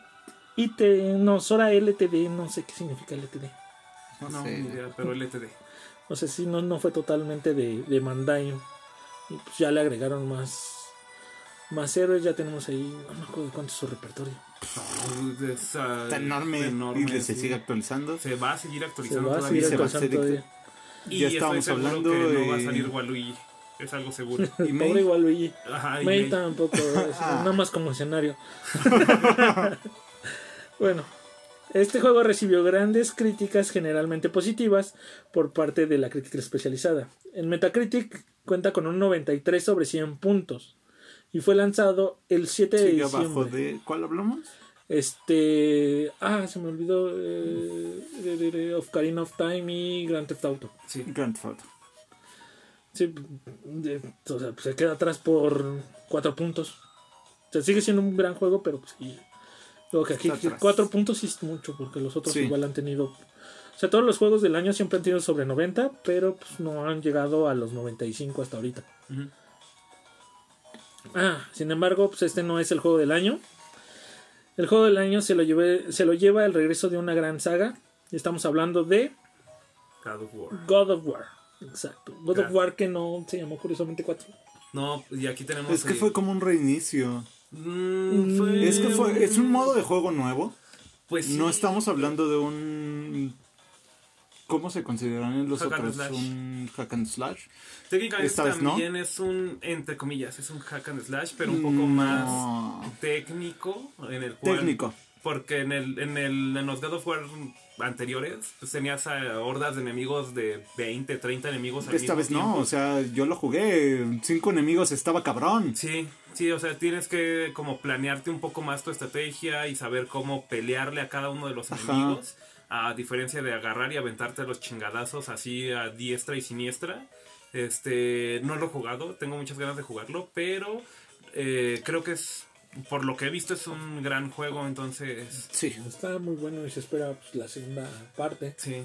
Speaker 3: IT, no, Sora LTD, no sé qué significa LTD.
Speaker 1: No,
Speaker 2: no
Speaker 1: sé.
Speaker 2: ni idea, pero LTD
Speaker 3: O sea, sí, no, no fue totalmente de, de Bandai. Y pues ya le agregaron más, más héroes, ya tenemos ahí, no me acuerdo cuánto es su repertorio.
Speaker 2: Es, ah,
Speaker 1: Está enorme,
Speaker 2: enorme,
Speaker 1: y se
Speaker 2: sí.
Speaker 1: sigue actualizando.
Speaker 2: Se va a seguir
Speaker 3: Se
Speaker 2: actualizando
Speaker 3: va a
Speaker 2: todavía.
Speaker 3: seguir
Speaker 1: se va a
Speaker 3: actualizando.
Speaker 2: Y
Speaker 1: Ya estábamos
Speaker 2: seguro
Speaker 1: hablando
Speaker 2: que no va a salir Waluigi. Es algo seguro.
Speaker 1: Y May-
Speaker 3: pobre Waluigi.
Speaker 2: Ajá, y
Speaker 3: May
Speaker 2: May.
Speaker 3: tampoco, es nada más como escenario. bueno, este juego recibió grandes críticas generalmente positivas por parte de la crítica especializada. En Metacritic cuenta con un 93 sobre 100 puntos y fue lanzado el 7 de diciembre.
Speaker 1: abajo de. ¿Cuál hablamos?
Speaker 3: Este, ah, se me olvidó eh, de- de- de Ocarina of Time y Grand Theft Auto.
Speaker 2: Sí.
Speaker 1: Grand Theft Auto.
Speaker 3: Sí, de- o sea, pues, se queda atrás por cuatro puntos. O sea, sigue siendo un gran juego, pero pues sí. Luego que aquí
Speaker 1: Está
Speaker 3: que
Speaker 1: atrás.
Speaker 3: cuatro puntos sí es mucho, porque los otros
Speaker 1: Sí.
Speaker 3: igual han tenido O sea, todos los juegos del año siempre han tenido sobre 90, pero pues, no han llegado a los 95 hasta ahorita.
Speaker 2: Ujú.
Speaker 3: Ah, sin embargo, pues este no es el juego del año. El juego del año se lo, lleve- se lo lleva el regreso de una gran saga. Estamos hablando de
Speaker 2: God of War.
Speaker 3: God of War. Exacto. God of. War que no se llamó curiosamente 4.
Speaker 2: No, y aquí tenemos.
Speaker 1: Es que
Speaker 2: eh,
Speaker 1: fue como un reinicio.
Speaker 2: mm, fue-
Speaker 1: Es que fue, es un modo de juego nuevo.
Speaker 2: Pues sí.
Speaker 1: No estamos hablando de un. ¿Cómo se consideran los
Speaker 2: Hack and
Speaker 1: otros?
Speaker 2: slash.
Speaker 1: Un hack and slash.
Speaker 2: Técnicamente
Speaker 1: esta vez no.
Speaker 2: también es un, entre comillas, es un hack and slash, pero un poco
Speaker 1: No.
Speaker 2: más técnico. En el cual,
Speaker 1: Técnico.
Speaker 2: Porque en, el, en, el, en los God of War anteriores, pues tenías a hordas de enemigos de 20, 30 enemigos al
Speaker 1: Esta
Speaker 2: mismo
Speaker 1: vez no, o sea, yo lo jugué. Cinco enemigos estaba cabrón.
Speaker 2: Sí, sí, o sea, tienes que como planearte un poco más tu estrategia y saber cómo pelearle a cada uno de los
Speaker 1: Ajá.
Speaker 2: enemigos. A diferencia de agarrar y aventarte los chingadazos así a diestra y siniestra. Este, no lo he jugado, tengo muchas ganas de jugarlo, pero eh, creo que es, por lo que he visto, es un gran juego, entonces,
Speaker 1: Sí.
Speaker 3: Está muy bueno y se espera pues, la segunda parte.
Speaker 2: sí.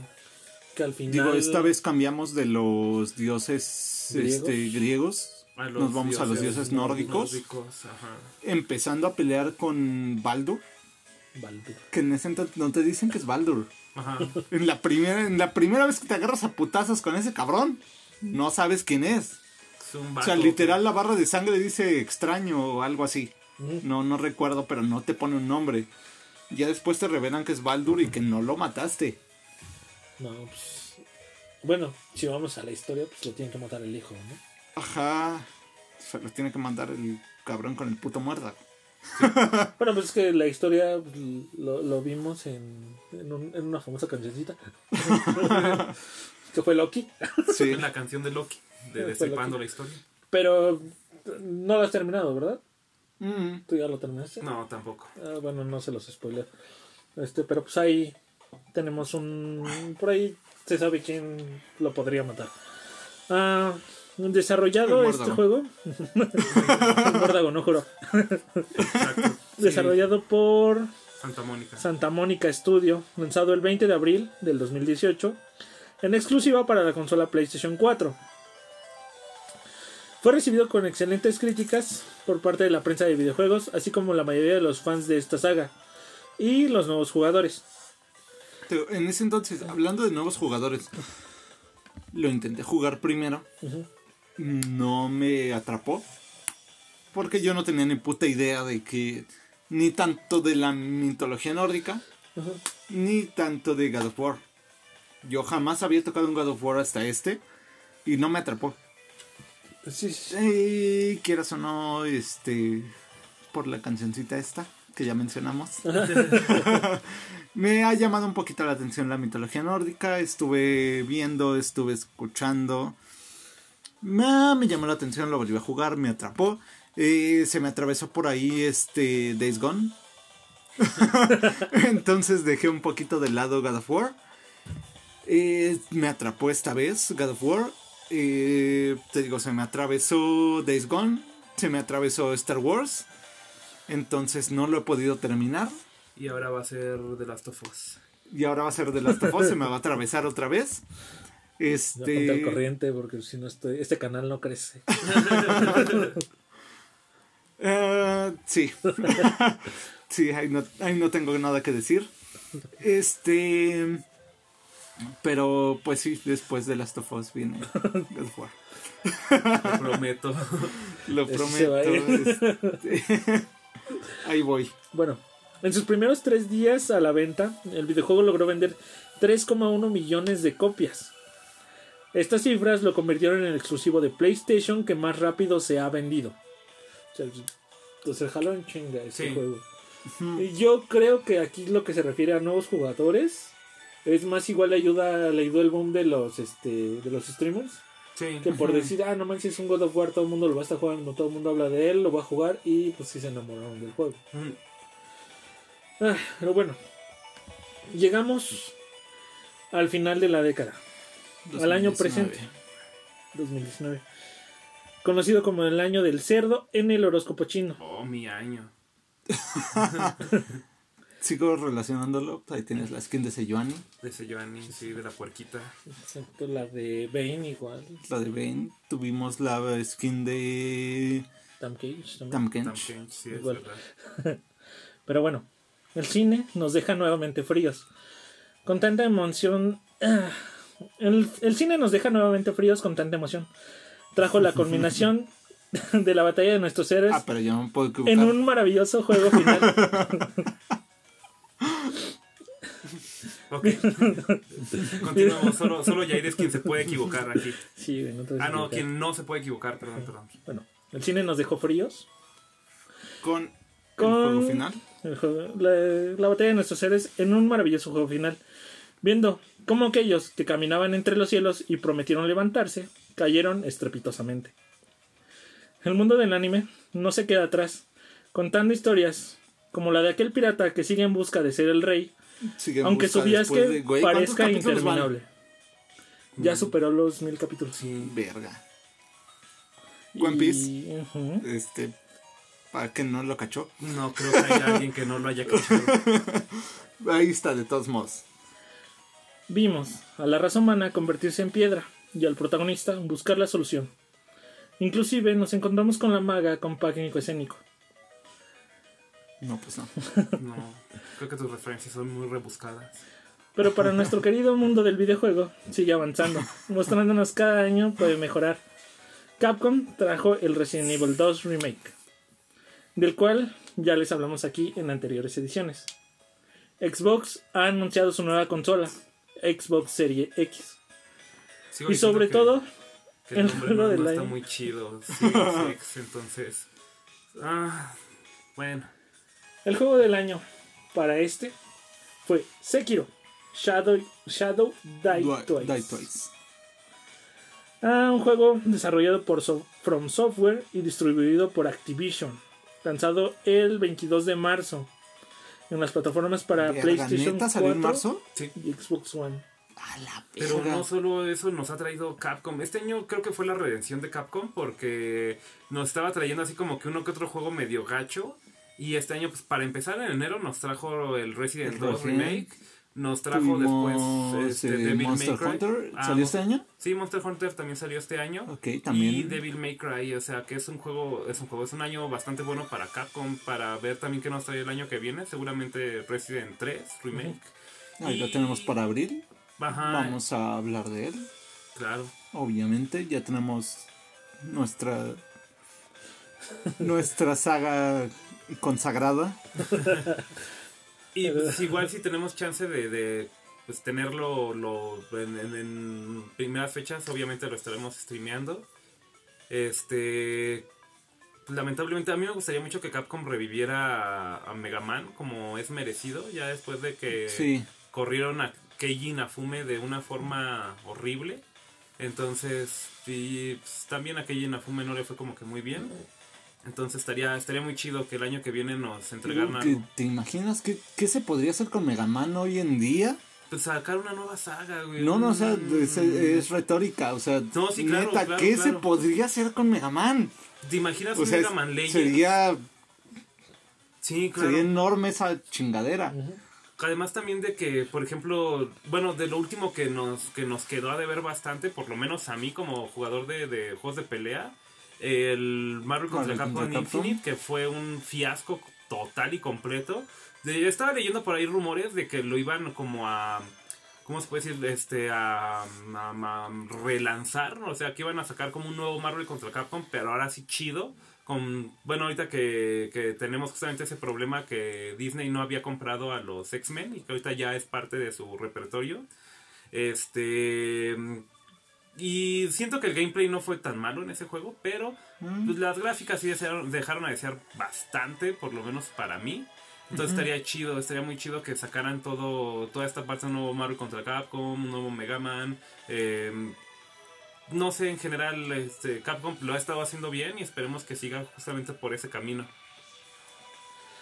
Speaker 3: Que al final.
Speaker 1: Digo, esta vez cambiamos de los dioses
Speaker 3: ¿Griegos?
Speaker 1: este, griegos.
Speaker 2: A
Speaker 1: Nos vamos a los dioses nórdicos.
Speaker 2: nórdicos, ajá.
Speaker 1: Empezando a pelear con Baldur.
Speaker 3: Baldur.
Speaker 1: Que en ese entonces no te dicen que es Baldur.
Speaker 2: Ajá.
Speaker 1: En la primera, en la primera vez que te agarras a putazos con ese cabrón, no sabes quién es.
Speaker 2: Es un
Speaker 1: O sea,
Speaker 2: vato
Speaker 1: literal la barra de sangre dice extraño o algo así. No, no recuerdo, pero no te pone un nombre. Ya después te revelan que es Baldur y que no lo mataste.
Speaker 3: No, pues. Bueno, si vamos a la historia, pues lo tiene que matar el hijo, ¿no?
Speaker 1: Ajá. Se los tiene que mandar el cabrón con el puto muerda.
Speaker 3: Bueno, pues es que la historia pues, lo, lo vimos en, en, un- en una famosa cancioncita. que fue Loki.
Speaker 1: Sí.
Speaker 2: La canción de Loki, de Destripando
Speaker 3: Loki.
Speaker 2: la historia.
Speaker 3: Pero no lo has terminado, ¿verdad?
Speaker 1: Mm.
Speaker 3: ¿Tú ya lo terminaste?
Speaker 2: No, tampoco.
Speaker 3: Ah, bueno, no se los spoileo. Este, pero pues ahí tenemos un. Por ahí se sabe quién lo podría matar. Ah, desarrollado este juego. El muérdago, no juro.
Speaker 2: Exacto. Sí,
Speaker 3: Desarrollado por
Speaker 2: Santa Mónica.
Speaker 3: Santa Mónica Studio, lanzado el 20 de abril del 2018, en exclusiva para la consola PlayStation 4. Fue recibido con excelentes críticas por parte de la prensa de videojuegos, así como la mayoría de los fans de esta saga y los nuevos jugadores.
Speaker 1: En ese entonces, hablando de nuevos jugadores, lo intenté jugar primero.
Speaker 3: Ujú.
Speaker 1: No me atrapó. Porque yo no tenía ni puta idea de que. Ni tanto de la mitología nórdica, ni tanto de God of War. Yo jamás había tocado un God of War hasta este. Y no me atrapó.
Speaker 3: Sí, sí.
Speaker 1: Eh, quieras o no, este. Por la cancioncita esta que ya mencionamos. me ha llamado un poquito la atención la mitología nórdica. Estuve viendo, estuve escuchando. Me, me llamó la atención, lo volví a jugar, me atrapó. Eh, se me atravesó por ahí este Days Gone. Entonces dejé un poquito de lado God of War. Eh, me atrapó esta vez God of War. Eh, te digo, se me atravesó Days Gone. Se me atravesó Star Wars. Entonces no lo he podido terminar.
Speaker 2: Y ahora va a ser The Last of Us.
Speaker 1: Y ahora va a ser de Last of Us. se me va a atravesar otra vez.
Speaker 3: Ya ponte al
Speaker 1: Este.
Speaker 3: corriente porque si no estoy, este canal no crece.
Speaker 1: eh, sí. sí, ahí no, ahí no tengo nada que decir. Este. Pero pues sí, después de Last of Us viene God of War.
Speaker 2: Lo prometo.
Speaker 1: Lo prometo. este, Ahí voy.
Speaker 3: Bueno, en sus primeros tres días a la venta, el videojuego logró vender 3,1 millones de copias. Estas cifras lo convirtieron en el exclusivo de PlayStation que más rápido se ha vendido. O sea, pues se jaló en chinga ese
Speaker 2: Sí.
Speaker 3: juego. Y yo creo que aquí lo que se refiere a nuevos jugadores es más igual le ayuda, le ayudó el boom de los este de los streamers
Speaker 2: Sí.
Speaker 3: que por decir, ah, no manches, es un God of War, todo el mundo lo va a estar jugando, todo el mundo habla de él, lo va a jugar y pues sí se enamoraron del juego. Ah, pero bueno, llegamos al final de la década, al año
Speaker 1: 2019.
Speaker 3: presente, 2019, conocido como el año del cerdo en el horóscopo chino.
Speaker 2: Oh, mi año.
Speaker 1: sigo relacionándolo. Ahí tienes la skin de Sejuani,
Speaker 2: De Giovanni, sí, de la puerquita.
Speaker 3: Excepto la de Bane igual.
Speaker 1: la de Bane. Tuvimos la skin de
Speaker 3: Tam Cage también.
Speaker 1: Tam. Kench,
Speaker 2: sí, es
Speaker 3: Igual.
Speaker 2: verdad.
Speaker 3: Pero bueno, el cine nos deja nuevamente fríos. Con tanta emoción. ah, El, el cine nos deja nuevamente fríos con tanta emoción. Trajo la culminación de la batalla de nuestros héroes
Speaker 1: Ah, pero yo no puedo equivocar.
Speaker 3: en un maravilloso juego final.
Speaker 2: Ok. Continuamos. Solo, solo Yair es quien se puede equivocar aquí.
Speaker 3: Sí, no
Speaker 2: Ah, no, quien no se puede equivocar, perdón, perdón.
Speaker 3: Bueno, el cine nos dejó fríos.
Speaker 1: Con,
Speaker 3: Con-
Speaker 1: el juego final.
Speaker 3: El juego- la, la batalla de nuestros seres en un maravilloso juego final. Viendo cómo aquellos que caminaban entre los cielos y prometieron levantarse, cayeron estrepitosamente. El mundo del anime no se queda atrás, contando historias como la de aquel pirata que sigue en busca de ser el rey,
Speaker 1: Sigue
Speaker 3: aunque su
Speaker 1: de- Güey, ¿cuántos
Speaker 3: parezca
Speaker 1: van?
Speaker 3: interminable. Ya superó los mil capítulos.
Speaker 1: Verga. One Piece.
Speaker 3: Y-.
Speaker 1: Este. Para que no lo cachó.
Speaker 2: No creo que haya alguien que no lo haya cachado.
Speaker 1: Ahí está, de todos modos.
Speaker 3: Vimos a la raza humana convertirse en piedra y al protagonista buscar la solución. Inclusive nos encontramos con la maga con pánico escénico.
Speaker 1: No, pues no.
Speaker 2: No, creo que tus referencias son muy rebuscadas.
Speaker 3: Pero para nuestro querido mundo del videojuego sigue avanzando, mostrándonos cada año puede mejorar. Capcom trajo el Resident Evil 2 Remake, del cual ya les hablamos aquí en anteriores ediciones. Xbox ha anunciado su nueva consola, Xbox Serie X.
Speaker 2: Sigo
Speaker 3: Y sobre todo,
Speaker 2: que, el
Speaker 3: el
Speaker 2: nombre
Speaker 3: juego
Speaker 2: no,
Speaker 3: del
Speaker 2: no está
Speaker 3: año.
Speaker 2: muy chido. Series X, entonces. Ah, bueno.
Speaker 3: El juego del año para este fue Sekiro Shadow, Shadow Die,
Speaker 1: Die,
Speaker 3: Twice.
Speaker 1: Die Twice.
Speaker 3: Ah, un juego desarrollado por So- From Software y distribuido por Activision. Lanzado el 22 de marzo en las plataformas para PlayStation
Speaker 1: ¿neta
Speaker 3: 4
Speaker 1: salió en marzo?
Speaker 2: Sí.
Speaker 3: y Xbox One.
Speaker 1: A la
Speaker 2: Pero no solo eso nos ha traído Capcom. Este año creo que fue la redención de Capcom porque nos estaba trayendo así como que uno que otro juego medio gacho. Y este año, pues para empezar en enero, nos trajo el Resident
Speaker 1: El
Speaker 2: 2
Speaker 1: Resident.
Speaker 2: Remake. Nos trajo
Speaker 1: Tuvimos,
Speaker 2: después este,
Speaker 1: eh,
Speaker 2: Devil
Speaker 1: Monster
Speaker 2: May Cry.
Speaker 1: Hunter.
Speaker 2: Ah,
Speaker 1: ¿Salió este año?
Speaker 2: Sí, Monster Hunter también salió este año.
Speaker 1: Ok, también.
Speaker 2: Y Devil May Cry, o sea que es un juego, es un juego, es un año bastante bueno para Capcom, para ver también qué nos trae el año que viene, seguramente Resident 3 Remake.
Speaker 1: Ahí lo
Speaker 2: Y-
Speaker 1: tenemos para abril.
Speaker 2: Ajá,
Speaker 1: Vamos a hablar de él.
Speaker 2: claro.
Speaker 1: Obviamente, ya tenemos nuestra. nuestra saga consagrada.
Speaker 2: Y pues, igual si tenemos chance de, de, pues, tenerlo lo, en, en- en primeras fechas, obviamente lo estaremos streameando. Este. Lamentablemente a mí me gustaría mucho que Capcom reviviera a, a Mega Man como es merecido, ya después de que
Speaker 1: Sí.
Speaker 2: corrieron a Keiji Nafume de una forma horrible. Entonces, y pues, también a Keiji Nafume no le fue como que muy bien. Entonces estaría, estaría muy chido que el año que viene nos entregaran
Speaker 1: ¿Qué-
Speaker 2: algo.
Speaker 1: ¿Te imaginas qué, qué se podría hacer con Mega Man hoy en día?
Speaker 2: Pues sacar una nueva saga, güey.
Speaker 1: No, no, o sea,
Speaker 2: Mm.
Speaker 1: es, es retórica. O sea,
Speaker 2: No, sí, claro,
Speaker 1: neta,
Speaker 2: claro,
Speaker 1: ¿qué
Speaker 2: claro.
Speaker 1: se podría hacer con Mega Man?
Speaker 2: ¿Te imaginas
Speaker 1: O
Speaker 2: un
Speaker 1: sea,
Speaker 2: Mega Man Legends?
Speaker 1: sería,
Speaker 2: Sí, claro.
Speaker 1: sería enorme esa chingadera.
Speaker 2: Además también de que, por ejemplo, bueno, de lo último que nos, que nos quedó a deber bastante, por lo menos a mí como jugador de, de juegos de pelea, el Marvel contra
Speaker 1: Marvel
Speaker 2: Capcom
Speaker 1: contra Capcom.
Speaker 2: Infinite, que fue un fiasco total y completo. Yo estaba leyendo por ahí rumores de que lo iban como a... ¿Cómo se puede decir? Este, a, a- a relanzar, o sea, que iban a sacar como un nuevo Marvel contra Capcom, pero ahora sí chido. Con, bueno, ahorita que, que tenemos justamente ese problema que Disney no había comprado a los X-Men y que ahorita ya es parte de su repertorio. Este. Y siento que el gameplay no fue tan malo en ese juego, pero pues, las gráficas sí desearon- dejaron a desear bastante, por lo menos para mí. Entonces estaría chido, estaría muy chido que sacaran todo, toda esta parte de un nuevo Marvel contra Capcom, un nuevo Mega Man. eh, no sé, en general, este, Capcom lo ha estado haciendo bien y esperemos que siga justamente por ese camino.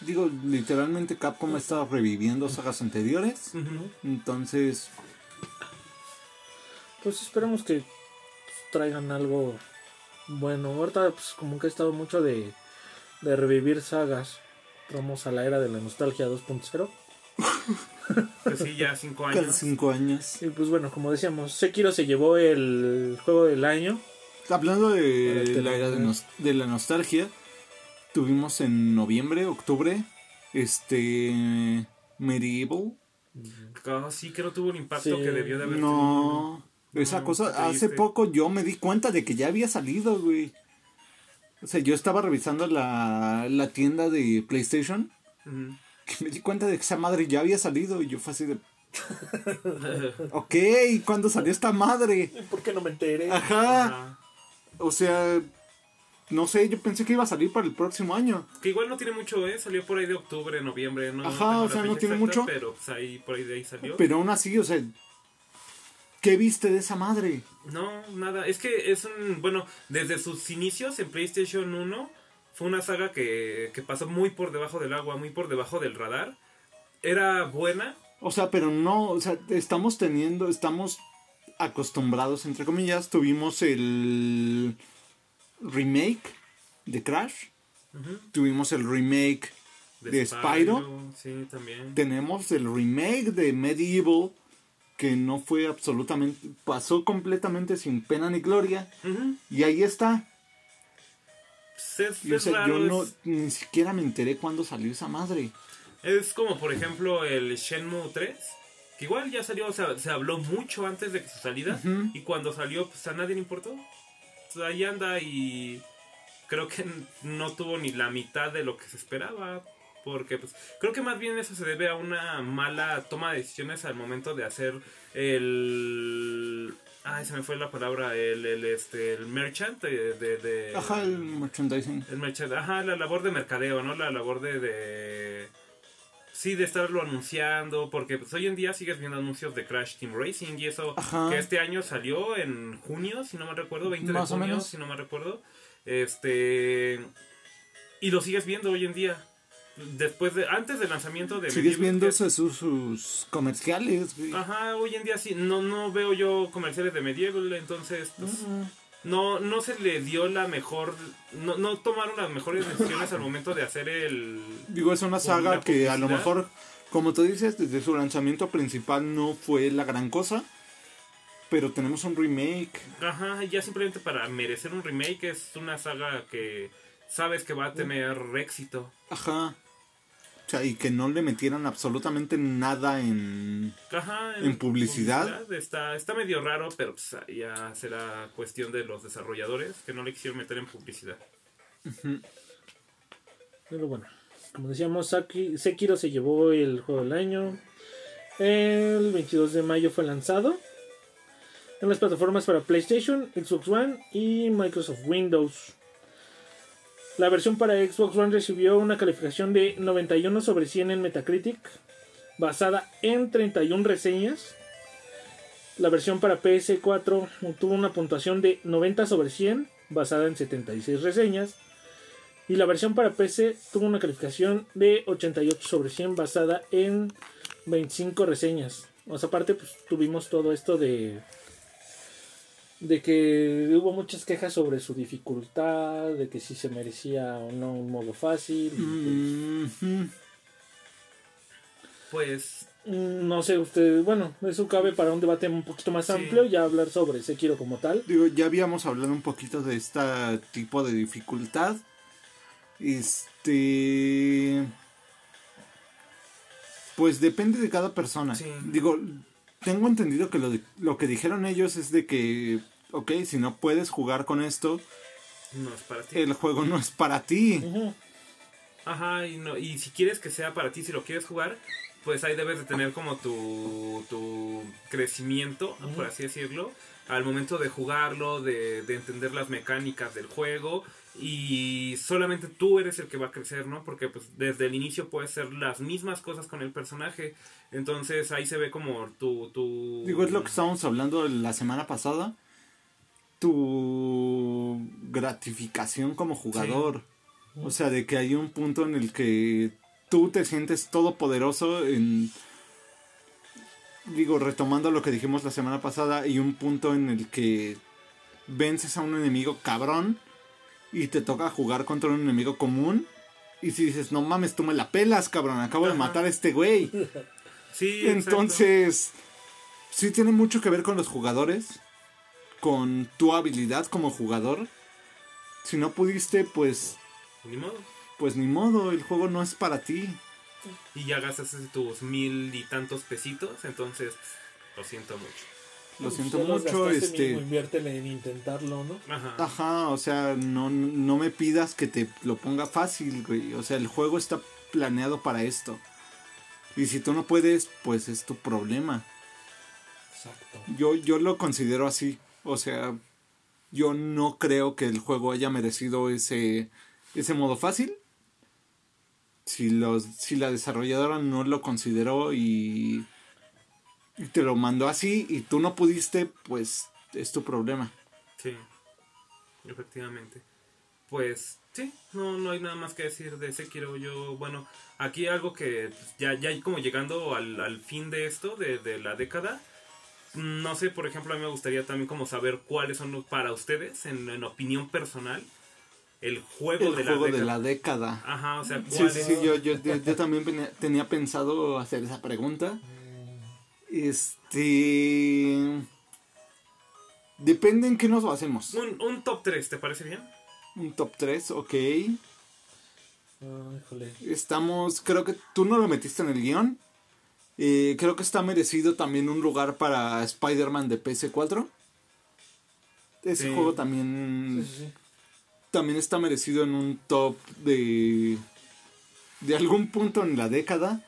Speaker 1: Digo, literalmente Capcom ha estado reviviendo sagas anteriores. Entonces,
Speaker 3: Pues esperemos que pues, traigan algo bueno. Ahorita, pues como que ha estado mucho de, de revivir sagas. Vamos a la era de la nostalgia 2.0.
Speaker 2: Pues sí, ya cinco
Speaker 1: Casi
Speaker 2: años.
Speaker 1: cinco años.
Speaker 3: Y pues bueno, como decíamos, Sekiro se llevó el juego del año.
Speaker 1: Hablando de la era de, nos- de la nostalgia, tuvimos en noviembre, octubre, este Medieval.
Speaker 2: Ah, sí, que no tuvo el impacto
Speaker 3: Sí.
Speaker 2: que debió de haber
Speaker 1: No, esa
Speaker 2: No,
Speaker 1: cosa, hace poco yo me di cuenta de que ya había salido, güey. O sea, yo estaba revisando la, la tienda de PlayStation.
Speaker 2: Ujú.
Speaker 1: que me di cuenta de que esa madre ya había salido y yo fue así de... ok, ¿cuándo salió esta madre?
Speaker 3: ¿Por qué no me enteré?
Speaker 1: Ajá.
Speaker 2: Ajá.
Speaker 1: O sea, no sé, yo pensé que iba a salir para el próximo año.
Speaker 2: Que igual no tiene mucho, ¿eh? Salió por ahí de octubre, noviembre, no
Speaker 1: Ajá, o sea, no tiene
Speaker 2: exacta,
Speaker 1: mucho.
Speaker 2: Pero pues ahí, por ahí de ahí salió.
Speaker 1: Pero aún así, o sea, ¿qué viste de esa madre?
Speaker 2: No, nada. Es que es un. Bueno, desde sus inicios en PlayStation 1, fue una saga que, que pasó muy por debajo del agua, muy por debajo del radar. Era buena.
Speaker 1: O sea, pero no, o sea, estamos teniendo, estamos acostumbrados, entre comillas, tuvimos el remake de Crash, tuvimos el remake de, Spyro,
Speaker 2: Sí, también.
Speaker 1: tenemos el remake de Medieval, que no fue absolutamente, pasó completamente sin pena ni gloria, y ahí está.
Speaker 2: Pues es,
Speaker 1: Y, o
Speaker 2: es
Speaker 1: sea,
Speaker 2: raro,
Speaker 1: yo no,
Speaker 2: es-
Speaker 1: ni siquiera me enteré cuándo salió esa madre.
Speaker 2: Es como, por ejemplo, el Shenmue 3, que igual ya salió, o sea, se habló mucho antes de su salida, y cuando salió, pues a nadie le importó. O sea, ahí anda y creo que no tuvo ni la mitad de lo que se esperaba, porque pues creo que más bien eso se debe a una mala toma de decisiones al momento de hacer el... Ay, se me fue la palabra, el, el, este, el merchant de... de- de-
Speaker 1: Ajá, el merchandising.
Speaker 2: el merchant, ajá, la labor de mercadeo, ¿no? La labor de, de... Sí, de estarlo anunciando, porque pues, hoy en día sigues viendo anuncios de Crash Team Racing y eso,
Speaker 1: Ajá.
Speaker 2: que este año salió en junio, si no me recuerdo, 20
Speaker 1: Más
Speaker 2: de
Speaker 1: o
Speaker 2: junio,
Speaker 1: menos.
Speaker 2: si no me recuerdo. Este... Y lo sigues viendo hoy en día. Después de... Antes del lanzamiento de...
Speaker 1: Sigues
Speaker 2: Medieval,
Speaker 1: viendo sus, sus, comerciales, güey.
Speaker 2: Ajá, hoy en día sí, no, no veo yo comerciales de Medieval, entonces... pues, no, no se le dio la mejor. No, no tomaron las mejores decisiones al momento de hacer el.
Speaker 1: Digo, es una saga que a lo mejor, como tú dices, desde su lanzamiento principal no fue la gran cosa. Pero tenemos un remake.
Speaker 2: Ajá, ya simplemente para merecer un remake es una saga que sabes que va a tener éxito.
Speaker 1: Ajá. O sea, y que no le metieran absolutamente nada en...
Speaker 2: Ajá,
Speaker 1: ¿En publicidad?
Speaker 2: está, está medio raro, pero pues, ya será cuestión de los desarrolladores que no le quisieron meter en publicidad.
Speaker 3: Pero bueno, como decíamos, Saki- Sekiro se llevó el juego del año. El 22 de mayo fue lanzado en las plataformas para PlayStation, Xbox One y Microsoft Windows. La versión para Xbox One recibió una calificación de 91 sobre 100 en Metacritic, basada en 31 reseñas. La versión para PS4 obtuvo una puntuación de 90 sobre 100, basada en 76 reseñas. Y la versión para PC tuvo una calificación de 88 sobre 100 basada en 25 reseñas. O sea, aparte pues tuvimos todo esto de de que hubo muchas quejas sobre su dificultad, de que si se merecía o no un modo fácil.
Speaker 2: Pues
Speaker 3: pues, no sé, ustedes, bueno, eso cabe para un debate un poquito más
Speaker 2: Sí.
Speaker 3: amplio, ya hablar sobre Sekiro como tal.
Speaker 1: Digo, ya habíamos hablado un poquito de este tipo de dificultad. Este... Pues depende de cada persona.
Speaker 2: Sí.
Speaker 1: Digo, tengo entendido que lo, lo que dijeron ellos es de que, ok, si no puedes jugar con esto,
Speaker 2: no es para ti.
Speaker 1: el juego no es para ti.
Speaker 2: Ajá, y, no, y si quieres que sea para ti, si lo quieres jugar, pues ahí debes de tener como tu, tu crecimiento, por así decirlo, al momento de jugarlo, de, de entender las mecánicas del juego, y solamente tú eres el que va a crecer, ¿no? Porque pues desde el inicio puedes hacer las mismas cosas con el personaje, entonces ahí se ve como tu... tu...
Speaker 1: Digo, es lo que estábamos hablando la semana pasada. Tu gratificación como jugador. O sea, de que hay un punto en el que tú te sientes todopoderoso en... Digo, retomando lo que dijimos la semana pasada, hay un punto en el que vences a un enemigo cabrón y te toca jugar contra un enemigo común Y si dices, no mames, tú me la pelas, cabrón, acabo de matar a este güey.
Speaker 2: Sí, exacto.
Speaker 1: Entonces, sí tiene mucho que ver con los jugadores, con tu habilidad como jugador. Si no pudiste, pues,
Speaker 2: Ni modo.
Speaker 1: pues ni modo, el juego no es para ti.
Speaker 2: Y ya gastas tus mil y tantos pesitos, entonces lo siento mucho.
Speaker 1: Lo siento mucho, este...
Speaker 3: inviértele en intentarlo, ¿no?
Speaker 2: Ajá.
Speaker 1: Ajá, o sea, no, no me pidas que te lo ponga fácil, güey. O sea, el juego está planeado para esto. Y si tú no puedes, pues es tu problema.
Speaker 3: Exacto.
Speaker 1: Yo, yo lo considero así. O sea, yo no creo que el juego haya merecido ese, ese modo fácil. Si, los, si la desarrolladora no lo consideró y, y te lo mandó así y tú no pudiste, pues es tu problema.
Speaker 2: Sí, efectivamente. Pues sí, no, no hay nada más que decir de Sekiro. Yo, bueno, aquí algo que pues, ya, ya como llegando al, al fin de esto, de, de la década. No sé, por ejemplo, a mí me gustaría también como saber cuáles son los- para ustedes, en, en opinión personal, el juego,
Speaker 1: El
Speaker 2: de,
Speaker 1: juego
Speaker 2: la
Speaker 1: de la década.
Speaker 2: Ajá, o sea,
Speaker 1: Sí,
Speaker 2: ¿cuál
Speaker 1: sí,
Speaker 2: es?
Speaker 1: sí, yo, yo, yo- yo también tenía pensado hacer esa pregunta. Este... Depende en qué nos basemos.
Speaker 2: Un, un top 3, ¿te parece bien?
Speaker 1: Un top 3, ok.
Speaker 3: Ah, híjole.
Speaker 1: Estamos, creo que tú no lo metiste en el guion. Eh, creo que está merecido también un lugar para Spider-Man de PS4. Ese
Speaker 2: Sí.
Speaker 1: juego también,
Speaker 3: sí, sí.
Speaker 1: también está merecido en un top de, de algún punto en la década.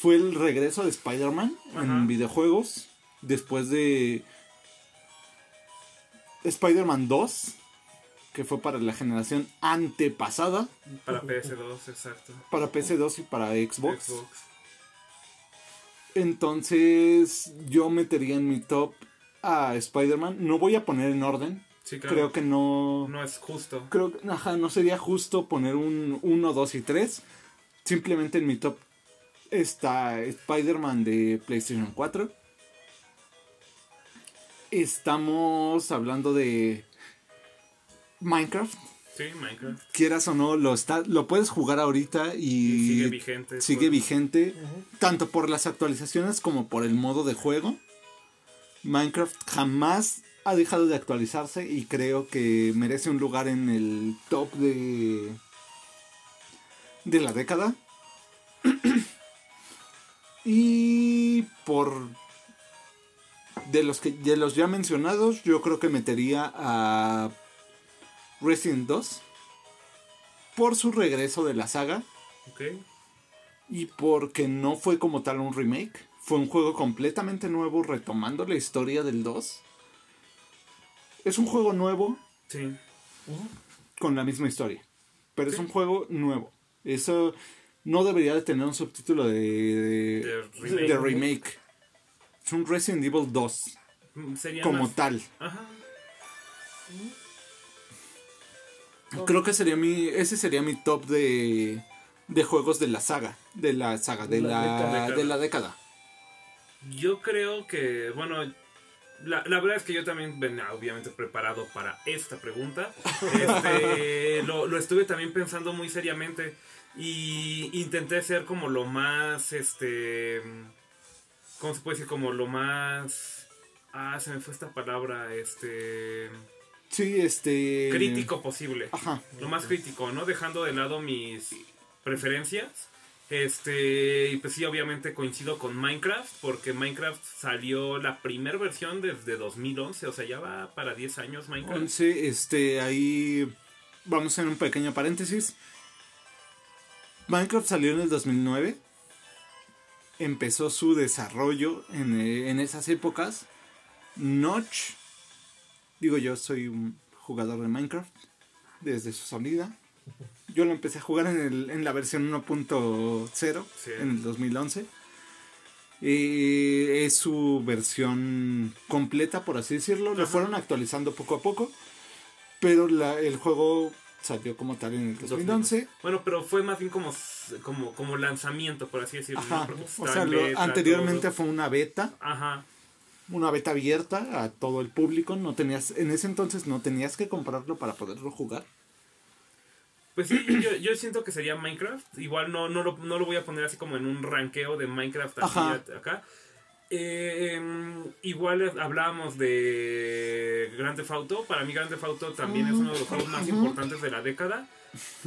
Speaker 1: Fue el regreso de Spider-Man en videojuegos. Después de Spider-Man 2, que fue para la generación antepasada.
Speaker 2: Para PS2, exacto.
Speaker 1: Para PC2 y para Xbox.
Speaker 2: Xbox.
Speaker 1: Entonces yo metería en mi top a Spider-Man. No voy a poner en orden.
Speaker 2: Sí, claro.
Speaker 1: Creo que no...
Speaker 2: No es justo.
Speaker 1: Creo que ajá, no sería justo poner un 1, 2 y 3. Simplemente en mi top está Spider-Man de PlayStation 4. Estamos hablando de Minecraft.
Speaker 2: Sí, Minecraft.
Speaker 1: Quieras o no, lo, está, lo puedes jugar ahorita y,
Speaker 2: Y sigue vigente.
Speaker 1: sigue vigente tanto por las actualizaciones como por el modo de juego. Minecraft jamás ha dejado de actualizarse y creo que merece un lugar en el top de de la década. y por de los que de los ya mencionados, yo creo que metería a Resident 2 por su regreso de la saga.
Speaker 2: Ok.
Speaker 1: Y porque no fue como tal un remake, fue un juego completamente nuevo retomando la historia del 2. Es un juego nuevo
Speaker 2: Sí.
Speaker 1: con la misma historia, pero es un juego nuevo. Eso no debería de tener un subtítulo de, de,
Speaker 2: De remake.
Speaker 1: de remake. Es un Resident Evil 2
Speaker 2: Mm, Sería
Speaker 1: como
Speaker 2: más-
Speaker 1: tal.
Speaker 2: Ajá.
Speaker 1: Creo que sería mi ese sería mi top de de juegos de la saga, de la saga de
Speaker 3: La
Speaker 1: la,
Speaker 2: década.
Speaker 1: de la década.
Speaker 2: Yo creo que, bueno, la, la verdad es que yo también venía obviamente preparado para esta pregunta. Este, lo, lo estuve también pensando muy seriamente y intenté ser como lo más, este, ¿cómo se puede decir? Como lo más... Ah, se me fue esta palabra, este...
Speaker 1: Sí, este
Speaker 2: Crítico posible.
Speaker 1: Ajá.
Speaker 2: lo más crítico, ¿no? Dejando de lado mis preferencias. Este, y pues sí, obviamente coincido con Minecraft, porque Minecraft salió la primera versión desde 2011, o sea, ya va para 10 años Minecraft.
Speaker 1: 11, este, ahí vamos a hacer un pequeño paréntesis. Minecraft salió en el 2009. Empezó su desarrollo en, eh, en esas épocas. Notch, digo yo, soy un jugador de Minecraft desde su salida. Yo lo empecé a jugar en, el- en la versión 1.0
Speaker 2: Sí.
Speaker 1: en el 2011. Eh, es su versión completa, por así decirlo. Lo fueron actualizando poco a poco. Pero la- el juego salió como tal en el 2011.
Speaker 2: Bueno, pero fue más bien como, como, como lanzamiento, por así decirlo.
Speaker 1: O sea,
Speaker 2: en
Speaker 1: lo-
Speaker 2: beta,
Speaker 1: anteriormente
Speaker 2: todo.
Speaker 1: fue una beta.
Speaker 2: Ajá.
Speaker 1: Una beta abierta a todo el público. No tenías, en ese entonces no tenías que comprarlo para poderlo jugar.
Speaker 2: Pues sí, yo, yo siento que sería Minecraft. Igual no, no, lo, no lo voy a poner así como en un ranqueo de Minecraft aquí, acá. Eh, em, igual hablábamos de Grand Theft Auto. Para mí Grand Theft Auto también es uno de los juegos más importantes de la década.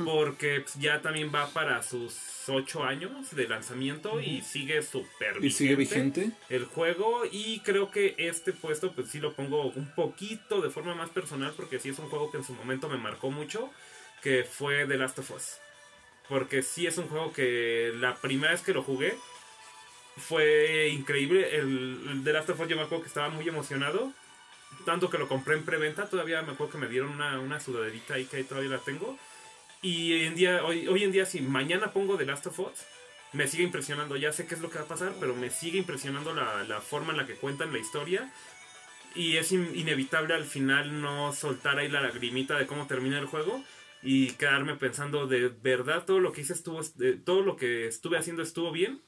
Speaker 2: Porque pues, ya también va para sus 8 años de lanzamiento y sigue súper
Speaker 1: Y sigue vigente.
Speaker 2: el juego y creo que este puesto pues sí lo pongo un poquito de forma más personal porque sí es un juego que en su momento me marcó mucho que fue The Last of Us porque sí es un juego que la primera vez que lo jugué fue increíble el, el The Last of Us yo me acuerdo que estaba muy emocionado tanto que lo compré en preventa todavía me acuerdo que me dieron una, una sudaderita ahí que ahí todavía la tengo y hoy en día hoy, si mañana pongo The Last of Us me sigue impresionando. Ya sé qué es lo que va a pasar, pero me sigue impresionando la, la forma en la que cuentan la historia. Y es in- inevitable al final no soltar ahí la lagrimita de cómo termina el juego y quedarme pensando de verdad todo lo que hice estuvo, de- todo lo que estuve haciendo estuvo bien.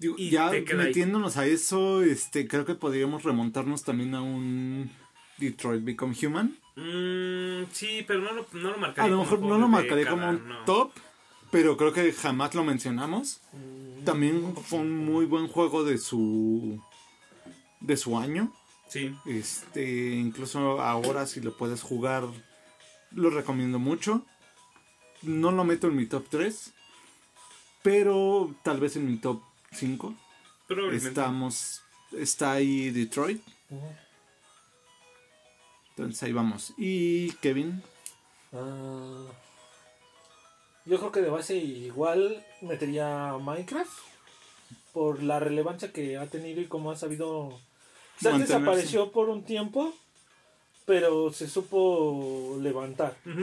Speaker 1: Digo,
Speaker 2: Y
Speaker 1: ya
Speaker 2: ahí.
Speaker 1: metiéndonos a eso, este, creo que podríamos remontarnos también a un Detroit Become Human.
Speaker 2: Mm, sí, pero no lo, no lo marcaría.
Speaker 1: A lo mejor no lo marcaré
Speaker 2: década,
Speaker 1: como un
Speaker 2: no.
Speaker 1: top, pero creo que jamás lo mencionamos.
Speaker 3: Mm,
Speaker 1: También fue un muy buen juego de su de su año.
Speaker 2: Sí,
Speaker 1: Este, incluso ahora si lo puedes jugar, lo recomiendo mucho. No lo meto en mi top 3, pero tal vez en mi top 5.
Speaker 2: probablemente.
Speaker 1: Estamos, está ahí Detroit, entonces ahí vamos. Y Kevin,
Speaker 3: Ah, yo creo que de base igual metería Minecraft por la relevancia que ha tenido y cómo ha sabido.
Speaker 1: Mantenerse.
Speaker 3: desapareció por un tiempo, pero se supo levantar.
Speaker 2: Ujú.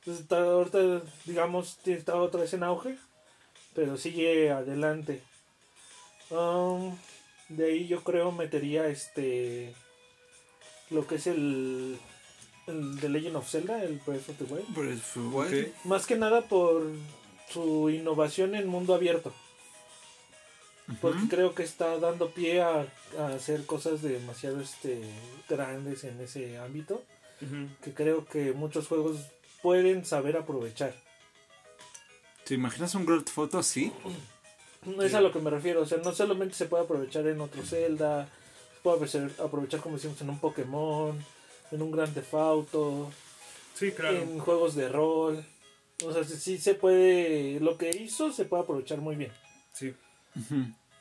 Speaker 3: Entonces está ahorita, digamos, está otra vez en auge, pero sigue adelante. Um, de ahí yo creo metería este lo que es el, el The Legend of Zelda, el Breath of the Wild.
Speaker 1: Breath of the. Wild.
Speaker 3: Más que nada por su innovación en mundo abierto. Porque creo que está dando pie a, a hacer cosas demasiado este, grandes en ese ámbito. Que creo que muchos juegos pueden saber aprovechar.
Speaker 1: ¿Te imaginas un Grand Photo así?
Speaker 3: Es a lo que me refiero. O sea, no solamente se puede aprovechar en otro Zelda. Se puede aprovechar, como decimos en un Pokémon. En un Grand Theft Auto.
Speaker 2: Sí, claro.
Speaker 3: En juegos de rol. O sea, sí- se puede... Lo que hizo se puede aprovechar muy bien.
Speaker 2: Sí.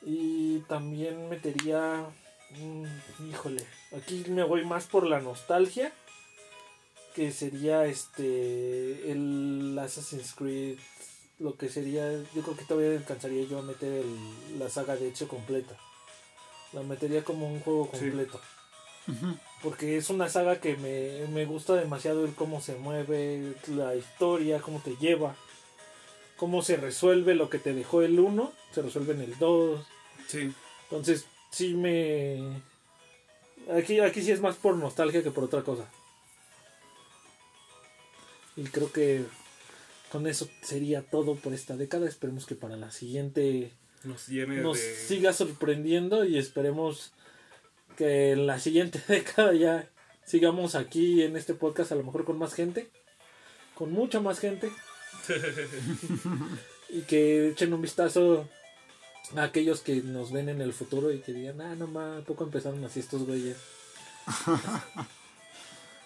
Speaker 3: Y también metería. mm, híjole, aquí me voy más por la nostalgia. Que sería este. El Assassin's Creed. Lo que sería. Yo creo que todavía alcanzaría yo a meter el- la saga de hecho completa. La metería como un juego
Speaker 2: Sí.
Speaker 3: completo. Porque es una saga que me, me gusta demasiado el cómo se mueve, la historia, cómo te lleva, cómo se resuelve lo que te dejó el 1, se resuelve en el 2.
Speaker 2: Sí.
Speaker 3: Entonces, sí me. Aquí, aquí sí es más por nostalgia que por otra cosa. Y creo que con eso sería todo por esta década. Esperemos que para la siguiente
Speaker 2: Nos llene
Speaker 3: nos
Speaker 2: de.
Speaker 3: siga sorprendiendo y esperemos que en la siguiente década ya sigamos aquí en este podcast a lo mejor con más gente, con mucha más gente y que echen un vistazo a aquellos que nos ven en el futuro y que digan, ah, no más, poco empezaron así estos güeyes.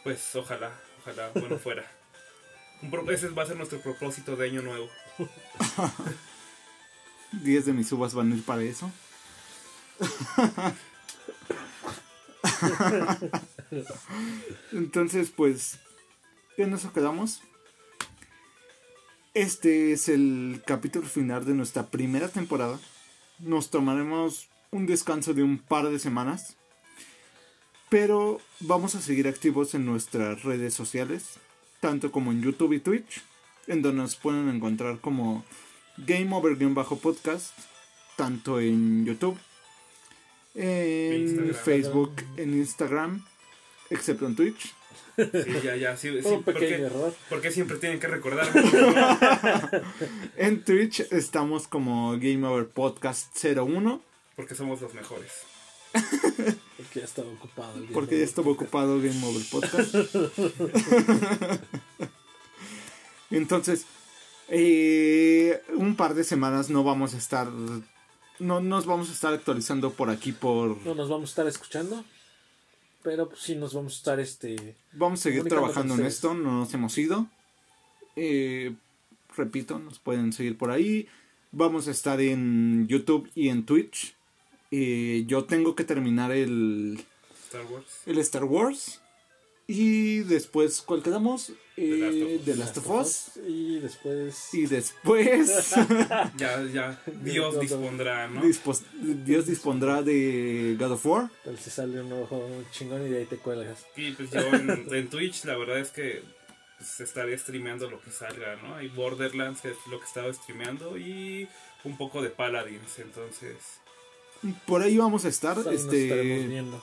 Speaker 2: Pues ojalá, ojalá, bueno fuera. Ese va a ser nuestro propósito de año nuevo.
Speaker 1: 10 de mis uvas van a ir para eso. Entonces, pues, en eso quedamos. Este es el capítulo final de nuestra primera temporada. Nos tomaremos un descanso de un par de semanas. Pero vamos a seguir activos en nuestras redes sociales, tanto como en YouTube y Twitch, en donde nos pueden encontrar como Game Over-podcast, tanto en YouTube, en
Speaker 2: Instagram.
Speaker 1: Facebook, en Instagram, excepto en Twitch.
Speaker 2: Sí, ya, ya, sí, sí,
Speaker 3: un pequeño
Speaker 2: porque,
Speaker 3: error.
Speaker 2: porque siempre tienen que recordarme.
Speaker 1: En Twitch estamos como Game Over Podcast 01,
Speaker 2: Porque somos los mejores.
Speaker 3: Porque ya estaba ocupado. el
Speaker 1: porque ya estuvo ocupado Game Over Podcast. Entonces, eh, un par de semanas no vamos a estar. No nos vamos a estar actualizando por aquí por.
Speaker 3: No nos vamos a estar escuchando. Pero pues, sí nos vamos a estar este.
Speaker 1: Vamos a seguir trabajando en esto, no nos hemos ido. Eh, repito, nos pueden seguir por ahí. Vamos a estar en YouTube y en Twitch. Eh, yo tengo que terminar el,
Speaker 2: Star Wars.
Speaker 1: el Star Wars. Y después, ¿cuál quedamos? Eh,
Speaker 2: The
Speaker 1: The Last of Us.
Speaker 3: Y después.
Speaker 1: Y después,
Speaker 2: Ya, ya, Dios dispondrá, ¿no?
Speaker 1: dispos- Dios dispondrá de God of War.
Speaker 3: Tal se sale un ojo chingón y de ahí te cuelgas.
Speaker 2: Y pues yo en, en Twitch la verdad es que pues, estaré streameando lo que salga, ¿no? Hay Borderlands que es lo que estaba streameando y un poco de Paladins, entonces...
Speaker 1: Por ahí vamos a estar.
Speaker 3: Ahí nos estaremos
Speaker 1: Este,
Speaker 3: viendo.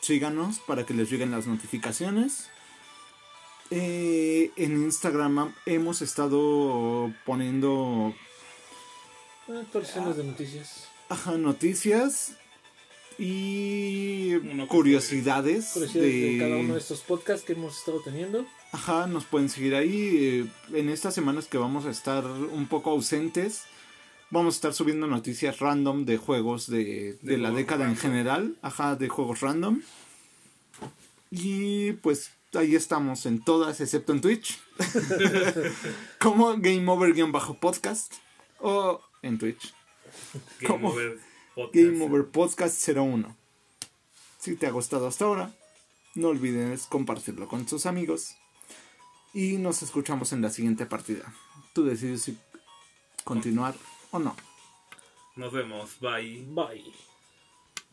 Speaker 1: síganos para que les lleguen las notificaciones. Eh, en Instagram hemos estado poniendo
Speaker 3: Actualizaciones de noticias.
Speaker 1: ajá, noticias y Curiosidades
Speaker 3: de...
Speaker 1: de,
Speaker 3: cada uno de estos podcasts que hemos estado teniendo.
Speaker 1: Ajá, nos pueden seguir ahí. eh, En estas semanas que vamos a estar un poco ausentes, vamos a estar subiendo noticias random de juegos de, de
Speaker 2: De
Speaker 1: la década en general. Ajá, de juegos random. Y pues ahí estamos en todas, excepto en Twitch. Como Game Over-podcast. O en Twitch.
Speaker 2: Game. Over Podcast.
Speaker 1: Game Over Podcast 01. Si te ha gustado hasta ahora, no olvides compartirlo con tus amigos. Y nos escuchamos en la siguiente partida. Tú decides si continuar o no.
Speaker 2: Nos vemos, bye.
Speaker 3: Bye.